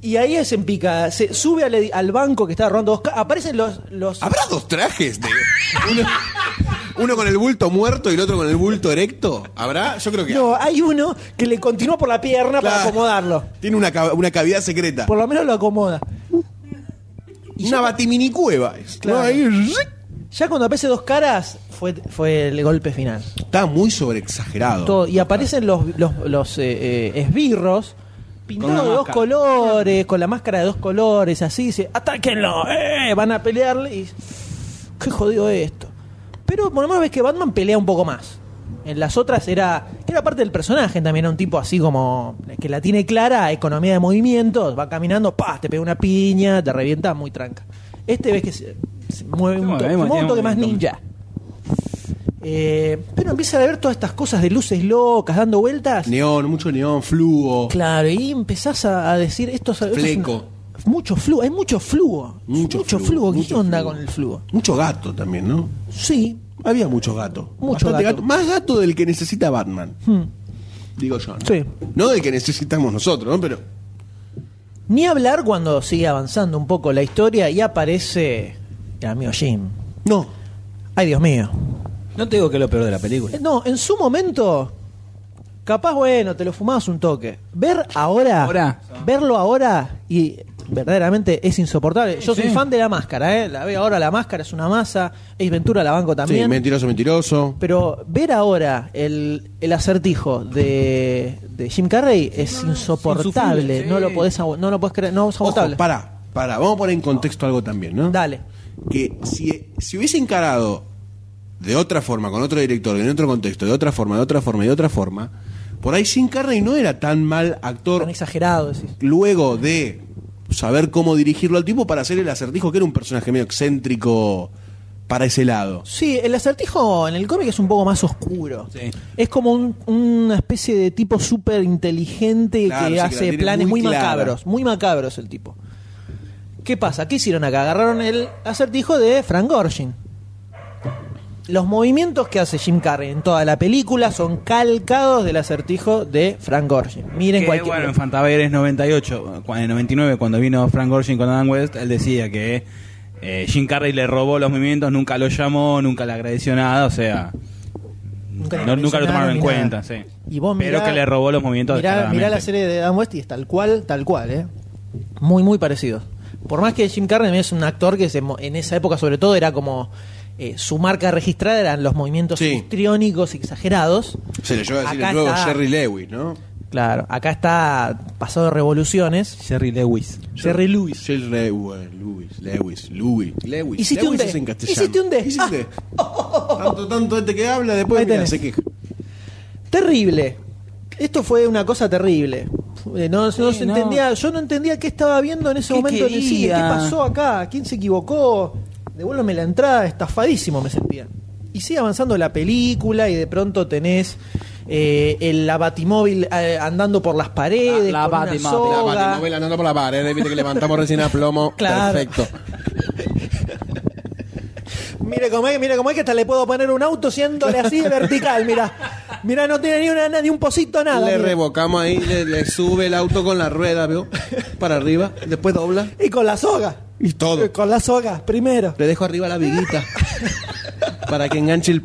Y ahí es en pica. Se sube al, banco que está robando dos ca- Aparecen los. los ¿Habrá dos trajes? De... Uno, uno con el bulto muerto y el otro con el bulto erecto. ¿Habrá? Yo creo que no, hay uno que le continúa por la pierna para Claro. acomodarlo. tiene una, ca- una cavidad secreta. Por lo menos lo acomoda. una batiminicueva. es. Claro. No, ahí, Ya cuando aparece dos caras, fue, fue el golpe final. Está muy sobreexagerado. Todo- y aparecen los, los, los, eh, eh, esbirros pintados Con de una dos máscara. colores, con la máscara de dos colores, así, dice, atáquenlo, eh, van a pelearle y qué jodido esto. Pero por lo menos ves que Batman pelea un poco más. En las otras era era parte del personaje también, era un tipo así como que la tiene clara, economía de movimientos, va caminando, pa, te pega una piña, te revienta muy tranca. Este ves que se, se mueve un, to- mueve un toque más ninja. Eh, pero empieza a ver todas estas cosas de luces locas dando vueltas. Neón, mucho neón, fluo. Claro, y empezás a, a decir esto, es- esto es Fleco. Mucho fluo, hay mucho fluo. Mucho Mucho, fluo, fluo. ¿Qué mucho onda fluo. con el fluo? Mucho gato también, ¿no? Sí. Había mucho gato. Mucho gato. Más gato del que necesita Batman. Hmm. Digo yo. ¿no? Sí. No del que necesitamos nosotros, ¿no? Pero. Ni hablar cuando sigue avanzando un poco la historia y aparece el amigo Jim. No. Ay, Dios mío. No te digo que es lo peor de la película. Eh, No, en su momento, capaz, bueno, te lo fumabas un toque. Ver ahora, Ahora. verlo ahora y verdaderamente es insoportable. Yo soy sí. fan de la máscara, ¿eh? La veo ahora, la máscara es una masa. Ace Ventura la banco Sí, también. mentiroso, mentiroso. pero ver ahora el, el acertijo de, de Jim Carrey es insoportable. sí. No lo podés no lo podés creer, no es aguantable. Ojo, para, para, vamos a poner en contexto algo también, ¿no? Dale. Que si, si hubiese encarado de otra forma, con otro director, en otro contexto, de otra forma, de otra forma y de otra forma, por ahí Jim Carrey no era tan mal actor Tan exagerado, decís. luego de saber cómo dirigirlo al tipo para hacer el acertijo, que era un personaje medio excéntrico para ese lado. Sí, el acertijo en el cómic es un poco más oscuro. Sí. Es como un- una especie de tipo súper inteligente Claro, que hace planes muy muy, macabros. Muy macabros el tipo. ¿Qué pasa? ¿Qué hicieron acá? Agarraron el acertijo de Frank Gorshin. Los movimientos que hace Jim Carrey en toda la película son calcados del acertijo de Frank Gorshin. Miren Que, cualquier. bueno, en Fantaveres 98, cu- en 99, cuando vino Frank Gorshin con Adam West, él decía que eh, Jim Carrey le robó los movimientos, nunca lo llamó, nunca le agradeció nada, o sea, Nunca le no- nunca lo tomaron en cuenta, sí. Y vos Pero que le robó los movimientos Mirá, mirá la serie de Adam West y es tal cual, tal cual, ¿eh? Muy, muy parecido. Por más que Jim Carrey es un actor que se en esa época, sobre todo, era como. Eh, su marca registrada eran los movimientos Sí. histriónicos exagerados. Se le llevó a decir el nuevo está. Jerry Lewis, ¿no? Claro, acá está pasado de revoluciones. Jerry Lewis. Jerry Lewis. Jerry Lewis, Lewis, Lewis, Lewis, Lewis. Hiciste un Lewis D. es en castellano. Hiciste un D. Hiciste un D. Tanto, tanto este que habla, después mira, se queja. Terrible. Esto fue una cosa terrible. Eh, No, no se no. entendía, yo no entendía qué estaba viendo en ese ¿Qué momento en el cine. ¿Qué pasó acá? ¿Quién se equivocó? Devuélveme la entrada, estafadísimo me sentían. Y sigue avanzando la película y de pronto tenés eh, el la batimóvil eh, andando por las paredes La- la con una Batimóvil, La batimóvil andando por la pared, viste que levantamos recién a plomo. Claro. Perfecto. Mire cómo es, mire cómo es que hasta le puedo poner un auto siéndole así de vertical, mira. Mira, no tiene ni, una, ni un posito, nada. le mira. revocamos ahí, le, le sube el auto con la rueda, ¿veo? Para arriba, después dobla. Y con la soga. Y todo. Eh, Con la soga, primero. Le dejo arriba la viguita. para que enganche el.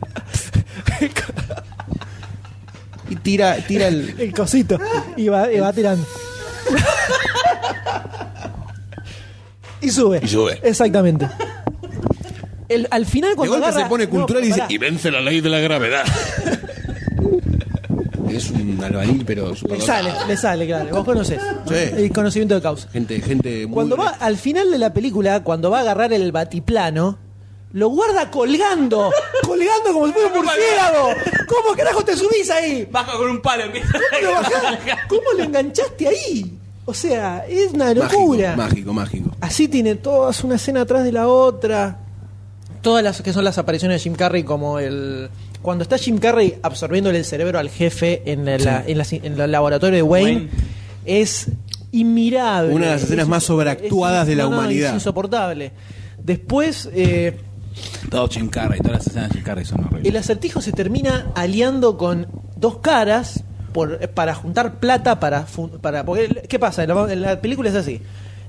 Y tira, tira el. El cosito. Y va, y va tirando. y sube. Y sube. Exactamente. El- al final De cuando golpe agarra- se pone no, cultural y dice. pará. Y vence la ley de la gravedad. es un albañil, pero super Le sale, le sale, claro. Vos conocés. Sí. El conocimiento de causa. Gente, gente muy. Cuando va al final de la película, cuando va a agarrar el batiplano, lo guarda colgando. colgando como si fuera un murciélago. ¿Cómo carajo te subís ahí? Baja con un palo. empieza ¿Cómo lo bajás? ¿Cómo lo enganchaste ahí? O sea, es una locura. Mágico, mágico, mágico. Así tiene todas una escena atrás de la otra. Todas las que son las apariciones de Jim Carrey, como el. Cuando está Jim Carrey absorbiéndole el cerebro al jefe en, el- la- en, la- en el laboratorio de Wayne, Wayne. es inmirable. Una de las escenas Es- más sobreactuadas es- de la no, no, humanidad. Es insoportable. Después, eh, Todo Jim Carrey, todas las escenas de Jim Carrey son horribles. el acertijo se termina aliando con dos caras por, para juntar plata para, para porque ¿qué pasa? En la, en la película es así.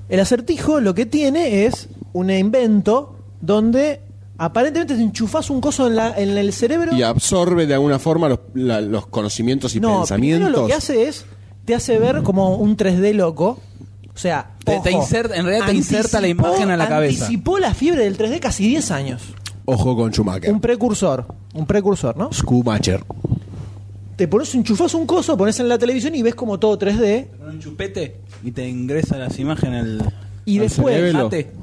El acertijo lo que tiene es un invento donde aparentemente te enchufás un coso en, la, en el cerebro. Y absorbe de alguna forma los, la- los conocimientos y no, pensamientos. lo que hace es te hace ver como un 3D loco. O sea, Te- te inserta- en realidad te inserta la imagen a la cabeza. Anticipó la fiebre del 3D casi 10 años. Ojo con Schumacher. Un precursor, un precursor, ¿no? Schumacher. Te pones, enchufás un coso, pones en la televisión y ves como todo 3D. Con un chupete y te ingresa las imágenes al. Y después,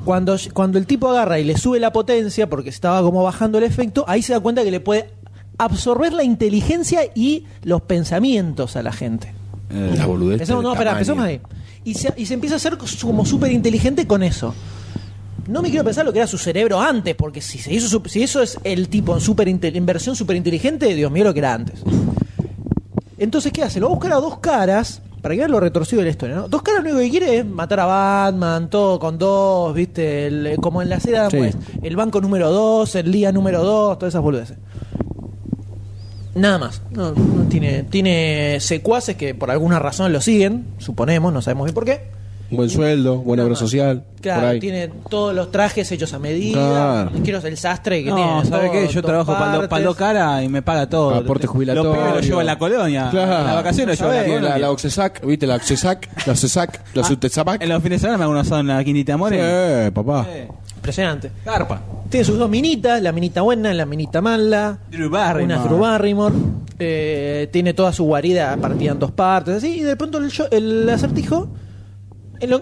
cuando, cuando el tipo agarra y le sube la potencia, porque estaba como bajando el efecto, ahí se da cuenta que le puede absorber la inteligencia y los pensamientos a la gente. Eh, La boludez. Empezamos, no, espera, empezamos ahí. Y se, y se empieza a hacer como súper inteligente con eso. No me quiero pensar lo que era su cerebro antes, porque si, se hizo, su- si eso es el tipo en, super en versión súper inteligente, Dios mío, lo que era antes. Entonces, ¿qué hace? Lo va a buscar a dos caras, para que vean lo retorcido de la historia, ¿no? Dos caras lo único que quiere es matar a Batman, todo con dos, ¿viste? El- como en la Sí. West. El banco número dos, el día número dos, todas esas boludeces. Nada más. No, no tiene, tiene secuaces que por alguna razón lo siguen, suponemos, no sabemos bien por qué. Un buen sueldo, buena obra social. por Claro, ahí. tiene todos los trajes hechos a medida. Claro. Quiero el sastre que No, tiene. ¿sabe todo- qué? Yo trabajo para partes. Paldo Cara y me paga todo. Aporte jubilatorio. Los pibes los llevo a la colonia. Claro. En la vacación los llevo a la colonia. la, la Oxesac, ¿viste? La Oxesac, la Oxesac, la Ah, Sutezapac. En los fines de semana me hago un asado en la Quinita More. Eh, papá. Eh, Impresionante. Garpa. Tiene sus dos minitas, la minita buena, la minita mala. Drew Barrymore. Una Drew Barrymore. Eh, tiene toda su guarida partida en dos partes, así. Y de pronto el, yo- el acertijo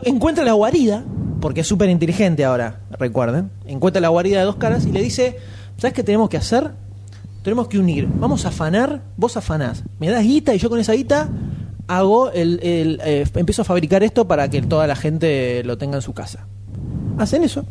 encuentra la guarida, porque es súper inteligente ahora, recuerden. Encuentra la guarida de dos caras y le dice: ¿Sabes qué tenemos que hacer? Tenemos que unir. Vamos a afanar, vos afanás. Me das guita y yo con esa guita hago el, el, eh, empiezo a fabricar esto para que toda la gente lo tenga en su casa. Hacen eso.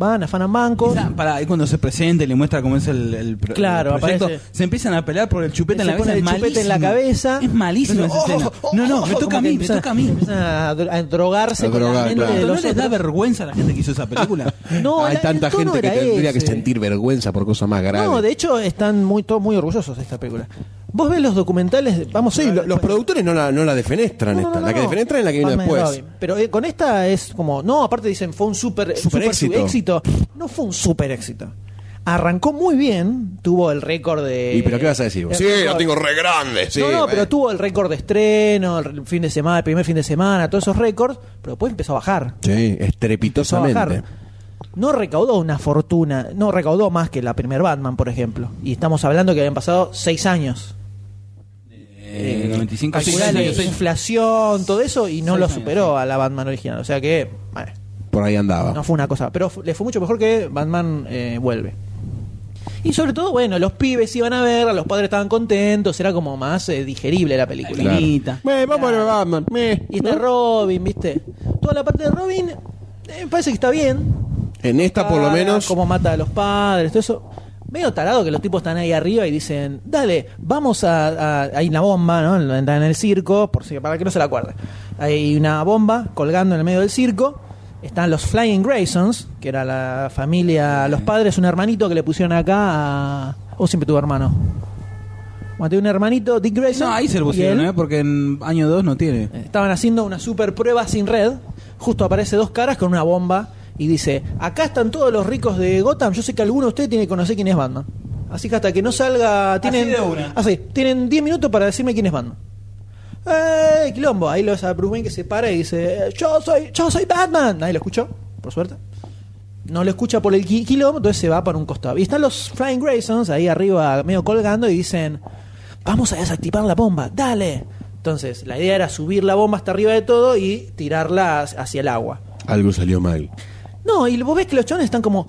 Van, afanan bancos. Esa- Para ahí cuando se presente y le muestra cómo es el, el pro- Claro, el proyecto, aparece. se empiezan a pelear por el chupete en Se la pone cabeza. el es chupete en la malísimo. cabeza. Es malísimo esa Oh, escena. oh, No, no, me oh, toca a mí, me empiezan- toca a mí. Empiezan a, dro- a drogarse A con la mente claro. de ¿No los les da otros. vergüenza a la gente que hizo esa película? No, Hay el- tanta tono gente que era tendría que ese. sentir vergüenza por cosas más graves. No, de hecho están muy todos muy orgullosos de esta película. Vos ves los documentales, vamos Sí, a ver lo- los después. productores no la, no la defenestran No, no, esta. no, la que no. defenestran es la que Batman y después. Robin. Pero eh, con esta es como, no, aparte dicen fue un super, Super éxito. éxito. No fue un super éxito. Arrancó muy bien, tuvo el récord de. ¿Y pero qué vas a decir? vos? Sí, lo tengo re grande. Sí, no, pero tuvo el récord de estreno, el fin de semana, el primer fin de semana, todos esos récords, pero después empezó a bajar. Sí, Empezó a estrepitosamente. bajar. No recaudó una fortuna, no recaudó más que la primer Batman, por ejemplo. Y estamos hablando que habían pasado seis años. Eh, 95 Calculá la inflación, todo eso, y no lo años, superó a la Batman original. O sea que, bueno, Por ahí andaba. no fue una cosa. Pero le fue mucho mejor que Batman eh, vuelve. Y sobre todo, bueno, los pibes iban a ver, los padres estaban contentos, era como más eh, digerible la película. Claro. Finita. Me, vamos a ver Batman. Me. Y está Robin, ¿viste? Toda la parte de Robin eh, me parece que está bien. En esta, por lo menos. Cómo mata a los padres, todo eso. Medio tarado que los tipos están ahí arriba y dicen, dale, vamos a... a hay una bomba, ¿no? En, en el circo, por si, para que no se la acuerde. Hay una bomba colgando en el medio del circo. Están los Flying Graysons, que era la familia, los padres, un hermanito que le pusieron acá a... O siempre tuvo hermano. Tiene un hermanito, Dick Grayson. No, ahí se lo pusieron. ¿eh? Porque en año 2 no tiene. Estaban haciendo una super prueba sin red. Justo aparece dos caras con una bomba y dice: Acá están todos los ricos de Gotham. Yo sé que alguno de ustedes tiene que conocer quién es Batman. Así que hasta que no salga. Tienen, de una. Así, tienen 10 minutos para decirme quién es Batman. ¡Eh! Quilombo. Ahí lo ves a Bruce Wayne que se para y dice: Yo soy, yo soy Batman. Nadie lo escuchó, por suerte. No lo escucha por el qui- quilombo, entonces se va para un costado. Y están los Flying Graysons ahí arriba, medio colgando, y dicen: Vamos a desactivar la bomba, dale. Entonces, la idea era subir la bomba hasta arriba de todo y tirarla hacia el agua. Algo salió mal. No, y vos ves que los chavales están como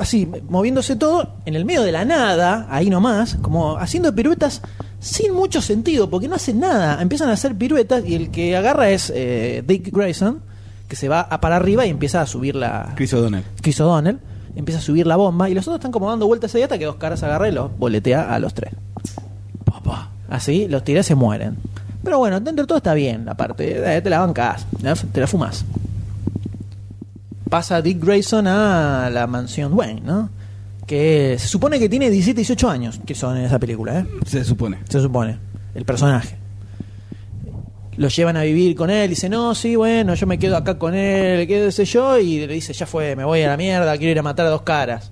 así, moviéndose todo en el medio de la nada, ahí nomás, como haciendo piruetas sin mucho sentido, porque no hacen nada. Empiezan a hacer piruetas y el que agarra es eh, Dick Grayson, que se va a para arriba y empieza a subir la. Chris O'Donnell. Chris O'Donnell, empieza a subir la bomba y los otros están como dando vueltas ahí hasta que dos caras agarra y los boletea a los tres. Papá. Así, los tiras se mueren. Pero bueno, dentro de todo está bien la parte. eh, te la bancas, te la fumas. Pasa Dick Grayson a la mansión Wayne, ¿no? Que se supone que tiene 17, 18 años, que son en esa película, ¿eh? Se supone. Se supone, el personaje. Lo llevan a vivir con él, dice, no, sí, bueno, yo me quedo acá con él, qué sé yo, y le dice, ya fue, me voy a la mierda, quiero ir a matar a dos caras.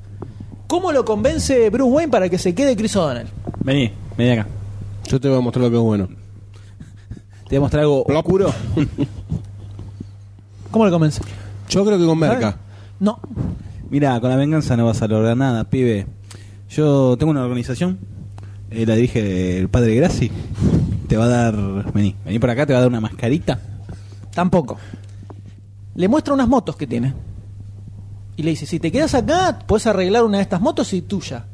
¿Cómo lo convence Bruce Wayne para que se quede Chris O'Donnell? Vení, vení acá. Yo te voy a mostrar lo que es bueno. Te voy a mostrar algo oscuro. ¿Cómo lo convence? Yo creo que con Merca. No, Mira, con la venganza no vas a lograr nada, pibe. Yo tengo una organización, eh, la dirige el padre Graci. Te va a dar. Vení, vení por acá, te va a dar una mascarita. Tampoco. Le muestra unas motos que tiene. Y le dice, si te quedas acá, puedes arreglar una de estas motos y tuya.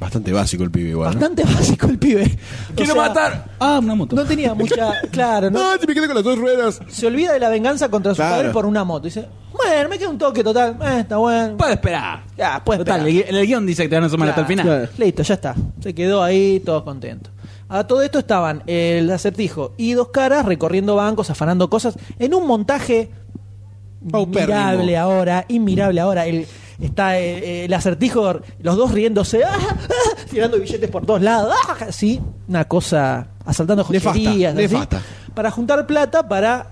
Bastante básico el pibe igual. ¿no? Bastante básico el pibe. O sea, Ah, una moto. No tenía mucha... Claro, ¿no? Ah, te me quedé con las dos ruedas. Se olvida de la venganza contra su Claro. padre por una moto. Dice, bueno, me queda un toque total. Eh, está bueno. Puedes esperar. Ya, puedes Total, esperar. el, el guion dice que te van a sumar hasta el final. Claro. Listo, ya está. Se quedó ahí, todos contentos. A todo esto estaban el acertijo y dos caras recorriendo bancos, afanando cosas, en un montaje Paupérrimo. inmirable ahora, inmirable ahora. El, está eh, el acertijo, los dos riéndose, ¡ah! ¡ah! tirando billetes por todos lados, ¡ah! sí, una cosa, asaltando joyerías, así, nefasta. para juntar plata para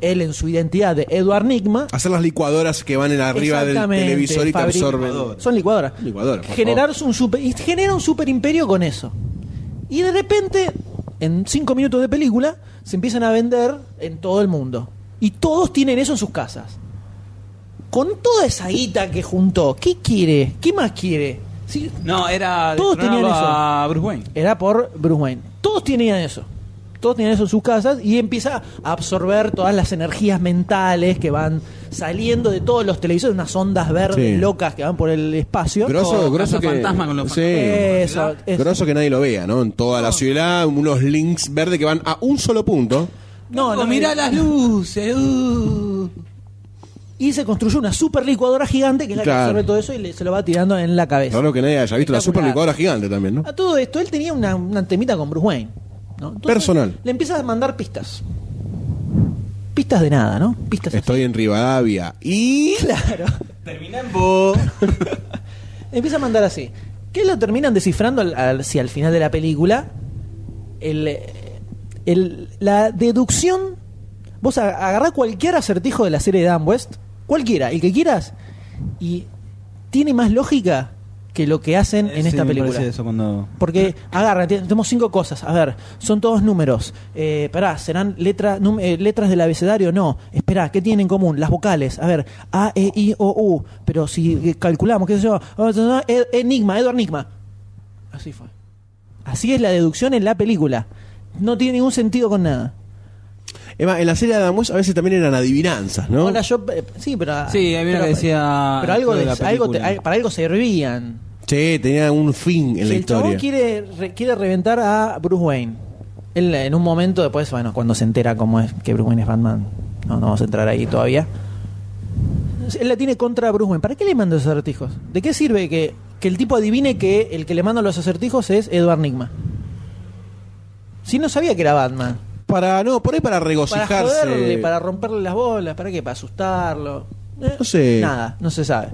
él en su identidad de Edward Nigma. Hacer las licuadoras que van en arriba del televisor y te absorben. Son licuadoras. Licuadoras, por Generar un super, y genera un super imperio con eso. Y de repente, en cinco minutos de película, se empiezan a vender en todo el mundo. Y todos tienen eso en sus casas. Con toda esa guita que juntó, ¿qué quiere? ¿Qué más quiere? Sí, No, era Todos tenían eso. a Bruce Wayne. era por Bruce Wayne. Todos tenían eso. Todos tenían eso en sus casas y empieza a absorber todas las energías mentales que van saliendo de todos los televisores, unas ondas verdes Sí. locas que van por el espacio. Grosso, grosso que. Cazafantasma con los sí. Eso, eso. Grosso que nadie lo vea, ¿no? En toda la ciudad, unos links verdes que van a un solo punto. No, no, mirá las luces. uh. Y se construyó una super licuadora gigante que es la que Claro. absorbe todo eso y le- se lo va tirando en la cabeza. Claro que nadie haya visto la super licuadora gigante también, ¿no? A todo esto, él tenía una, una temita con Bruce Wayne. ¿no? Entonces, Personal. Le empieza a mandar pistas. Pistas de nada, ¿no? Pistas así. Estoy en Rivadavia. Y. Claro. Termina en bo. Empieza a mandar así. Que lo terminan descifrando al, al- si al final de la película. El, el- la deducción. Vos a- agarrá cualquier acertijo de la serie de Dan West. Cualquiera, el que quieras. Y tiene más lógica que lo que hacen en Sí, esta me película. parece eso cuando... Porque, agarra, te- tenemos cinco cosas. A ver, son todos números. Eh, pará, ¿serán letra, eh, letras del abecedario? No. Espera, ¿qué tienen en común? Las vocales. A ver, A, E, I, O, U. Pero si eh, calculamos, qué sé yo, eh, Enigma, Edward Enigma. Así fue. Así es la deducción en la película. No tiene ningún sentido con nada. Emma, en la serie de Adam West a veces también eran adivinanzas, ¿no? Ahora yo, eh, sí, pero. Sí, había una pero- que decía Pero algo de la algo te- para algo servían. Sí, tenía un fin en Si la el chabón historia. quiere, re- quiere reventar a Bruce Wayne. Él en un momento después, bueno, cuando se entera cómo es que Bruce Wayne es Batman, no, no vamos a entrar ahí todavía. Él la tiene contra Bruce Wayne. ¿Para qué le manda esos acertijos? ¿De qué sirve que, que el tipo adivine que el que le manda los acertijos es Edward Nigma? Si no sabía que era Batman. Para, no, por ahí para Para regocijarse. joderle, para romperle las bolas, ¿para qué? Para asustarlo. Eh, No sé. Nada, no se sabe.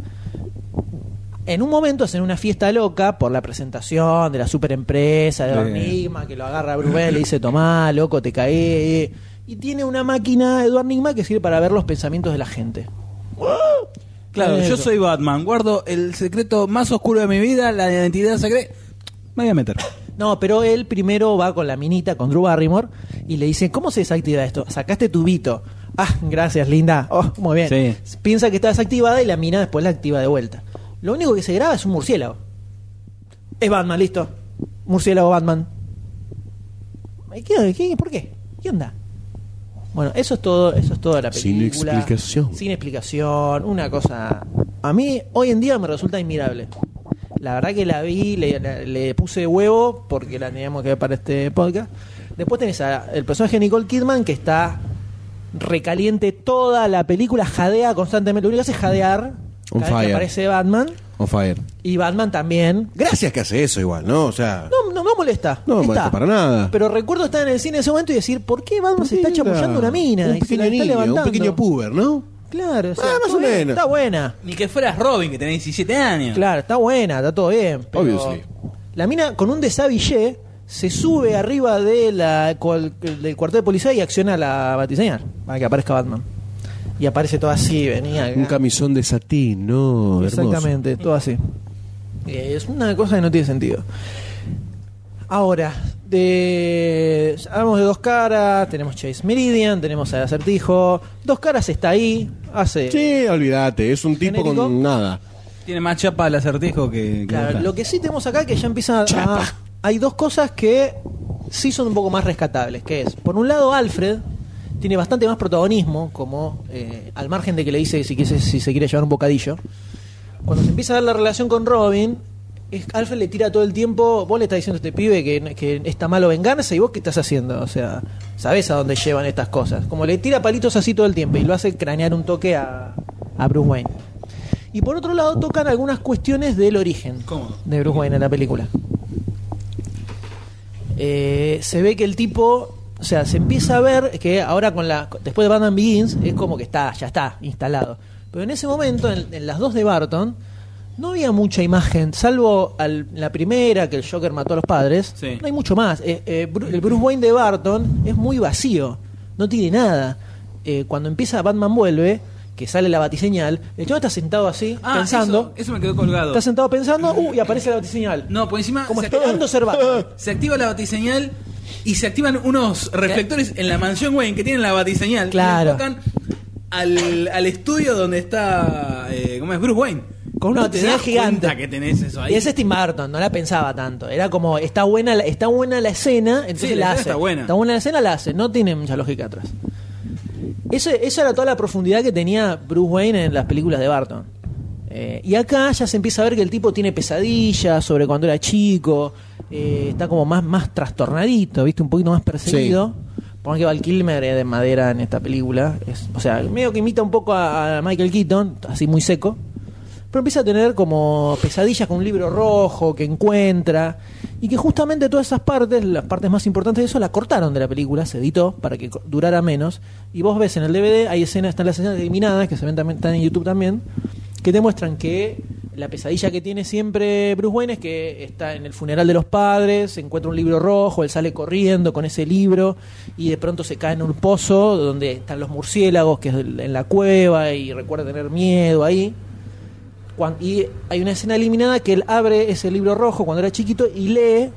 En un momento hacen una fiesta loca por la presentación de la super empresa de. Enigma, que lo agarra a y le dice, tomá, loco, te caí. Y tiene una máquina Edward Nigma que sirve para ver los pensamientos de la gente. Claro, yo soy Batman, guardo el secreto más oscuro de mi vida, la identidad secreta. Me voy a meter. No, pero él primero va con la minita, con Drew Barrymore, y le dice, ¿cómo se desactiva esto? Sacaste tubito. Ah, gracias, linda. Oh, muy bien. Sí. Piensa que está desactivada y la mina después la activa de vuelta. Lo único que se graba es un murciélago. Es Batman, listo. Murciélago Batman. ¿Qué, qué, por qué? ¿Qué onda? Bueno, eso es todo, eso es toda la Sin película. explicación. Sin explicación, una cosa. A mí hoy en día me resulta admirable. La verdad que la vi, le, le- le puse huevo porque la teníamos que ver para este podcast. Después tenés a- el personaje de Nicole Kidman que está recaliente toda la película, jadea constantemente. Lo único que hace es jadear On cada vez que fire. aparece Batman. On fire. Y Batman también. Gracias que hace eso igual, ¿no? O sea. No, no me molesta. No me molesta para nada. Pero recuerdo estar en el cine en ese momento y decir, ¿por qué Batman se está chamullando una mina? Un y se la pequeño está niño, un levantando? pequeño puber, ¿no? Claro, o sea, Ah, más está o bien, menos. Está buena. Ni que fueras Robin, que tenés 17 años. Claro, está buena, está todo bien. Pero Obviously. La mina con un desabillé se sube arriba de la, cual- del cuartel de policía y acciona la batiseñal para que aparezca Batman. Y aparece todo así, venía. acá. Un camisón de satín, ¿no? Hermoso. Exactamente, todo así. Es una cosa que no tiene sentido. Ahora, de, hablamos de dos caras, tenemos Chase Meridian, tenemos al acertijo. Dos caras está ahí, hace. Sí, olvídate, es un tipo ¿Genérico? con nada. Tiene más chapa el acertijo que... que Claro, otra. lo que sí tenemos acá que ya empieza a, Chapa. hay dos cosas que sí son un poco más rescatables, que es, por un lado Alfred tiene bastante más protagonismo, como eh, al margen de que le dice si, quiere- si se quiere llevar un bocadillo. Cuando se empieza a ver la relación con Robin, es- Alfred le tira todo el tiempo, vos le estás diciendo a este pibe que, que está malo vengarse y vos qué estás haciendo, o sea, sabés a dónde llevan estas cosas. Como le tira palitos así todo el tiempo y lo hace cranear un toque a, a Bruce Wayne. Y por otro lado tocan algunas cuestiones del origen de Bruce Wayne en la película. Eh, se ve que el tipo, o sea, se empieza a ver que ahora con la después de Batman Begins es como que está, ya está instalado. Pero en ese momento, en, en las dos de Barton, no había mucha imagen, salvo al- la primera que el Joker mató a los padres. Sí. No hay mucho más. Eh, eh, Bru- el Bruce Wayne de Barton es muy vacío, no tiene nada. eh, cuando empieza Batman vuelve, que sale la batiseñal, el chabón está sentado así, Ah, pensando. Eso, eso me quedó colgado. Está sentado pensando, uh, y aparece la batiseñal. No, por encima Como se, esperando ser Batman. se activa la batiseñal y se activan unos reflectores en la mansión Wayne que tienen la batiseñal. Claro. Y enfocan al, al estudio donde está eh, ¿cómo es? Bruce Wayne. Con una ¿No te batiseñal das gigante. que tenés eso ahí. Y ese es Tim Burton, no la pensaba tanto. Era como, está buena, la- está buena la escena, entonces Sí, la la, escena hace. está buena. Está buena la escena, la hace. No tiene mucha lógica atrás. Eso, esa era toda la profundidad que tenía Bruce Wayne en las películas de Barton. Eh, y acá ya se empieza a ver que el tipo tiene pesadillas sobre cuando era chico. eh, está como más, más trastornadito, ¿viste? Un poquito más perseguido. Por que Val Kilmer es de madera en esta película. Es, o sea, medio que imita un poco a, a Michael Keaton, así muy seco. Pero empieza a tener como pesadillas con un libro rojo que encuentra. Y que justamente todas esas partes, las partes más importantes de eso, las cortaron de la película, se editó para que durara menos. Y vos ves en el DVD, hay escenas, están las escenas eliminadas, que se ven también, están en YouTube también, que te muestran que la pesadilla que tiene siempre Bruce Wayne es que está en el funeral de los padres, encuentra un libro rojo, él sale corriendo con ese libro y de pronto se cae en un pozo donde están los murciélagos, que es en la cueva, y recuerda tener miedo ahí. Y hay una escena eliminada que él abre ese libro rojo cuando era chiquito y lee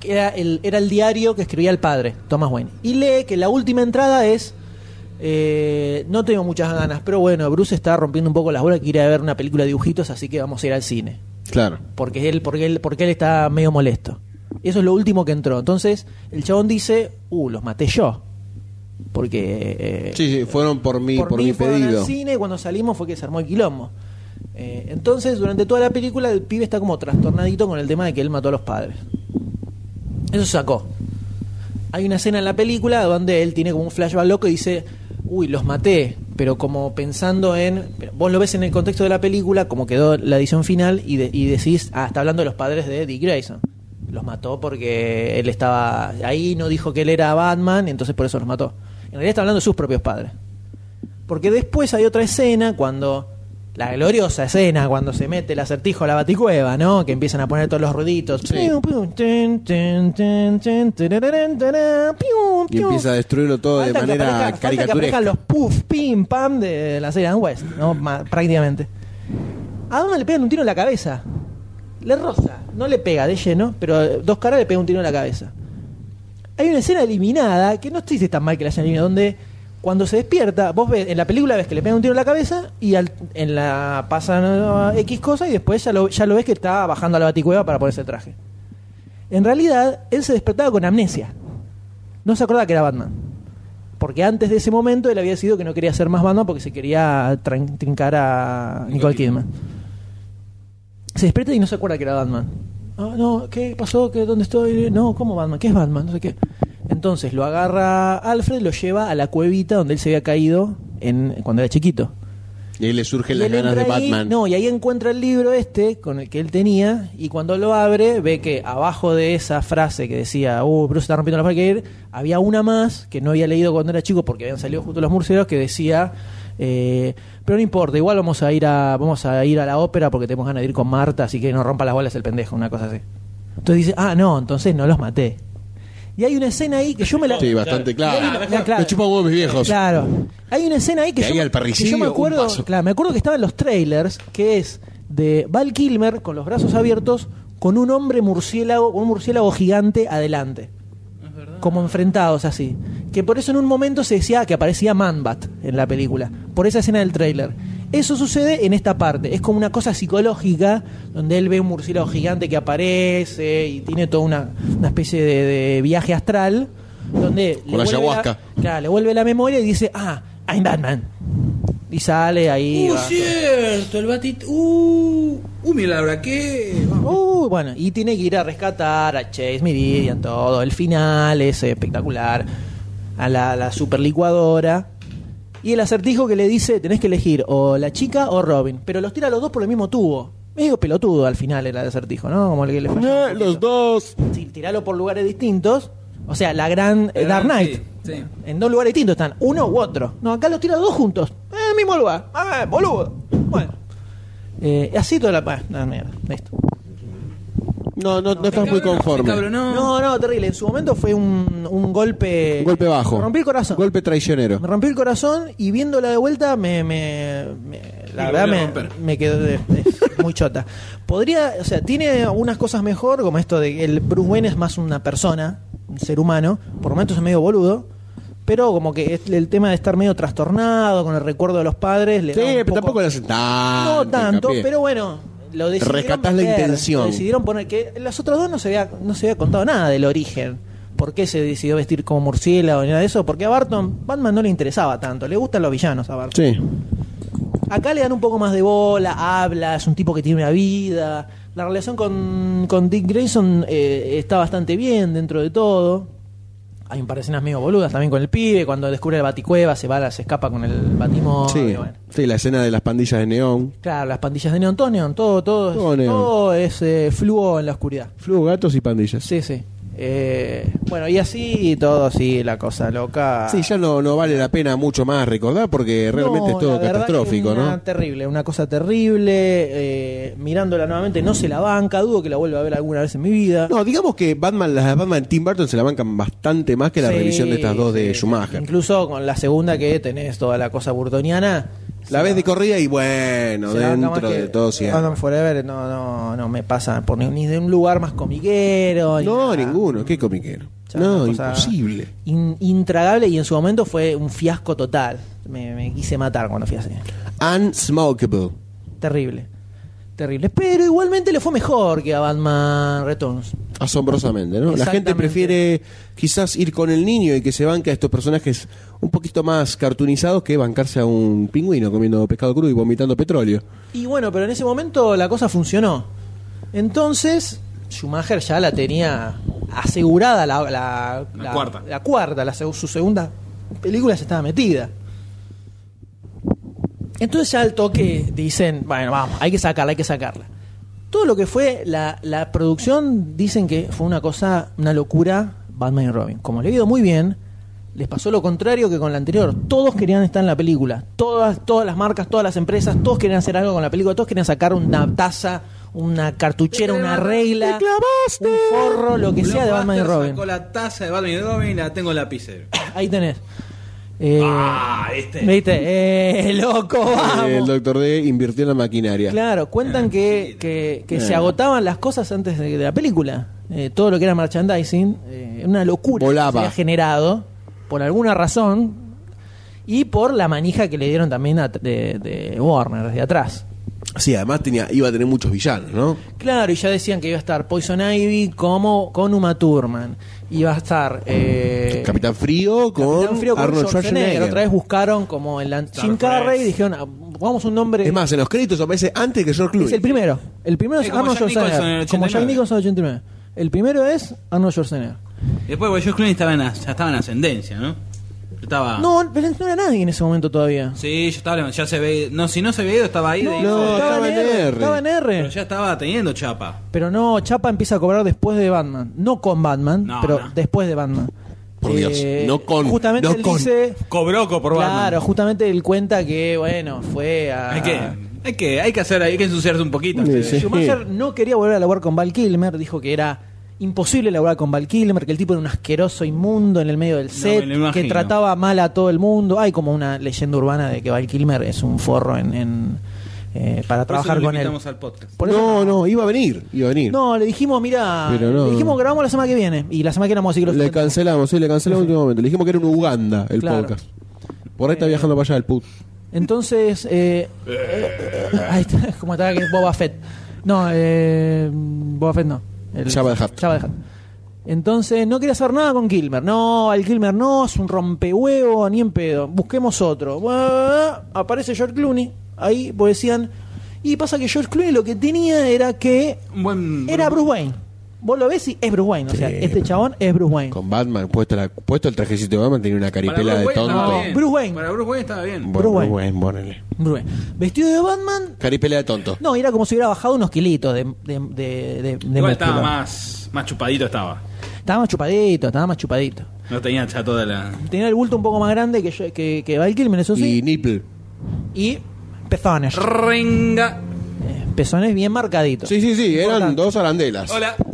que era el, era el diario que escribía el padre, Thomas Wayne. Y lee que la última entrada es eh, no tengo muchas ganas, pero bueno, Bruce está rompiendo un poco las bolas, quiere ver una película de dibujitos, así que vamos a ir al cine. Claro. Porque él, porque él, porque él está medio molesto. Eso es lo último que entró. Entonces, el chabón dice, uh, los maté yo. Porque eh, Sí, sí, fueron por mi, por, mí mi fueron pedido. al cine cuando salimos fue que se armó el quilombo. Eh, entonces, durante toda la película, el pibe está como trastornadito con el tema de que él mató a los padres. Eso sacó. Hay una escena en la película donde él tiene como un flashback loco y dice, uy, los maté, pero como pensando en... Vos lo ves en el contexto de la película, como quedó la edición final, y, de- y decís, ah, está hablando de los padres de Dick Grayson. Los mató porque él estaba ahí, no dijo que él era Batman, entonces por eso los mató. En realidad está hablando de sus propios padres. Porque después hay otra escena cuando. La gloriosa escena cuando se mete el acertijo a la baticueva, ¿no? Que empiezan a poner todos los ruiditos. Y empieza a destruirlo todo de que manera aparezca- que caricaturesca. los puff, pim, pam de la serie Adam West, ¿no? Prácticamente. A Batman le pegan un tiro en la cabeza. Le roza, no le pega de lleno, pero dos caras le pega un tiro en la cabeza. Hay una escena eliminada, que no estoy si es tan mal que la hayan eliminado, donde cuando se despierta, vos ves, en la película ves que le pega un tiro en la cabeza y al- en la pasan X cosa y después ya lo, ya lo ves que está bajando a la baticueva para ponerse el traje. En realidad, él se despertaba con amnesia. No se acordaba que era Batman. Porque antes de ese momento él había decidido que no quería ser más Batman porque se quería trincar a Nicole Kidman. Se despierta y no se acuerda que era Batman. Ah, no, ¿qué pasó? ¿Qué, ¿Dónde estoy? No, ¿cómo Batman? ¿Qué es Batman? No sé qué. Entonces lo agarra Alfred, lo lleva a la cuevita donde él se había caído en, cuando era chiquito. Y ahí le surgen las ganas de ahí- Batman. No, y ahí encuentra el libro este con el que él tenía y cuando lo abre ve que abajo de esa frase que decía, uh, Bruce está rompiendo la pared, había una más que no había leído cuando era chico porque habían salido justo los murciélagos que decía, eh, pero no importa, igual vamos a ir a vamos a ir a la ópera porque tenemos ganas de ir con Marta, así que no rompa las bolas el pendejo, una cosa así. Entonces dice, ah, no, entonces no los maté. Y hay una escena ahí que yo me la... Sí, bastante claro. Una- claro. Me chupan huevos mis viejos. Claro. Hay una escena ahí que, yo, al que yo me acuerdo, claro, me acuerdo que estaba en los trailers, que es de Val Kilmer con los brazos abiertos, con un hombre murciélago, un murciélago gigante adelante. Como enfrentados así. Que por eso en un momento se decía que aparecía Manbat en la película. Por esa escena del trailer. Eso sucede en esta parte. Es como una cosa psicológica donde él ve un murciélago gigante que aparece y tiene toda una, una especie de, de viaje astral. Donde Con la vuelve ayahuasca. claro, le vuelve la memoria y dice, ah, I'm Batman. Y sale ahí. Uh, va. cierto, el batit. Uh, uh, mira, Laura, ¿qué? Uh, bueno, y tiene que ir a rescatar a Chase Meridian, todo. El final es espectacular. A la, la super licuadora. Y el acertijo que le dice: tenés que elegir o la chica o Robin. Pero los tira a los dos por el mismo tubo. Medio pelotudo al final era el acertijo, ¿no? Como el que le falló Eh, los dos. Sí, tiralo por lugares distintos. O sea, la gran eh, Dark Knight. Sí, sí. En dos lugares distintos están, uno u otro. No, acá los tira dos juntos. En el mismo lugar. Ah, boludo. Bueno. Eh, así toda la. Ah, no, mierda. Listo. No, no, no estás muy conforme. Cabrón, no. No, no, terrible. En su momento fue un, un golpe. Un golpe bajo. Me rompí el corazón. Golpe traicionero. Me rompí el corazón y viéndola de vuelta me, me- me- la lo verdad me, me quedó de- de- muy chota. Podría, o sea, tiene algunas cosas mejor, como esto de que el Bruce Wayne es más una persona, un ser humano, por momentos es medio boludo, pero como que es el tema de estar medio trastornado con el recuerdo de los padres. Le Sí, da un pero poco- tampoco tanto. no tanto, pero bueno, lo Rescatás la meter, intención. Lo decidieron poner que en los otros dos no se había no se había contado nada del origen. ¿Por qué se decidió vestir como murciélago ni nada de eso? Porque a Barton Batman no le interesaba tanto, le gustan los villanos a Barton. Sí. Acá le dan un poco más de bola, habla, es un tipo que tiene una vida. La relación con, con Dick Grayson eh, está bastante bien dentro de todo. Hay un par de escenas medio boludas también con el pibe, cuando descubre la baticueva, se va, se escapa con el batimóvil. Sí. bueno. sí, la escena de las pandillas de neón. Claro, las pandillas de neón, todo neón, todo, todo, Todo es, todo es eh, fluo en la oscuridad. Flujo, gatos y pandillas. Sí, sí. Eh, bueno, y así todo, así, la cosa loca. Sí, ya no, no vale la pena mucho más recordar porque realmente No, es todo catastrófico, que una ¿no? Terrible, una cosa terrible. eh, mirándola nuevamente, no se la banca, dudo que la vuelva a ver alguna vez en mi vida. No, digamos que Batman, las Batman Tim Burton se la bancan bastante más que la Sí, revisión de estas dos de. Schumacher. Incluso con la segunda que tenés toda la cosa burtoniana. La ves de corrida y bueno, dentro que de todo sí. Batman Forever no, no, no me pasa por ni, de un lugar más comiquero. No, nada. ninguno, qué comiquero. No, imposible. in- intragable y en su momento fue un fiasco total. Me, me quise matar cuando fui así. Unsmokable. Terrible. Terrible. Pero igualmente le fue mejor que a Batman Returns. Asombrosamente, ¿no? La gente prefiere quizás ir con el niño y que se banque a estos personajes un poquito más cartoonizados que bancarse a un pingüino comiendo pescado crudo y vomitando petróleo. Y bueno, pero en ese momento la cosa funcionó. Entonces, Schumacher ya la tenía asegurada la, la, La cuarta. La cuarta, la su segunda película ya estaba metida. Entonces ya al toque dicen, bueno, vamos, hay que sacarla, hay que sacarla. Todo lo que fue la, la producción dicen que fue una cosa, una locura, Batman y Robin. Como le ha ido muy bien, les pasó lo contrario que con la anterior. Todos querían estar en la película. Todas, todas las marcas, todas las empresas, todos querían hacer algo con la película. Todos querían sacar una taza, una cartuchera, una regla, un forro, lo que sea de Batman y Robin. Sacó la taza de Batman y Robin y la tengo en la lapicero. Ahí tenés. Eh, Ah, ¿viste? ¿Viste? Eh, loco, vamos. El Doctor D invirtió en la maquinaria. Claro, cuentan que, que, que Eh. se agotaban las cosas antes de, de la película. Eh, todo lo que era merchandising, eh, una locura Volaba. que se había generado por alguna razón y por la manija que le dieron también a- de, de Warner desde atrás. Sí, además tenía, iba a tener muchos villanos, ¿no? Claro, y ya decían que iba a estar Poison Ivy como con Uma Thurman. Iba a estar eh, Capitán Frío con Capitán Frío con Arnold Schwarzenegger. Schwarzenegger. Otra vez buscaron como el Jim Starflex. Carrey y dijeron, ah, pongamos un nombre. Es más, en los créditos aparece antes que George Clooney. Es el primero. El primero es Arnold Jack Nicholson en Schwarzenegger. el Como Jack 89. Nicholson en el 89. El primero es Arnold Schwarzenegger. Después, bueno, George Clooney estaba en, ya estaba en ascendencia, ¿no? Yo Estaba... No, pero no era nadie en ese momento todavía. Sí, yo estaba, ya se ve, no, si no se veía, estaba ahí. de- no, estaba, en R. Estaba en R. Pero ya estaba teniendo chapa. Pero no, Chapa empieza a cobrar después de Batman. No con Batman, No, pero no. después de Batman. Por Dios, no con, Justamente no él con. dice. Cobró por Claro, Batman. justamente él cuenta que, bueno, fue a. Hay que, hay que, hay que hacer, hay que ensuciarse un poquito. Sí, sí. Schumacher no quería volver a laburar con Val Kilmer, dijo que era imposible laburar con Val Kilmer, que el tipo era un asqueroso inmundo en el medio del set, que trataba mal a todo el mundo. Hay como una leyenda urbana de que Val Kilmer es un forro en, en, eh, para Por trabajar con él. invitamos al podcast. Por eso- No, no, iba a venir, iba a venir. No, le dijimos, mira, no. le dijimos grabamos la semana que viene y la semana que viene vamos a seguir los Le cancelamos, sí, le cancelamos en último momento. Le dijimos que era en Uganda el Claro. podcast. Por ahí está viajando para allá el put. Entonces, eh, eh, ahí está, como estaba que es Boba Fett. No, eh, Boba Fett no. El- Hutt. Hutt. Entonces, no quería hacer nada con Kilmer. No, al Kilmer no, es un rompehuevo, ni en pedo. Busquemos otro. Buah, aparece George Clooney. Ahí, pues decían. Y pasa que George Clooney lo que tenía era que buen era. Bruce Wayne. Vos lo ves y es Bruce Wayne. O sea, Sí. este chabón es Bruce Wayne. Con Batman, puesto, la- puesto el trajecito de Batman, tenía una caripela de Wayne estaba tonto. bien. Bruce Wayne. Para Bruce Wayne estaba bien. Bueno, Bruce Wayne, ponele. Bruce Wayne. Vestido de Batman. Caripela de tonto. No, era como si hubiera bajado unos kilitos de, de, de, de- de Igual estaba músculo. más, más chupadito estaba. Estaba más chupadito, estaba más chupadito. No tenía ya toda la... Tenía el bulto un poco más grande que, yo- que, que Val Kilmer, eso Y sí. Nipple. Y pezones. Renga. Eh, pezones bien marcaditos. Sí, sí, sí, eran Importante. dos arandelas. Hola.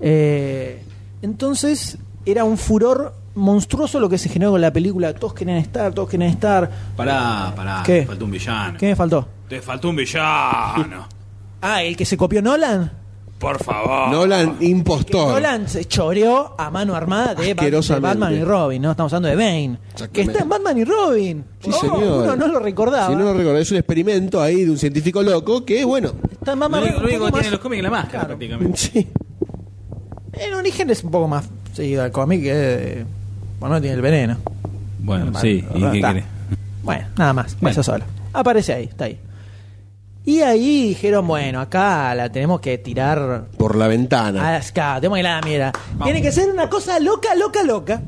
Eh, entonces era un furor monstruoso lo que se generó con la película. Todos querían estar, todos querían estar. Pará, pará. ¿Qué? Faltó un villano. ¿Qué me faltó? Te faltó un villano. Ah, el que se copió Nolan. Por favor. Nolan, Que impostor. Nolan se choreó a mano armada de, Bat- de Asquerosamente. Batman y Robin, ¿no? Estamos hablando de Bane. Que está en Batman y Robin. Sí, Oh, señor. Uno no lo recordaba. Si no lo recuerdo, es un experimento ahí de un científico loco que, bueno, Está en Batman único, lo un único poco que tiene más- los cómics es la máscara, Claro. prácticamente. sí. En origen es un poco más seguido al cómic que. eh, Bueno, tiene el veneno. Bueno, Bueno, sí. ¿Y qué está. querés? Bueno, nada más, Bueno. eso solo. Aparece ahí, está ahí. Y ahí dijeron, bueno, acá la tenemos que tirar por la ventana. a acá, tenemos que ir a la mierda. Tiene que ser una cosa loca, loca, loca.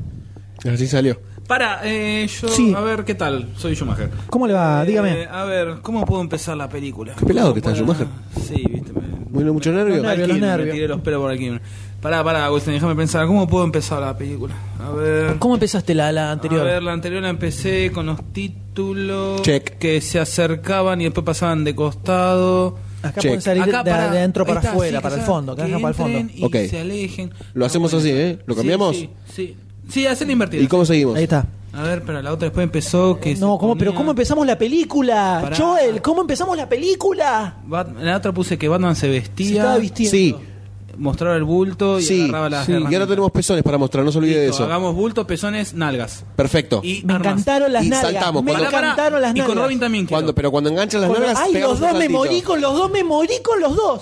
Así salió. Para, eh, yo. Sí. A ver, ¿qué tal? Soy Schumacher. ¿Cómo le va? Dígame. Eh, a ver, ¿cómo puedo empezar la película? Qué pelado que está Schumacher. Sí, viste. me- Bueno, mucho nervio. Los nervios, los Me nervios. tiré los pelos por aquí. Pará, pará, Agustín, déjame pensar. ¿Cómo puedo empezar la película? A ver. ¿Cómo empezaste la, la anterior? A ver, la anterior la empecé con los títulos Check. que se acercaban y después pasaban de costado. Acá Check. pueden salir Acá de, para- de adentro para está, afuera, sí, para que el fondo, que para el fondo. Y Ok. se alejen. Lo hacemos así, ¿eh? ¿Lo cambiamos? Sí, sí. Sí, hacerlo invertido. ¿Y cómo seguimos? Ahí está. A ver, pero la otra después empezó que. No, ¿cómo, pero ¿cómo empezamos la película? Pará. Joel, ¿cómo empezamos la película? En la otra puse que Batman se Se vestía. estaba vistiendo. Sí, mostraba el bulto y sí. agarraba las sí. Y ahora tenemos pezones para mostrar, no se olvide de Listo, eso. Hagamos bulto, pezones, nalgas. Perfecto. Y Me armas. encantaron las Y nalgas. saltamos, me cuando- encantaron las Y nalgas. con Robin también quiero. Cuando, pero cuando enganchan las nalgas, Ay, pegamos los dos me saltito. morí con los dos, me morí con los dos.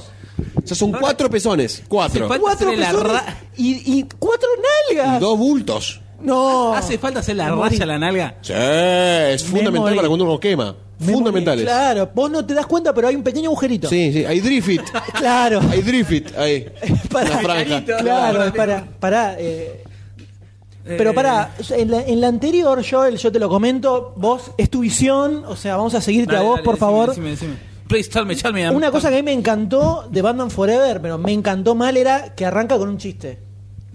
O sea, son cuatro pezones. Cuatro. Hace falta Cuatro hacerle la pezones ra- y, y cuatro nalgas. Y dos bultos. No. ¿Hace falta hacer la Me morí. raya a la nalga? Sí, es fundamental morí. para cuando uno quema. Me Fundamentales. Claro, vos no te das cuenta, pero hay un pequeño agujerito. Sí, sí. Hay drift it. Claro. Hay drift it. Ahí. Para- Una franja. Claro, es para, para, eh, pero para, en la, en la anterior, Joel, yo te lo comento, vos, es tu visión, o sea, vamos a seguirte Dale, a vos, dale, por decime, favor. decime, decime. Please tell me, tell me. Una cosa que a mí me encantó de Batman Forever, pero me encantó mal, era que arranca con un chiste.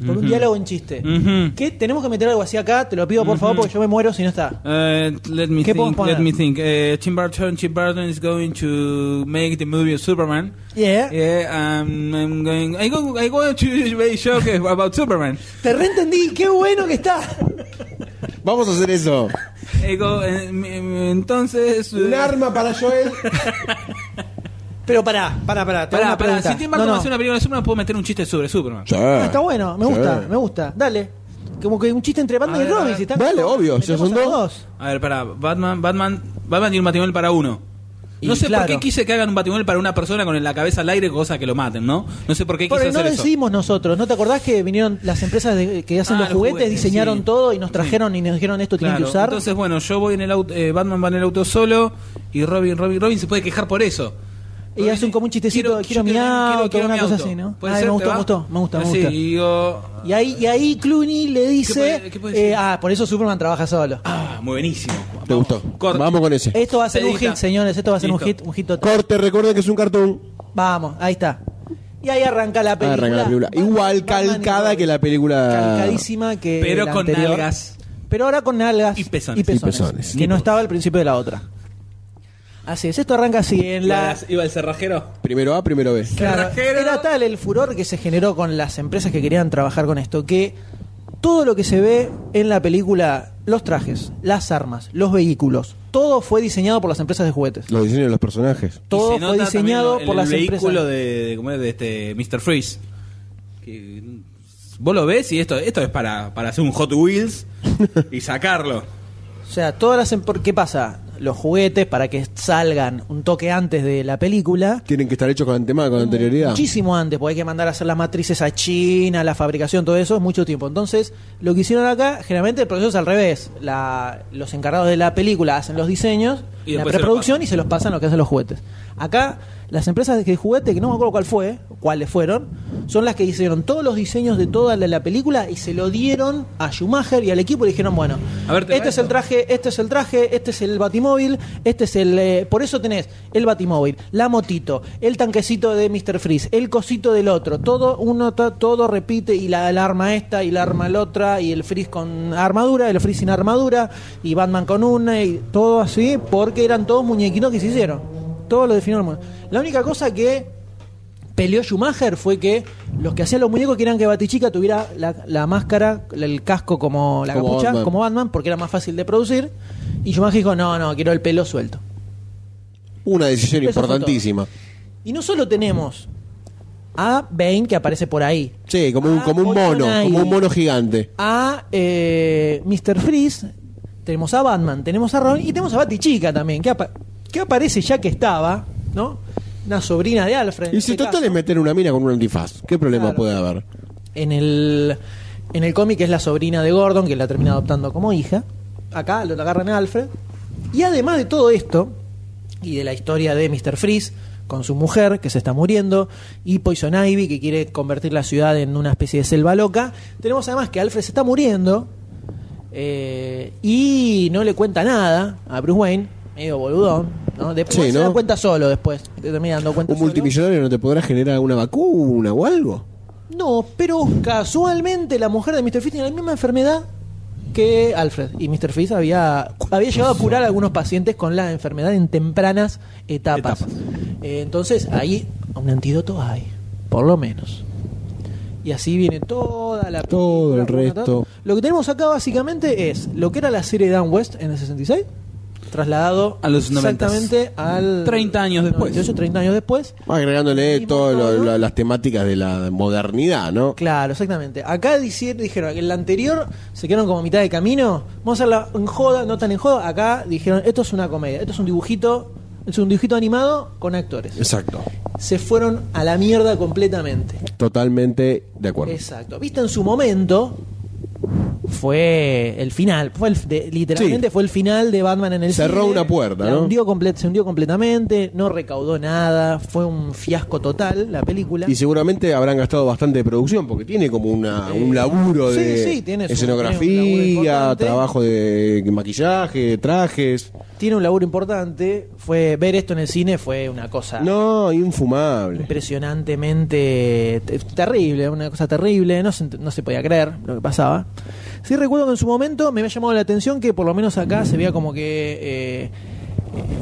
Con un Ujú. diálogo en chiste. Ujú. Que tenemos que meter algo así acá, te lo pido por favor, porque yo me muero si no está. Uh, let me ¿Qué think. Let me think. Uh, Tim Burton. Tim Burton is going to make the movie of Superman. Yeah. Yeah, um, I'm going. I go. I go to make show about Superman. Te reentendí, qué bueno que está. Vamos a hacer eso. Go, eh, entonces. Un eh, arma para Joel. Pero pará, pará, pará, te hago Pará, una pará. pregunta. Si Tim Burton No, no. hace una película de Superman, puedo meter un chiste sobre Superman. Sí. Ah, está bueno, me Sí. gusta, me gusta. Dale. Como que un chiste entre Batman y ver, a Robin. ver. Si están Dale, obvio, si metemos son a dos. A ver, pará. Batman, Batman, Batman tiene un batimóvil para uno. No Y sé claro. por qué quise que hagan un batimóvil para una persona con la cabeza al aire, cosa que lo maten, ¿no? No sé por qué quise Porque no hacer lo eso. decidimos nosotros. ¿No te acordás que vinieron las empresas de- que hacen Ah, los los juguetes, juguetes, diseñaron sí. todo y nos trajeron y nos dijeron esto tienen Claro, que usar? Entonces, bueno, yo voy en el auto, eh, Batman va en el auto solo y Robin, Robin, Robin se puede quejar por eso. Y hacen como un chistecito, quiero, yo mi auto, quiero una mi cosa auto. así, ¿no? ¿Puede Ay, ser? me ¿Te gustó, me gustó, me gusta, me gusta. y digo, Y ahí, y ahí Clooney le dice, puede- qué puede decir? eh, ah, por eso Superman trabaja solo. ah, muy buenísimo. ¿Te gustó? Corte. Vamos con ese. Esto va a ser un hit, señores, esto va a ser un hit, un hit total. Corte, recuerden que es un cartón. Vamos, ahí está. Y ahí arranca la película. Arranca la película. Batman- Igual calcada que la película. Calcadísima que Pero la con anterior. nalgas. Pero ahora con nalgas Y pezones. Y pezones. Que no estaba al principio de la otra. Así es, esto arranca así en la... Iba el cerrajero. Primero A, primero B. Claro, Cerrajero. era tal el furor que se generó con las empresas que querían trabajar con esto, que todo lo que se ve en la película, los trajes, las armas, los vehículos, todo fue diseñado por las empresas de juguetes. Los diseños de los personajes. Todo fue diseñado por el las vehículo empresas. de, de, ¿cómo es? de este Mr. Freeze. Que, vos lo ves y esto, esto es para, para hacer un Hot Wheels y sacarlo. O sea, todas las... em- ¿Qué pasa? Los juguetes, para que salgan un toque antes de la película, Tienen que estar hechos con antemano, con anterioridad. Muchísimo antes, porque hay que mandar a hacer las matrices a China, la fabricación, todo eso, es mucho tiempo. Entonces, lo que hicieron acá, generalmente el proceso es al revés. La- los encargados de la película hacen los diseños, Y la después se los preproducción pasan. y se los pasan lo que hacen los juguetes. Acá, las empresas de juguete, que no me acuerdo cuál fue, cuáles fueron, son las que hicieron todos los diseños de toda la, la película y se lo dieron a Schumacher y al equipo y dijeron, bueno, A ver, ¿te este es el traje, este es el traje, este es el batimóvil, este es el... eh, por eso tenés el batimóvil, la motito, el tanquecito de Mr. Freeze, el cosito del otro, todo uno todo repite y la, la arma esta y la arma la otra y el Freeze con armadura, el Freeze sin armadura y Batman con una y todo así porque eran todos muñequitos que se hicieron. Todo lo definió muñeco. La única cosa que peleó Schumacher fue que los que hacían los muñecos querían que Batichica tuviera la, la máscara, el casco como la Como capucha, Batman. como Batman, porque era más fácil de producir. Y Schumacher dijo, no, no, quiero el pelo suelto. Una decisión Eso importantísima. Y no solo tenemos a Bane que aparece por ahí, Sí, como un, como un mono, como un mono gigante. a eh, Mr. Freeze, tenemos a Batman, tenemos a Robin y tenemos a Batichica también, que, que aparece ya que estaba, ¿no? Una sobrina de Alfred. Y si este total caso. es meter una mina con un antifaz, ¿qué problema Claro. puede haber? En el, en el cómic es la sobrina de Gordon, que la termina adoptando como hija. Acá lo agarran a Alfred. Y además de todo esto, y de la historia de Mr. Freeze con su mujer, que se está muriendo, y Poison Ivy, que quiere convertir la ciudad en una especie de selva loca, tenemos además que Alfred se está muriendo eh, y no le cuenta nada a Bruce Wayne, medio boludón. ¿no? Después Sí, se ¿no? da cuenta solo, después. Te termina dando cuenta ¿Un solo. multimillonario no te podrá generar una vacuna o algo? No, pero casualmente la mujer de Mr. Freeze tiene la misma enfermedad que Alfred. Y Mr. Freeze había, había llegado a curar a algunos pacientes con la enfermedad en tempranas etapas. Eh, entonces ahí un antídoto hay, por lo menos. Y así viene toda la Todo el resto. Lo que tenemos acá básicamente es lo que era la serie Dan West en el 66, trasladado A los 90s. exactamente al 30 años después. 98, 30 años después. Agregándole todas las temáticas de la modernidad, ¿no? Claro, exactamente. Acá dijeron que en la anterior se quedaron como a mitad de camino. Vamos a hacerla en joda, no tan en joda. Acá dijeron, esto es una comedia, esto es un dibujito, es un dibujito animado con actores. Exacto. Se fueron a la mierda completamente. Totalmente de acuerdo. Exacto. Viste en su momento fue el final, fue el, de- literalmente Sí. fue el final de Batman en el Cerró cine. una puerta, ¿no? hundió se hundió completamente, no recaudó nada, fue un fiasco total la película. Y seguramente habrán gastado bastante de producción porque tiene como una, Eh, un laburo sí, de sí, tiene su- tiene un laburo escenografía, trabajo de maquillaje, trajes. tiene un laburo importante. Fue ver esto en el cine fue una cosa No, infumable. impresionantemente te- terrible, una cosa terrible. No se, no se podía creer lo que pasaba. Sí recuerdo que en su momento me había llamado la atención que por lo menos acá se veía como que eh,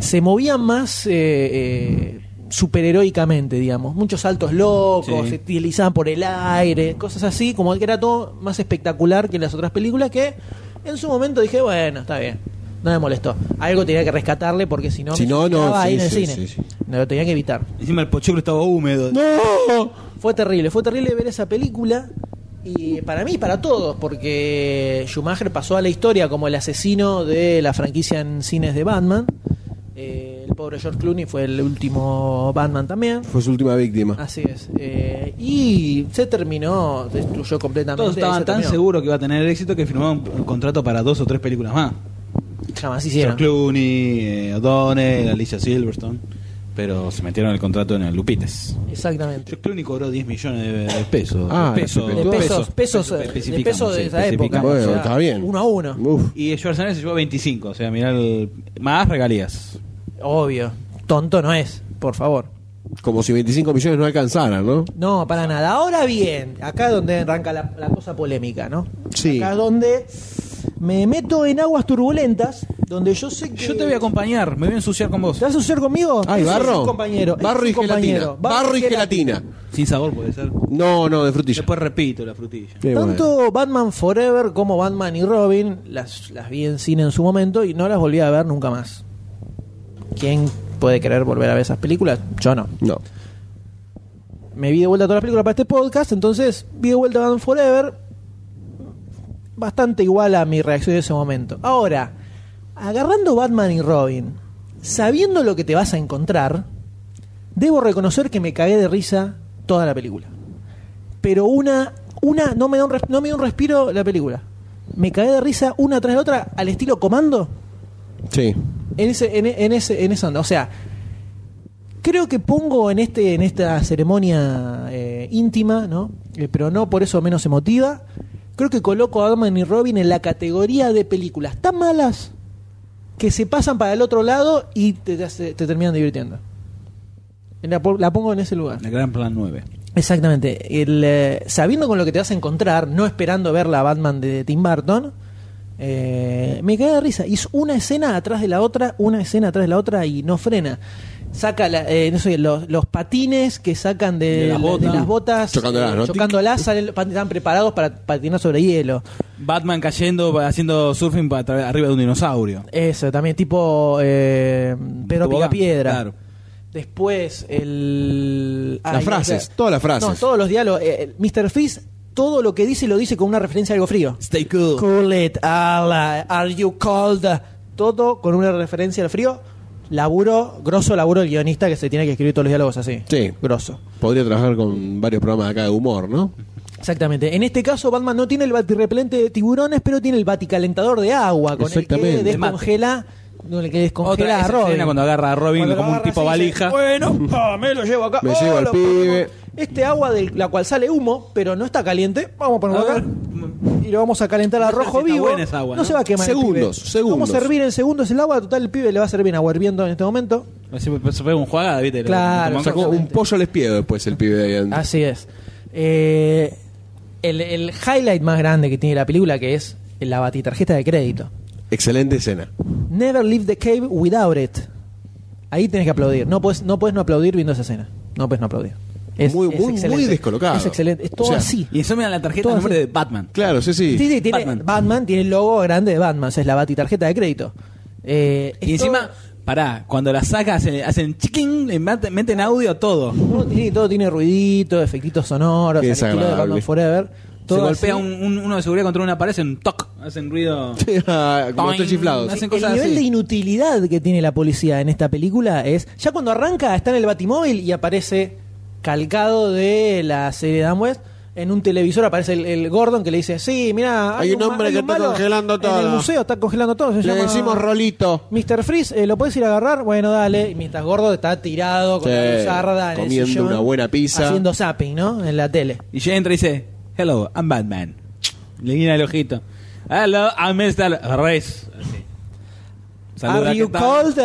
se movían más eh, eh, superheroicamente, digamos. Muchos saltos locos, Sí. se utilizaban por el aire, cosas así, como que era todo más espectacular que las otras películas que en su momento dije, bueno, está bien. No me molestó. Algo tenía que rescatarle porque si no, Si me no, no, suicidaba ahí sí, en el sí, cine. sí, sí. No lo tenía que evitar. Encima el pochoclo estaba húmedo. ¡No! Fue terrible, fue terrible ver esa película. Y para mí para todos, porque Schumacher pasó a la historia como el asesino de la franquicia en cines de Batman. Eh, el pobre George Clooney fue el último Batman también. Fue su última víctima. Así es. Eh, y se terminó, destruyó completamente. Todos estaban se tan seguros que iba a tener éxito que firmaron un contrato para dos o tres películas más. Jamás hicieron. George Clooney, eh, O'Donnell, Alicia Silverstone. Pero se metieron el contrato en el Lupites. Exactamente. George Clooney cobró 10 millones de, de pesos. Ah, de pesos, de pesos, pesos, de pesos de esa época. Bueno, o sea, está bien. Uno a uno. Uf. Y Schwarzenegger se llevó 25, o sea, mirá el... Más regalías. Obvio. Tonto no es, por favor. Como si 25 millones no alcanzaran, ¿no? No, para nada. Ahora bien, acá es donde arranca la, la cosa polémica, ¿no? Sí. Acá es donde me meto en aguas turbulentas, donde yo sé que... Yo te voy a acompañar, me voy a ensuciar con vos. ¿Te vas a asociar conmigo? Ay, Ese es barro. un compañero. ese Barro es y un compañero. gelatina. Barro y gelatina. Sin sabor puede ser. No, no, de frutilla. Después repito la frutilla. Qué bueno. Tanto Batman Forever como Batman y Robin las, las vi en cine en su momento y no las volví a ver nunca más. ¿Quién puede querer volver a ver esas películas? Yo no. No. me vi de vuelta todas las películas para este podcast, entonces vi de vuelta Batman Forever, bastante igual a mi reacción de ese momento. Ahora, agarrando Batman y Robin, sabiendo lo que te vas a encontrar, debo reconocer que me cagué de risa toda la película. Pero una, una, no me da un, no me da un respiro la película. Me cagué de risa una tras la otra al estilo comando Sí. en ese, en, en ese, en esa onda. O sea, creo que pongo en este, en esta ceremonia eh, íntima, ¿no? Eh, pero no por eso menos emotiva. Creo que coloco a Batman y Robin en la categoría de películas tan malas que se pasan para el otro lado y te, te hace- te terminan divirtiendo. La, po- la pongo en ese lugar. El Gran Plan 9. Exactamente. El, eh, sabiendo con lo que te vas a encontrar, no esperando ver la Batman de Tim Burton, Eh, me cagué de risa. Y es una escena atrás de la otra, una escena atrás de la otra y no frena. Saca la- eh, no sé, los, los patines que sacan de, De las de botas. las botas, Chocándolas, ¿no? chocándolas, salen, están preparados para patinar sobre hielo. Batman cayendo, haciendo surfing para tra- arriba de un dinosaurio. Eso, también tipo eh, Pedro Picapiedra. claro. Después, el. Las Ay, frases, no, todas las frases. No, todos los diálogos. Eh, Mr. Freeze, todo lo que dice lo dice con una referencia a algo frío. Stay cool. Cool it, ala, are you cold? Todo con una referencia al frío. Laburo, grosso laburo el guionista que se tiene que escribir todos los diálogos así. Sí. Grosso. Podría trabajar con varios programas de acá de humor, ¿no? Exactamente. En este caso, Batman no tiene el batirrepelente de tiburones, pero tiene el baticalentador de agua, con el Exactamente. que descongela, con el que descongela Otra a esa Robin. escena cuando agarra a Robin Cuando como un tipo dice, valija. Bueno, ah, me lo llevo acá. Me Oh, llevo al pibe. pongo. Este agua de la cual sale humo, pero no está caliente, vamos a ponerlo A acá. Y lo vamos a calentar a rojo está vivo. buena esa agua, no ¿no? se va a quemar. el Segundos, pibe. segundos. Vamos a hervir en segundos el agua. Total, el pibe le va a servir agua hirviendo en este momento. Se, se pega un jugada, ¿viste? Claro, Como- Sacó un pollo al espiedo después el pibe de ahí adentro. Así es. Eh, el, el highlight más grande que tiene la película, que es la batitarjeta de crédito. Excelente escena. Never leave the cave without it. Ahí tenés que aplaudir. No puedes no puedes no aplaudir viendo esa escena. No puedes no aplaudir. Es, Muy- es muy- excelente. muy descolocado. Es excelente. Es todo O sea, así. Y eso me da la tarjeta Todo de nombre así. de Batman. Claro, sí, sí. Sí, sí, tiene, Batman. Batman. tiene el logo grande de Batman. o sea, es la batitarjeta de crédito. Eh, Y encima, todo- pará, cuando la saca hacen, hacen chiquín, le meten audio a todo. todo, tiene, todo tiene ruidito, efectitos sonoros, al estilo de. Batman Forever. Se Todo golpea así. un, un- uno de seguridad contra una pared, hacen toc, hacen ruido. Como Toing. tres chiflados. Hacen el nivel así. de inutilidad que tiene la policía en esta película es ya cuando arranca está en el batimóvil y aparece calcado de la serie de Dan West en un televisor aparece el, el Gordon que le dice sí mira Hay un hombre que está malo congelando en todo". el museo está congelando todo se Le llama decimos Rolito. Mr. Freeze eh, lo puedes ir a agarrar bueno dale y mientras Gordo está tirado con Sí, la luzarda en el comiendo sillón, una buena pizza. haciendo zapping no en la tele Y ya entra y dice, hello, I'm Batman. Le guiña el ojito. Hello, I'm Mr. Reyes. Así. Saluda, Are you cold?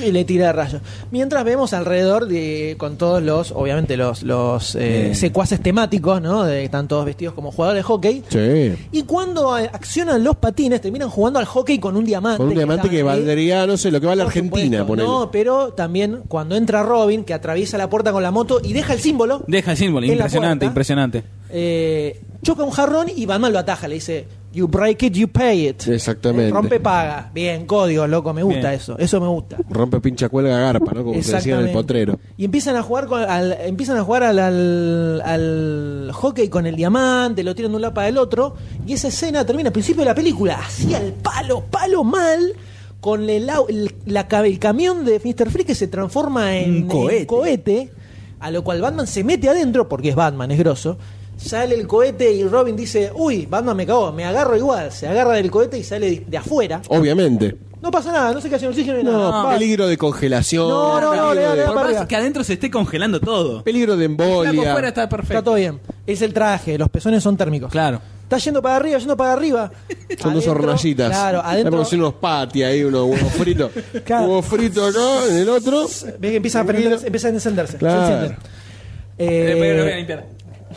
Y le tira rayos. Mientras vemos alrededor de con todos los, obviamente los, los eh, secuaces temáticos, ¿no? De, están todos vestidos como jugadores de hockey. Sí. Y cuando eh, accionan los patines, terminan jugando al hockey con un diamante. Con un diamante que valdría, no sé, lo que vale Argentina. No, pero también cuando entra Robin, que atraviesa la puerta con la moto y deja el símbolo, Deja el símbolo, impresionante, puerta. impresionante. eh, choca un jarrón y Batman lo ataja. Le dice, You break it, you pay it. Exactamente. Rompe, paga. Bien, código, loco, me gusta Bien. eso. Eso me gusta. Rompe pincha cuelga garpa, ¿no? Como se decía en el potrero. Y empiezan a jugar con- al, empiezan a jugar al, al- al hockey con el diamante, lo tiran de un lado para el otro, y esa escena termina al principio de la película, así al palo, palo mal, con el, la el camión de Mr. Freeze que se transforma en Un cohete. en cohete, a lo cual Batman se mete adentro, porque es Batman, es grosso. Sale el cohete y Robin dice, uy, Batman me cagó, me agarro igual. Se agarra del cohete y sale de, afuera. Obviamente. No pasa nada, no se el oxígeno ni No, nada. peligro de congelación. No, no, no, peligro le da- de- le da Por para más arriba. que adentro se esté congelando todo. Peligro de embolia. afuera está perfecto. Está todo bien. Es el traje, los pezones son térmicos. Claro. Está yendo para arriba, yendo para arriba. Son dos Adentro- hornallitas. Claro, adentro. haciendo unos patis ahí, unos huevos fritos. Claro. Huevos fritos acá, en el otro. Ve que empieza a, prender- empieza a encenderse. se Claro. encienden. Eh, Eh, pero lo voy a limpiar.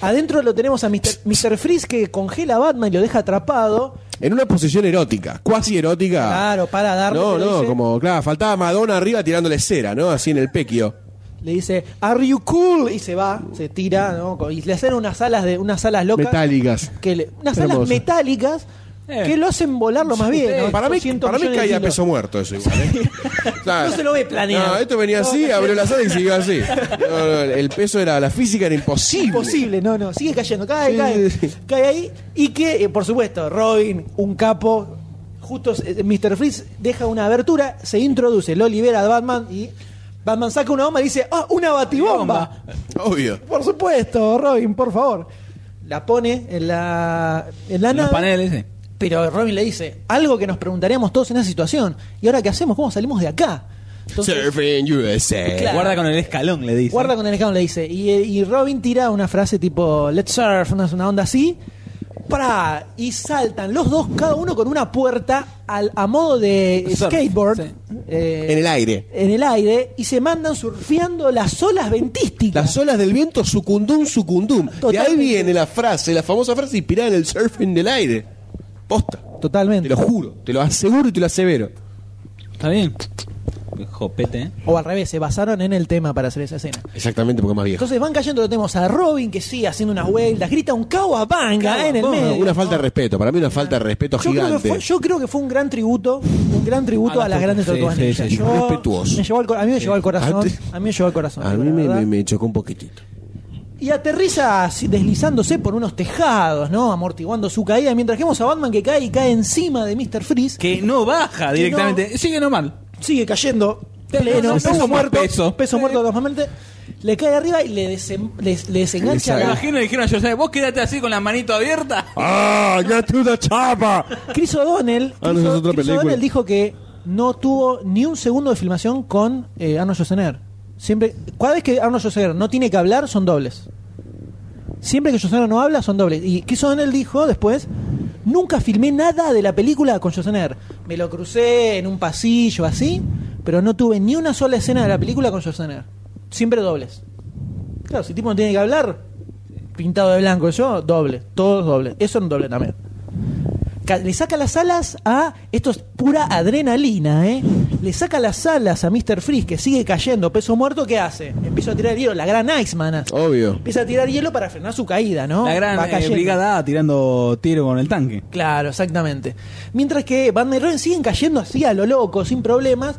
Adentro lo tenemos a Mr. Mr. Freeze que congela a Batman y lo deja atrapado. En una posición erótica, cuasi erótica. Claro, para darle. No, no, dice- como, claro, faltaba Madonna arriba tirándole cera, ¿no? Así en el pequio. Le dice, ¿Are you cool? Y se va, se tira, ¿no? Y le hacen unas alas de unas alas locas. Metálicas. Que le- unas alas metálicas Eh. que lo hacen volarlo más bien. ¿no? Para mí, 200 para mí caía kilos. peso muerto eso igual, ¿eh? O sea, No se lo ve planeado. No, esto venía así, No, abrió la sala y siguió así. No, el peso era, la física era imposible. Imposible, no, no, sigue cayendo, cae, Sí, cae, sí, cae ahí. Y que, eh, por supuesto, Robin, un capo, justo eh, Mr. Freeze deja una abertura, se introduce, lo libera a Batman y Batman saca una bomba y dice, ¡ah, una batibomba! Obvio. Por supuesto, Robin, por favor. La pone en la, en la En los paneles, sí. Pero Robin le dice, algo que nos preguntaríamos todos en esa situación. ¿Y ahora qué hacemos? ¿Cómo salimos de acá? Entonces, Surfing USA. Claro. Guarda con el escalón, le dice. Guarda con el escalón, le dice. Y, y Robin tira una frase tipo, let's surf, una, una onda así. ¡Pra! Y saltan los dos, cada uno con una puerta al, a modo de Surf, skateboard. sí. eh, En el aire. en el aire. Y se mandan surfeando las olas ventísticas. Las olas del viento, sucundum, sucundum. De ahí Totalmente. viene la frase, la famosa frase inspirada en el surfing del aire. Posta. Totalmente. Te lo juro, te lo aseguro y te lo asevero. Está bien. Jopete, ¿eh? O al revés, se basaron en el tema para hacer esa escena. Exactamente, porque es más viejo. Entonces van cayendo, lo tenemos a Robin que sigue haciendo unas vueltas, grita un cowabunga en el medio. Una falta de respeto, para mí una falta de respeto Yo creo, que gigante. fue, yo creo que fue un gran tributo, un gran tributo A a, las grandes tortugas sí. Yo- Respetuoso. me llevó al cor- a mí me llevó al corazón. A mí me llevó al corazón. A mí me, verdad. me- me chocó un poquitito. Y aterriza deslizándose por unos tejados, ¿no? Amortiguando su caída. Mientras que vemos a Batman que cae y cae encima de Mr. Freeze. Que no baja directamente. Sigue normal. Sigue cayendo pleno, no, peso, peso muerto. peso. muerto totalmente. Le cae arriba y le, desem- le- le desengancha Me la, imagino le dijeron a José, vos quédate así con la manito abierta. ¡Ah! ¡Ya tú una chapa! Chris O'Donnell, Ah, no, Chris. O'Donnell dijo que no tuvo ni un segundo de filmación con eh, Arnold Schwarzenegger. Siempre, cada vez que Arnold Schwarzenegger no tiene que hablar, son dobles. Siempre que Schwarzenegger no habla, son dobles. Y Chris O'Donnell dijo después, nunca filmé nada de la película con Schwarzenegger. Me lo crucé en un pasillo así, pero no tuve ni una sola escena de la película con Schwarzenegger. Siempre dobles. Claro, si el tipo no tiene que hablar, pintado de blanco yo, doble, todos doble. Eso es un doble también. Le saca las alas a. Esto es pura adrenalina, ¿eh? Le saca las alas a Mr. Freeze, que sigue cayendo, peso muerto, ¿qué hace? Empieza a tirar hielo, la gran Iceman. Obvio. Empieza a tirar hielo para frenar su caída, ¿no? La Va gran eh, cayendo. brigada A tirando tiro con el tanque. Claro, exactamente. Mientras que Batman y Robin siguen cayendo así a lo loco, sin problemas.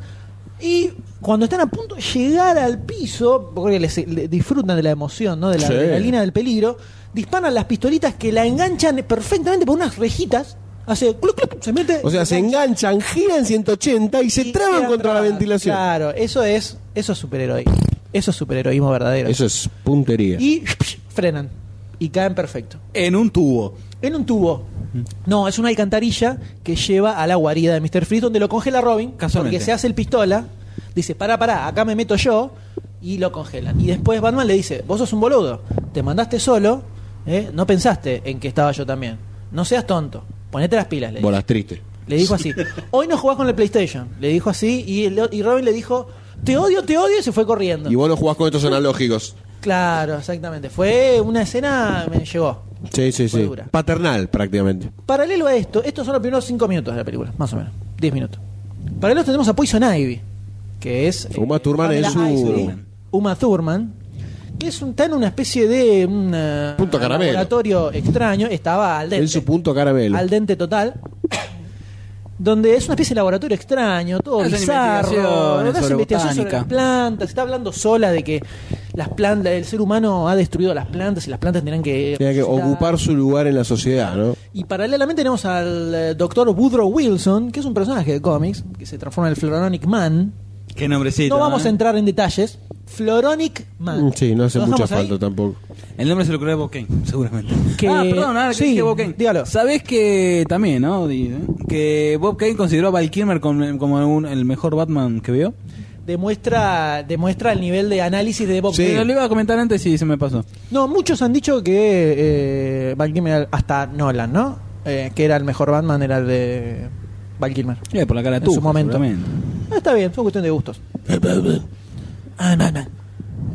Y cuando están a punto de llegar al piso, porque les, le- disfrutan de la emoción, ¿no? De la Sí. adrenalina del peligro, disparan las pistolitas que la enganchan perfectamente por unas rejitas. Hace cluc, cluc, se mete. O sea, se enganchan, giran 180 y se y traban contra la ventilación. Claro, eso es, eso es superheroísmo. Eso es superheroísmo verdadero. Eso es puntería. Y frenan. Y caen perfecto. En un tubo. En un tubo. No, es una alcantarilla que lleva a la guarida de Mr. Freeze donde lo congela Robin. Casualmente. Porque se hace el pistola. Dice, pará, pará, acá me meto yo. Y lo congelan. Y después Batman le dice, vos sos un boludo. Te mandaste solo. ¿eh? No pensaste en que estaba yo también. No seas tonto. Ponete las pilas. Le dijo. Bolas triste. Le dijo así. Hoy no jugás con el PlayStation. Le dijo así. Y, el- y Robin le dijo, te odio, te odio. Y se fue corriendo. Y vos no jugás con estos analógicos. Claro, exactamente. Fue una escena, me llegó. Sí, sí, sí. dura. Paternal, prácticamente. Paralelo a esto, estos son los primeros 5 minutos de la película, más o menos. 10 minutos. Paralelo tenemos a Poison Ivy, que es. Uma Thurman Pamela es su- Uma Thurman, que es un, está en una especie de. Un, Punto caramelo. laboratorio extraño, estaba al dente. En su punto caramelo. Al dente total. Donde es una especie de laboratorio extraño, todo Hacen bizarro, hace investigación sobre las plantas, está hablando sola de que las plantas, el ser humano ha destruido las plantas y las plantas tendrán que Tiene que ocupar su lugar en la sociedad, ¿no? Y paralelamente tenemos al eh, doctor Woodrow Wilson, que es un personaje de cómics, que se transforma en el Floronic Man. Qué nombrecito. No vamos ¿eh? a entrar en detalles. Floronic Man. Mm, Sí, no hace ¿Lo mucha dejamos ahí? falta tampoco. El nombre se lo creó Bob Kane, seguramente. Que- Ah, perdón, ahora que sí, dije Bob Kane. dígalo. ¿Sabés que también, no? Di- ¿eh? Que Bob Kane consideró a Val Kilmer como, como un- el mejor Batman que vio. Demuestra, demuestra el nivel de análisis de Bob Sí. Kane. Pero lo iba a comentar antes y se me pasó. No, muchos han dicho que eh, Val Kilmer, hasta Nolan, ¿no? Eh, que era el mejor Batman, era el de Val Kilmer. Eh, por la cara de En su momento. Ah, está bien, fue cuestión de gustos. Ah, no, no.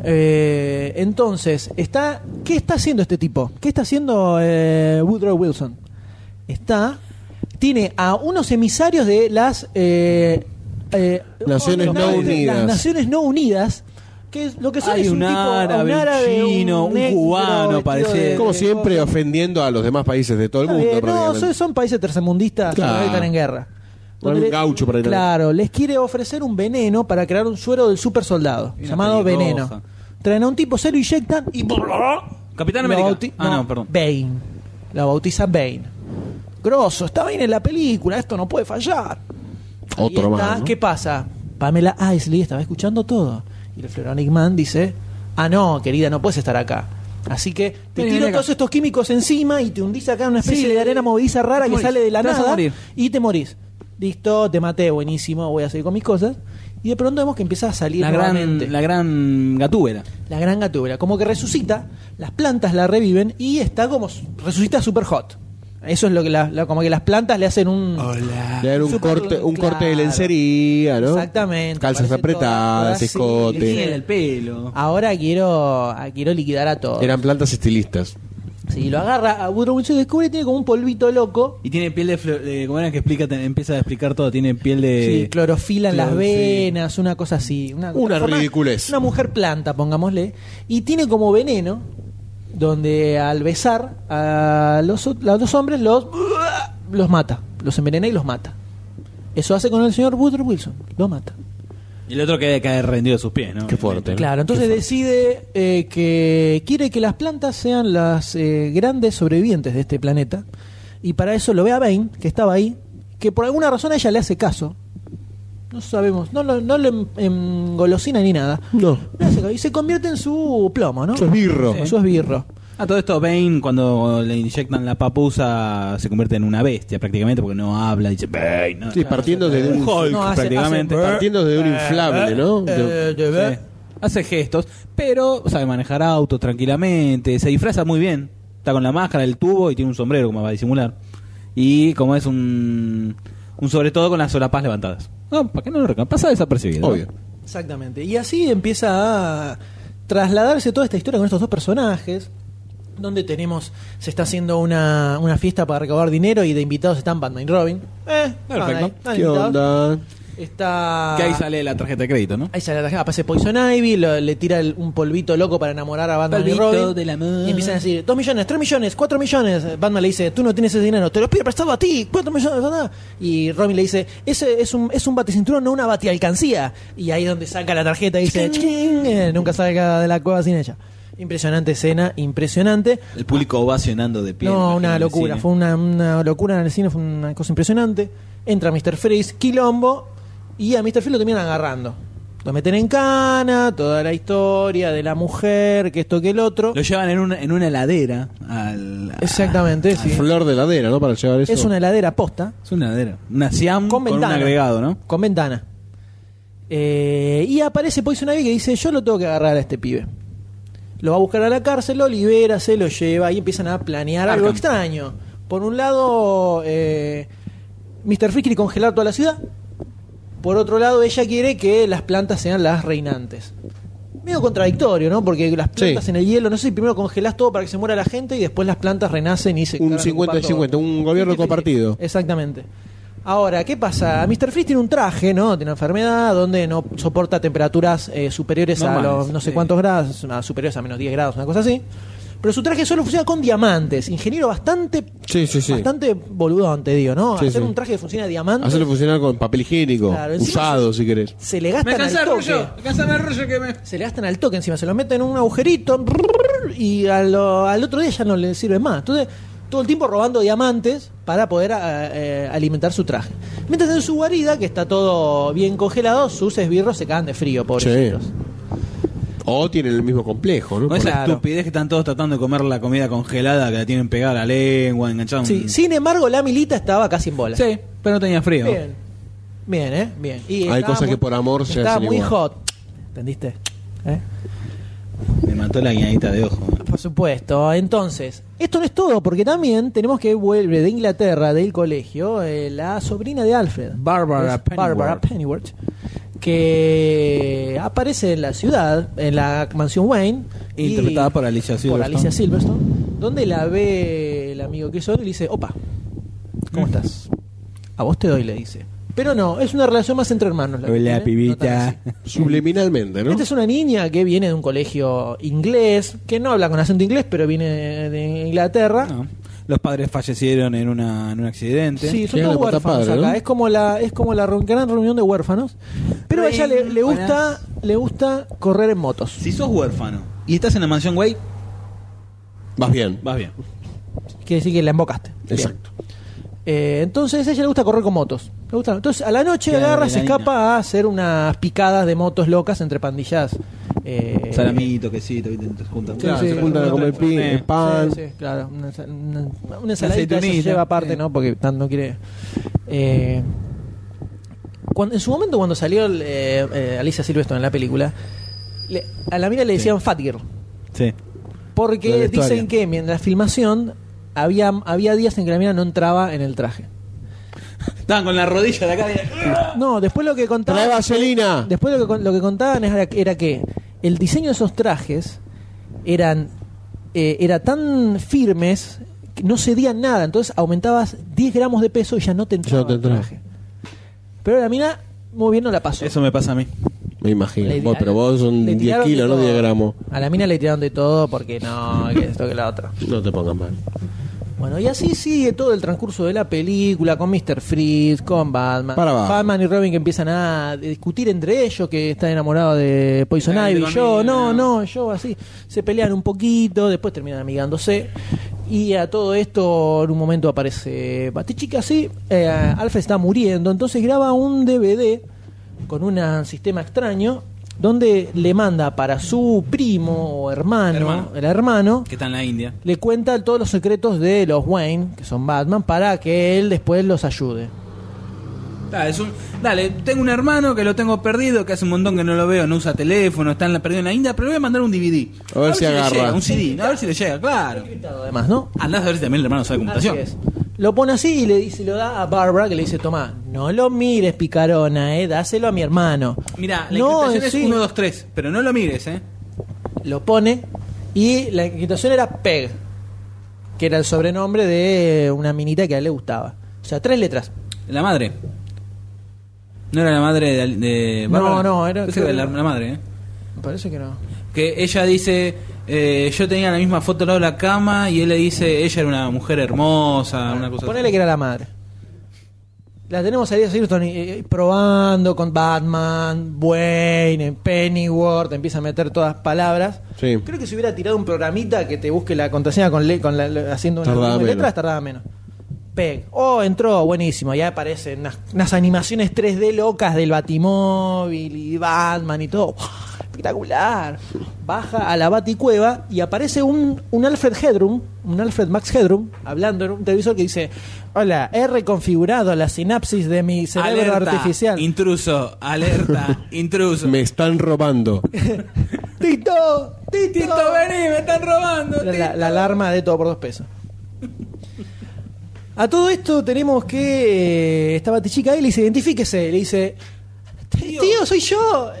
Eh, entonces, está, ¿qué está haciendo este tipo? ¿Qué está haciendo eh, Woodrow Wilson? Está, tiene a unos emisarios de las eh, eh, Naciones las- no unidas. Las Naciones No Unidas, que es lo que son Hay es un tipo, árabe, un árabe, chino, un negro cubano, parece. de- Como de siempre, ofendiendo a los demás países de todo el mundo. no, son, son países tercermundistas Claro. que están en guerra. Un Donde gaucho para ir a- Claro, les quiere ofrecer un veneno para crear un suero del super soldado, Y una llamado pelirroja. veneno. Traen a un tipo, se lo inyectan y. Capitán lo América. bauti- Ah, no, perdón. Bane. La bautiza Bane. Grosso, está bien en la película, esto no puede fallar. Ahí Otro está, más. ¿no? ¿Qué pasa? Pamela Isley estaba escuchando todo. Y el Floronic Man dice: Ah, no, querida, no puedes estar acá. Así que te Vení, tiro vení acá. todos estos químicos encima y te hundís acá en una especie Sí, de arena movediza rara te que morís. sale de la Te vas a nada morir. y te morís. Listo, te maté, buenísimo, voy a seguir con mis cosas. Y de pronto vemos que empieza a salir La nuevamente gran, la gran gatúbera. la gran gatúbela. Como que resucita, las plantas la reviven y está como resucita super hot. Eso es lo que la, la- como que las plantas le hacen un Le dan un Super- corte, un claro. corte de lencería, ¿no? Exactamente, Calzas apretadas, escote. Tiene el pelo. Ahora quiero quiero liquidar a todos. Eran plantas estilistas. Sí, lo agarra a Woodrow Wilson y descubre que tiene como un polvito loco. Y tiene piel de. flo- de ¿Cómo era que explica, te- empieza a explicar todo? Tiene piel de. Sí, clorofila en las sí. venas, una cosa así. Una, Una forma- ridiculez. Una mujer planta, pongámosle. Y tiene como veneno, donde al besar a los, a los hombres los, los mata. Los envenena y los mata. Eso hace con el señor Woodrow Wilson. Lo mata. Y el otro que cae rendido a sus pies, ¿no? Qué fuerte. ¿no? Claro, entonces decide eh, que quiere que las plantas sean las eh, grandes sobrevivientes de este planeta. Y para eso lo ve a Bane, que estaba ahí, que por alguna razón a ella le hace caso. No sabemos, no, lo- no le engolosina ni nada. No. Le hace caso, y se convierte en su plomo, ¿no? Su esbirro. En Su esbirro. A todo esto, Bane, cuando le inyectan la papusa, se convierte en una bestia prácticamente porque no habla, dice Bane. ¿no? Sí, partiendo de un un, Hulk No, hace- prácticamente. hace- partiendo de un inflable, ¿no? De- Eh, de Sí. Hace gestos, pero sabe manejar autos tranquilamente, se disfraza muy bien. Está con la máscara, el tubo y tiene un sombrero como va a disimular. Y como es un, un sobre todo con las solapas levantadas. No, ¿para qué no lo reconozco? Pasa desapercibido. ¿no? Obvio. Exactamente. Y así empieza a trasladarse toda esta historia con estos dos personajes. Donde tenemos, se está haciendo una, una fiesta para recaudar dinero y de invitados están Batman y Robin. Eh, Perfecto. ahí, ¿Qué invitados. onda? Está. Que ahí sale la tarjeta de crédito, ¿no? Ahí sale la tarjeta, aparece Poison Ivy, lo- le tira el- un polvito loco para enamorar a Batman Polvito y Robin. amor. Y empiezan a decir, dos millones, tres millones, cuatro millones. Batman le dice, tú no tienes ese dinero, te lo pido prestado a ti, cuatro millones, ¿verdad? Y Robin le dice, ese es un, es un baticinturón, no una batialcancía. Y ahí donde saca la tarjeta y dice, "Ching", eh, nunca salga de la cueva sin ella. Impresionante escena, impresionante. El público ovacionando de pie. No, una locura, fue una, una locura en el cine, fue una cosa impresionante. Entra Mr. Freeze, Quilombo, y a Mr. Freeze lo terminan agarrando. Lo meten en cana, toda la historia de la mujer, que esto que el otro. Lo llevan en una, en una heladera. Al, a- Exactamente, sí. Flor de ladera, ¿no? Para llevar eso. Es una heladera posta, Es una heladera. Una Siam con con, un ventana. agregado, ¿no? Con ventana. Eh, y aparece Poison Ivy que dice, yo lo tengo que agarrar a este pibe. Lo va a buscar a la cárcel, lo libera, se lo lleva y empiezan a planear algo extraño. Por un lado, eh, Mr. Freeze quiere congelar toda la ciudad. Por otro lado, ella quiere que las plantas sean las reinantes. Medio contradictorio, ¿no? Porque las plantas Sí. en el hielo, no sé si primero congelás todo para que se muera la gente y después las plantas renacen y se Un cargan 50 y ocupar 50, todo. un gobierno 50 y 50. compartido. Exactamente. Ahora, ¿qué pasa? Mr. Freeze tiene un traje, ¿no? Tiene una enfermedad donde no soporta temperaturas eh, superiores a los no sé sí. cuántos grados, a superiores a menos 10 grados, una cosa así. Pero su traje solo funciona con diamantes. Ingeniero bastante Sí, sí, sí. bastante boludón, te digo, ¿no? Sí, Hacer sí. un traje que funciona a diamantes Hacerlo funcionar con papel higiénico. Claro, usado, si querés. se le gastan al toque. Rollo que me. Se le gastan al toque encima, se lo meten en un agujerito y a lo- al otro día ya no le sirve más. Entonces, todo el tiempo robando diamantes para poder eh, eh, alimentar su traje. Mientras en su guarida, que está todo bien congelado, sus esbirros se cagan de frío, pobrecitos. O tienen el mismo complejo, ¿no? Con esa Claro. estupidez que están todos tratando de comer la comida congelada que la tienen pegada a la lengua, enganchada. un- Sí, sin embargo, la milita estaba casi en bola. Sí, pero no tenía frío. Bien. Bien, ¿eh? Bien. Y Hay cosas muy- que por amor se Estaba muy igual. hot. ¿Entendiste? ¿Eh? Me mató la guiñadita de ojo. Por supuesto. Entonces, esto no es todo, porque también tenemos que vuelve de Inglaterra, del colegio, eh, la sobrina de Alfred. Barbara Pennyworth. Barbara Pennyworth. Que aparece en la ciudad, en la mansión Wayne. y- Interpretada por Alicia Por Silverstone. Alicia Silverstone. Donde la ve el amigo que son y le dice: Opa, ¿cómo Mm. estás? A vos te doy, le dice. Pero no, es una relación más entre hermanos. la Hola, no pibita. Subliminalmente, ¿no? Esta es una niña que viene de un colegio inglés, que no habla con acento inglés, pero viene de Inglaterra. No. Los padres fallecieron en, una, en un accidente. Sí, son todos huérfanos padre, acá. ¿no? Es como la, es como la gran reunión de huérfanos. Pero a ella le, le gusta, le gusta correr en motos. Si sos huérfano y estás en la mansión Way, Vas bien. vas bien. Quiere decir que la embocaste. Exacto. Eh, entonces a ella le gusta correr con motos. Entonces a la noche Qué agarra, se escapa a hacer unas picadas de motos locas entre pandillas. Eh, Salamito, quesito, ¿viste? Te juntan. Claro, sí, se juntan a comer pi- Eh, pan. Sí, sí, claro. Una, una- una ensaladita se lleva aparte. ¿no? Porque tan no quiere. Eh, cuando, en su momento, cuando salió eh, eh, Alicia Silverstone en la película, le- a la mina le decían Fat Girl. Sí. Porque dicen que mientras la filmación había, había días en que la mina no entraba en el traje. Estaban con la rodilla de acá. de- No, después lo que contaban. Trae vaselina. Después lo que, lo que contaban era, era que el diseño de esos trajes eran eh, era tan firmes que no cedían nada. Entonces aumentabas 10 gramos de peso y ya no te entraba no te el traje. Pero la mina muy bien no la pasó. Eso me pasa a mí. Me imagino. Vos, pero vos son le 10 tiraron de kilos, no todo. 10 gramos. A la mina le tiraron de todo porque no, que esto que la otra. No te pongas mal. Bueno, y así sigue todo el transcurso de la película con Mr. Freeze, con Batman. Para abajo. Batman y Robin que empiezan a discutir entre ellos, que está enamorado de Poison Ivy. Yo, no, no. no, yo así. Se pelean un poquito, después terminan amigándose. Y a todo esto, en un momento aparece Batichica, así. eh, Alfred está muriendo, entonces graba un DVD con un sistema extraño donde le manda para su primo o hermano, Hermano. el hermano, Que está en la India. le cuenta todos los secretos de los Wayne, que son Batman, para que él después los ayude. Es un- dale, tengo un hermano que lo tengo perdido, que hace un montón que no lo veo, no usa teléfono, está en la, perdido en la India, pero le voy a mandar un DVD. A ver si le agarra. llega, un CD, a ver si le llega, claro. Además, ¿no? Andás a ver si también el hermano sabe computación. Así es. Lo pone así y le dice, lo da a Barbara, que le dice, toma, no lo mires, picarona, eh, dáselo a mi hermano. Mira, la No, encriptación es sí. 1, 2, 3, pero no lo mires, ¿eh? Lo pone y la encriptación era Peg, que era el sobrenombre de una minita que a él le gustaba. O sea, tres letras. La madre. No era la madre de, de No, no, era- Pensé que era la, la madre, ¿eh? Me parece que no. Que ella dice, eh, yo tenía la misma foto al lado de la cama y él le dice, ella era una mujer hermosa, una cosa Ponele que era la madre. La tenemos ahí a Silverstone eh, probando con Batman, Wayne, Pennyworth, empieza a meter todas palabras. Sí. Creo que si hubiera tirado un programita que te busque la contraseña con, le- con la- haciendo una Tardaba menos. letras, tardaba menos. Peg. Oh, entró, buenísimo. Ya aparecen unas, unas animaciones 3D locas del Batimóvil y Batman y todo. Espectacular. Baja a la Baticueva y aparece un, un Alfred Headroom, un Alfred Max Headroom, hablando en un televisor que dice: Hola, he reconfigurado la sinapsis de mi cerebro Alerta, artificial. Intruso, alerta, intruso. Me están robando. ¡Tito! ¡Tito! Tito, vení, me están robando. La, alarma de todo por dos pesos. A todo esto tenemos que eh, esta batichica ahí le dice, identifíquese, le dice, Tío. tío, soy yo,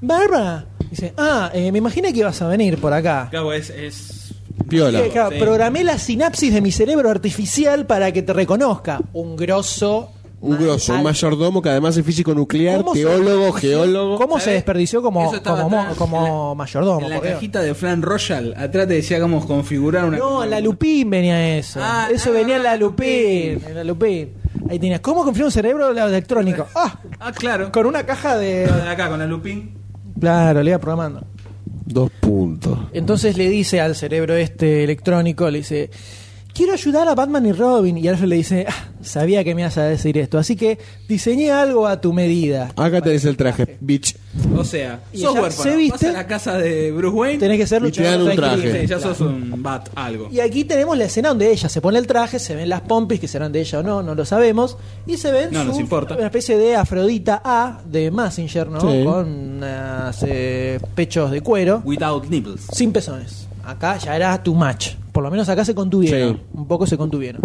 Bárbara. Dice, ah, eh, me imaginé que ibas a venir por acá. Claro, es, es Piola. Sí, claro, Sí. Programé la sinapsis de mi cerebro artificial para que te reconozca. Un grosso. Un grosso, un mayordomo que además es físico nuclear, ¿Cómo se teólogo, geólogo. ¿Cómo se desperdició como, como, atrás, como en la- mayordomo? En la Dios? cajita de Flan Royal, atrás te decía cómo configurar una. No, en la Lupín venía eso. Ah, eso ah, venía en la Lupín. Lupín. En la Lupín. Ahí tenías, ¿cómo configura un cerebro electrónico? Ah, Ah, claro. con una caja de. De acá, con la Lupin. Claro, le iba programando. Dos puntos. Entonces le dice al cerebro este electrónico, le dice, quiero ayudar a Batman y Robin. Y Alfred le dice, "Ah, sabía que me ibas a decir esto, así que diseñé algo a tu medida. Acá tenés el traje, bitch. O sea, Y sos ya huérfano. se viste. Vas a la casa de Bruce Wayne. Tenés que ser Y te dan un traje. Sí, ya sos un bat, algo. Y aquí tenemos la escena donde ella se pone el traje, se ven las pompis, que serán de ella o no, no lo sabemos, y se ven No nos importa. una especie de Afrodita A de Massinger, ¿no? Sí. Con unas, eh, pechos de cuero, Without nipples. sin pezones. Acá ya era too much. Por lo menos acá se contuvieron. Sí. Un poco se contuvieron.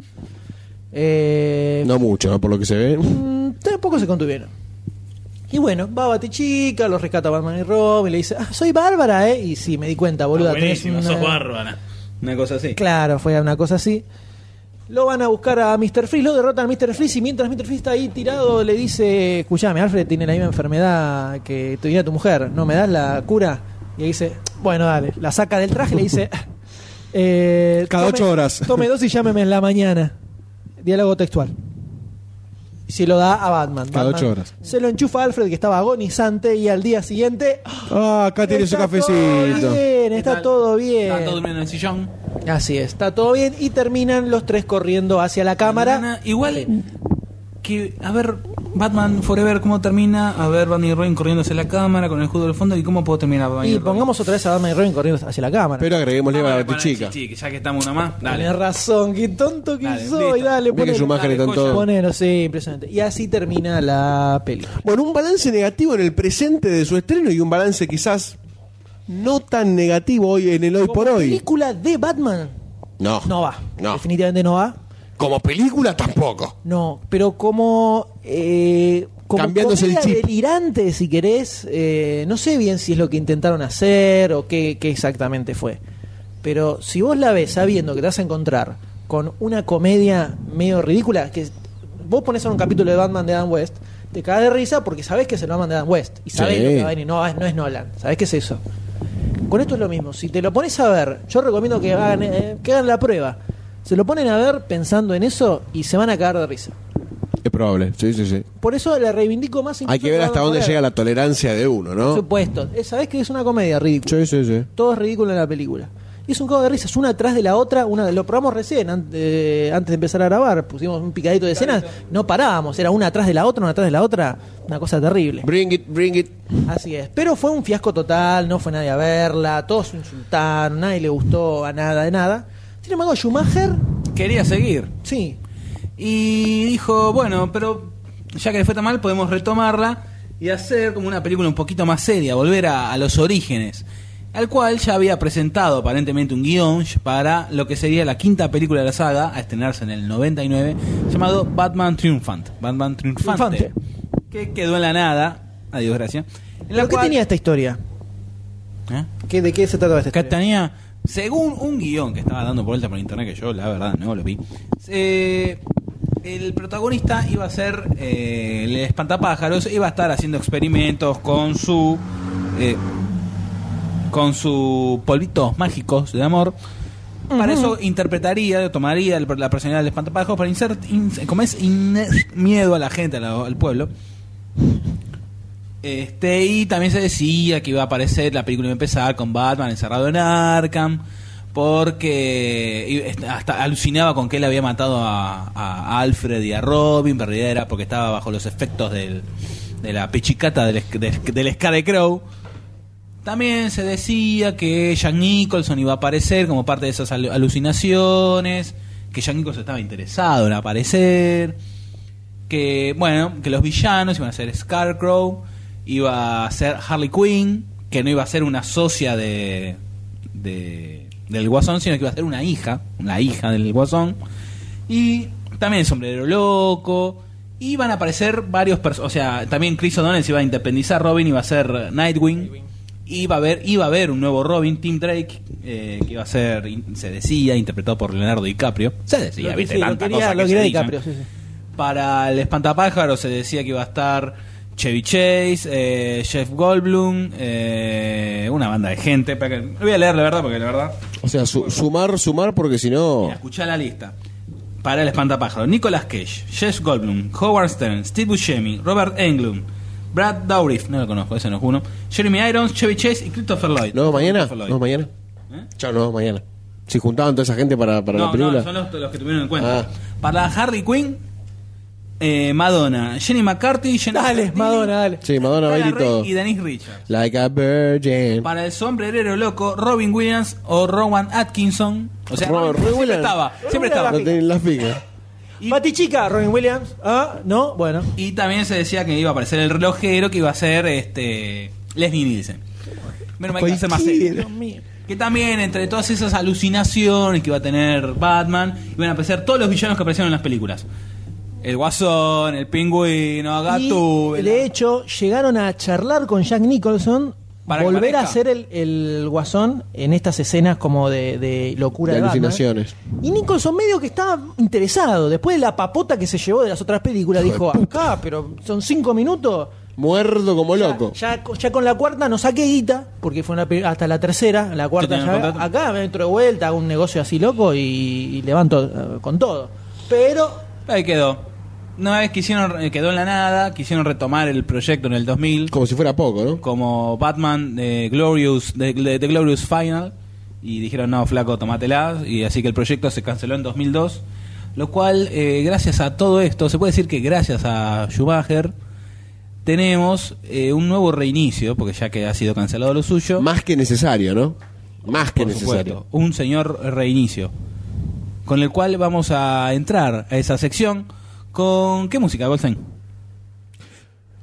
Eh, No mucho, ¿no? por lo que se ve. Mm, tampoco se contuvieron. Y bueno, va Batichica, los rescata Batman y Robin, le dice, ah, soy Bárbara, ¿eh? Y sí, me di cuenta, boluda. Ah, tenés buenísimo, una- sos bárbara. Una cosa así. Claro, fue una cosa así. Lo van a buscar a Mr. Freeze, lo derrotan a Mr. Freeze y mientras Mr. Freeze está ahí tirado le dice, escuchame, Alfred tiene la misma enfermedad que tenía tu mujer, ¿no me das la cura? Y ahí dice, bueno, dale, la saca del traje y le dice, eh, Cada tome- ocho horas. Tome dos y llámeme en la mañana. Diálogo textual. Y se lo da a Batman. Cada Batman ocho horas. Se lo enchufa a Alfred que estaba agonizante y al día siguiente... Ah, acá tiene su está todo cafecito. bien, ¿Qué está todo bien. Está todo durmiendo en el sillón. Así es, está todo bien y terminan los tres corriendo hacia la cámara. Igual que, a ver, Batman Forever, ¿cómo termina? A ver, Batman y Robin corriendo hacia la cámara con el escudo del fondo. ¿Y cómo puedo terminar Batman Y Robin? pongamos otra vez a Batman y Robin corriendo hacia la cámara. Pero agreguémosle Ah, a la que ya que estamos una más, dale. Tenés razón, qué tonto que Dale, soy. listo. Dale, Ve que ponelo. joya. todos. Ponelo, sí, impresionante. Y así termina la película. Bueno, un balance negativo en el presente de su estreno y un balance quizás no tan negativo hoy en el hoy por hoy. película de Batman No. no va. No. Definitivamente no va. Como película tampoco. No, pero como. Eh, como Cambiándose el chip. delirante, si querés. eh, no sé bien si es lo que intentaron hacer o qué, qué exactamente fue. Pero si vos la ves sabiendo que te vas a encontrar con una comedia medio ridícula, que vos pones en un capítulo de Batman de Adam West, te cagas de risa porque sabés que es el Batman de Adam West. Y sabés Sí. lo que va a venir. No, es- no es Nolan. Sabés que es eso. Con esto es lo mismo. Si te lo pones a ver, yo recomiendo que hagan, eh, que hagan la prueba. Se lo ponen a ver pensando en eso y se van a cagar de risa. Es probable, sí, sí, sí. Por eso la reivindico más. Hay que ver hasta dónde llega la tolerancia de uno, Por ¿no? supuesto. Eh, Sabés que es una comedia ridícula. Sí, sí, sí. Todo es ridículo en la película. Y es un cago de risas, una atrás de la otra. Una, lo probamos recién, an- eh, antes de empezar a grabar. Pusimos un picadito de escenas. No parábamos, era una atrás de la otra, una atrás de la otra. Una cosa terrible. Bring it, bring it. Así es. Pero fue un fiasco total, no fue nadie a verla. Todos se insultaron, nadie le gustó a nada de nada. Sin embargo, Schumacher, Quería seguir. sí. Y dijo, bueno, pero ya que le fue tan mal, podemos retomarla y hacer como una película un poquito más seria, volver a, a los orígenes. Al cual ya había presentado aparentemente un guion para lo que sería la quinta película de la saga, a estrenarse en el 99, llamado Batman Triumphant. Batman Triunfante. Triunfante. Que quedó en la nada, adiós, gracias. ¿Pero qué cual- tenía esta historia? ¿Eh? ¿Qué, ¿De qué se trataba esta historia? Según un guion que estaba dando vuelta por internet, que yo la verdad no lo vi, eh, el protagonista iba a ser eh, el espantapájaros, iba a estar haciendo experimentos con su... eh, con sus polvitos mágicos de amor. Para eso interpretaría, tomaría la personalidad del espantapájaros para insert, in- como es in- miedo a la gente, al pueblo. Este, y también se decía que iba a aparecer, la película iba a empezar con Batman encerrado en Arkham, porque hasta alucinaba con que él había matado a, Alfred y a Robin, pero era porque estaba bajo los efectos del, de la pichicata del, del, Scarecrow. También se decía que Jack Nicholson iba a aparecer como parte de esas alu- alucinaciones, que Jack Nicholson estaba interesado en aparecer que bueno, que los villanos iban a ser Scarecrow, iba a ser Harley Quinn, que no iba a ser una socia de, de del Guasón, sino que iba a ser una hija, una hija del Guasón, y también Sombrero Loco, iban a aparecer varios personajes, o sea, también Chris O'Donnell se iba a independizar, Robin iba a ser Nightwing, iba a haber iba a haber un nuevo Robin, Tim Drake, eh, que iba a ser, se decía, interpretado por Leonardo DiCaprio, se decía, Lo- viste, sí, lo tanta quería- cosa lo que quería se dicen. DiCaprio, sí, sí. Para el espantapájaro se decía que iba a estar Chevy Chase, eh, Jeff Goldblum, eh, una banda de gente. Para que, voy a leer la verdad porque la verdad. O sea, su- sumar, sumar, porque si no. Mira, escuchá la lista. Para el espantapájaro, Nicolas Cage, Jeff Goldblum, Howard Stern, Steve Buscemi, Robert Englund, Brad Dourif, no lo conozco, ese no es uno, Jeremy Irons, Chevy Chase y Christopher Lloyd. ¿No mañana? Lloyd. ¿No mañana? ¿Eh? Chao, no mañana. Si juntaban toda esa gente para, para no, la película. no, son los, los que tuvieron en cuenta. Ah. Para Harley Quinn, eh, Madonna, Jenny McCarthy, Jennifer Dale, Madonna, dale. Sí, Madonna y Rey todo. y Denise Richards. Like a virgin. Para el sombrerero loco, Robin Williams o Rowan Atkinson. O sea, Robin Robin siempre Williams. estaba, siempre Robin estaba. No tienen las Batichica, Robin Williams. Ah, no, bueno. y también se decía que iba a aparecer el relojero, que iba a ser este Leslie Nielsen. Menos mal que iba a ser más serio. Que también entre todas esas alucinaciones que iba a tener Batman, iban a aparecer todos los villanos que aparecieron en las películas. El Guasón, el Pingüino, Gatú. Y de hecho, llegaron a charlar con Jack Nicholson. Para volver a hacer el, el guasón en estas escenas como de, de locura De de, Batman. alucinaciones. Y Nicholson medio que estaba interesado. Después de la papota que se llevó de las otras películas, dijo, acá, pero son cinco minutos. Muerdo como Ya- loco. Ya, ya con la cuarta no saqué guita, porque fue una hasta la tercera, la cuarta acá me entro de vuelta, hago un negocio así loco y, y levanto eh, con todo. Pero Ahí quedó. Una vez quisieron, eh, quedó en la nada, quisieron retomar el proyecto en el 2000 Como si fuera poco, ¿no? como Batman de Glorious, de, de- de Glorious Final. Y dijeron no flaco tomátela y así que el proyecto se canceló en 2002 lo cual eh, gracias a todo esto se puede decir que gracias a Schumacher tenemos eh, un nuevo reinicio porque ya que ha sido cancelado lo suyo. Más que necesario, ¿no? Más que por necesario. supuesto, un señor reinicio. Con el cual vamos a entrar a esa sección con qué música Goldstein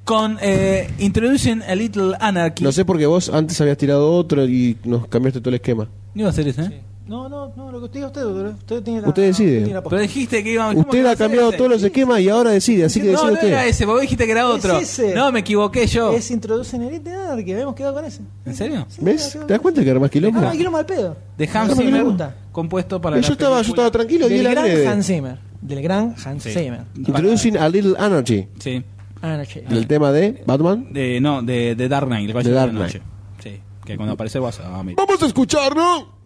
con eh, Introducing a Little Anarchy No sé porque vos antes habías tirado otro y nos cambiaste todo el esquema. ¿No iba a ser ese? ¿eh? No, no, no, lo que usted diga usted, doctor. Usted tiene la, Usted decide. tiene la posta. Pero dijiste que íbamos. ¿cómo que Usted ha cambiado ese? todos los esquemas y ahora decide, así que No, decide no usted. era ese, vos dijiste que era otro. Es ese. No, me equivoqué yo. Es introducen Elite Anarchy, habíamos quedado con ese. ¿En serio? Sí, ¿Ves? ¿Te das cuenta que era más quilombo? Ah, quiero mal pedo. De Hans No me Zimmer, gusta. compuesto para yo, la estaba, yo película. estaba tranquilo y Del él gran agrede. Hans Zimmer. Del gran Hans Sí. Zimmer. Introducing a Little Anarchy. Sí. Anarchy. Del tema de Batman. De, no, de, de Dark Knight, el Caballero Dark de la Noche. Sí, que cuando aparece vas a. Vamos a escucharlo. Lunfa.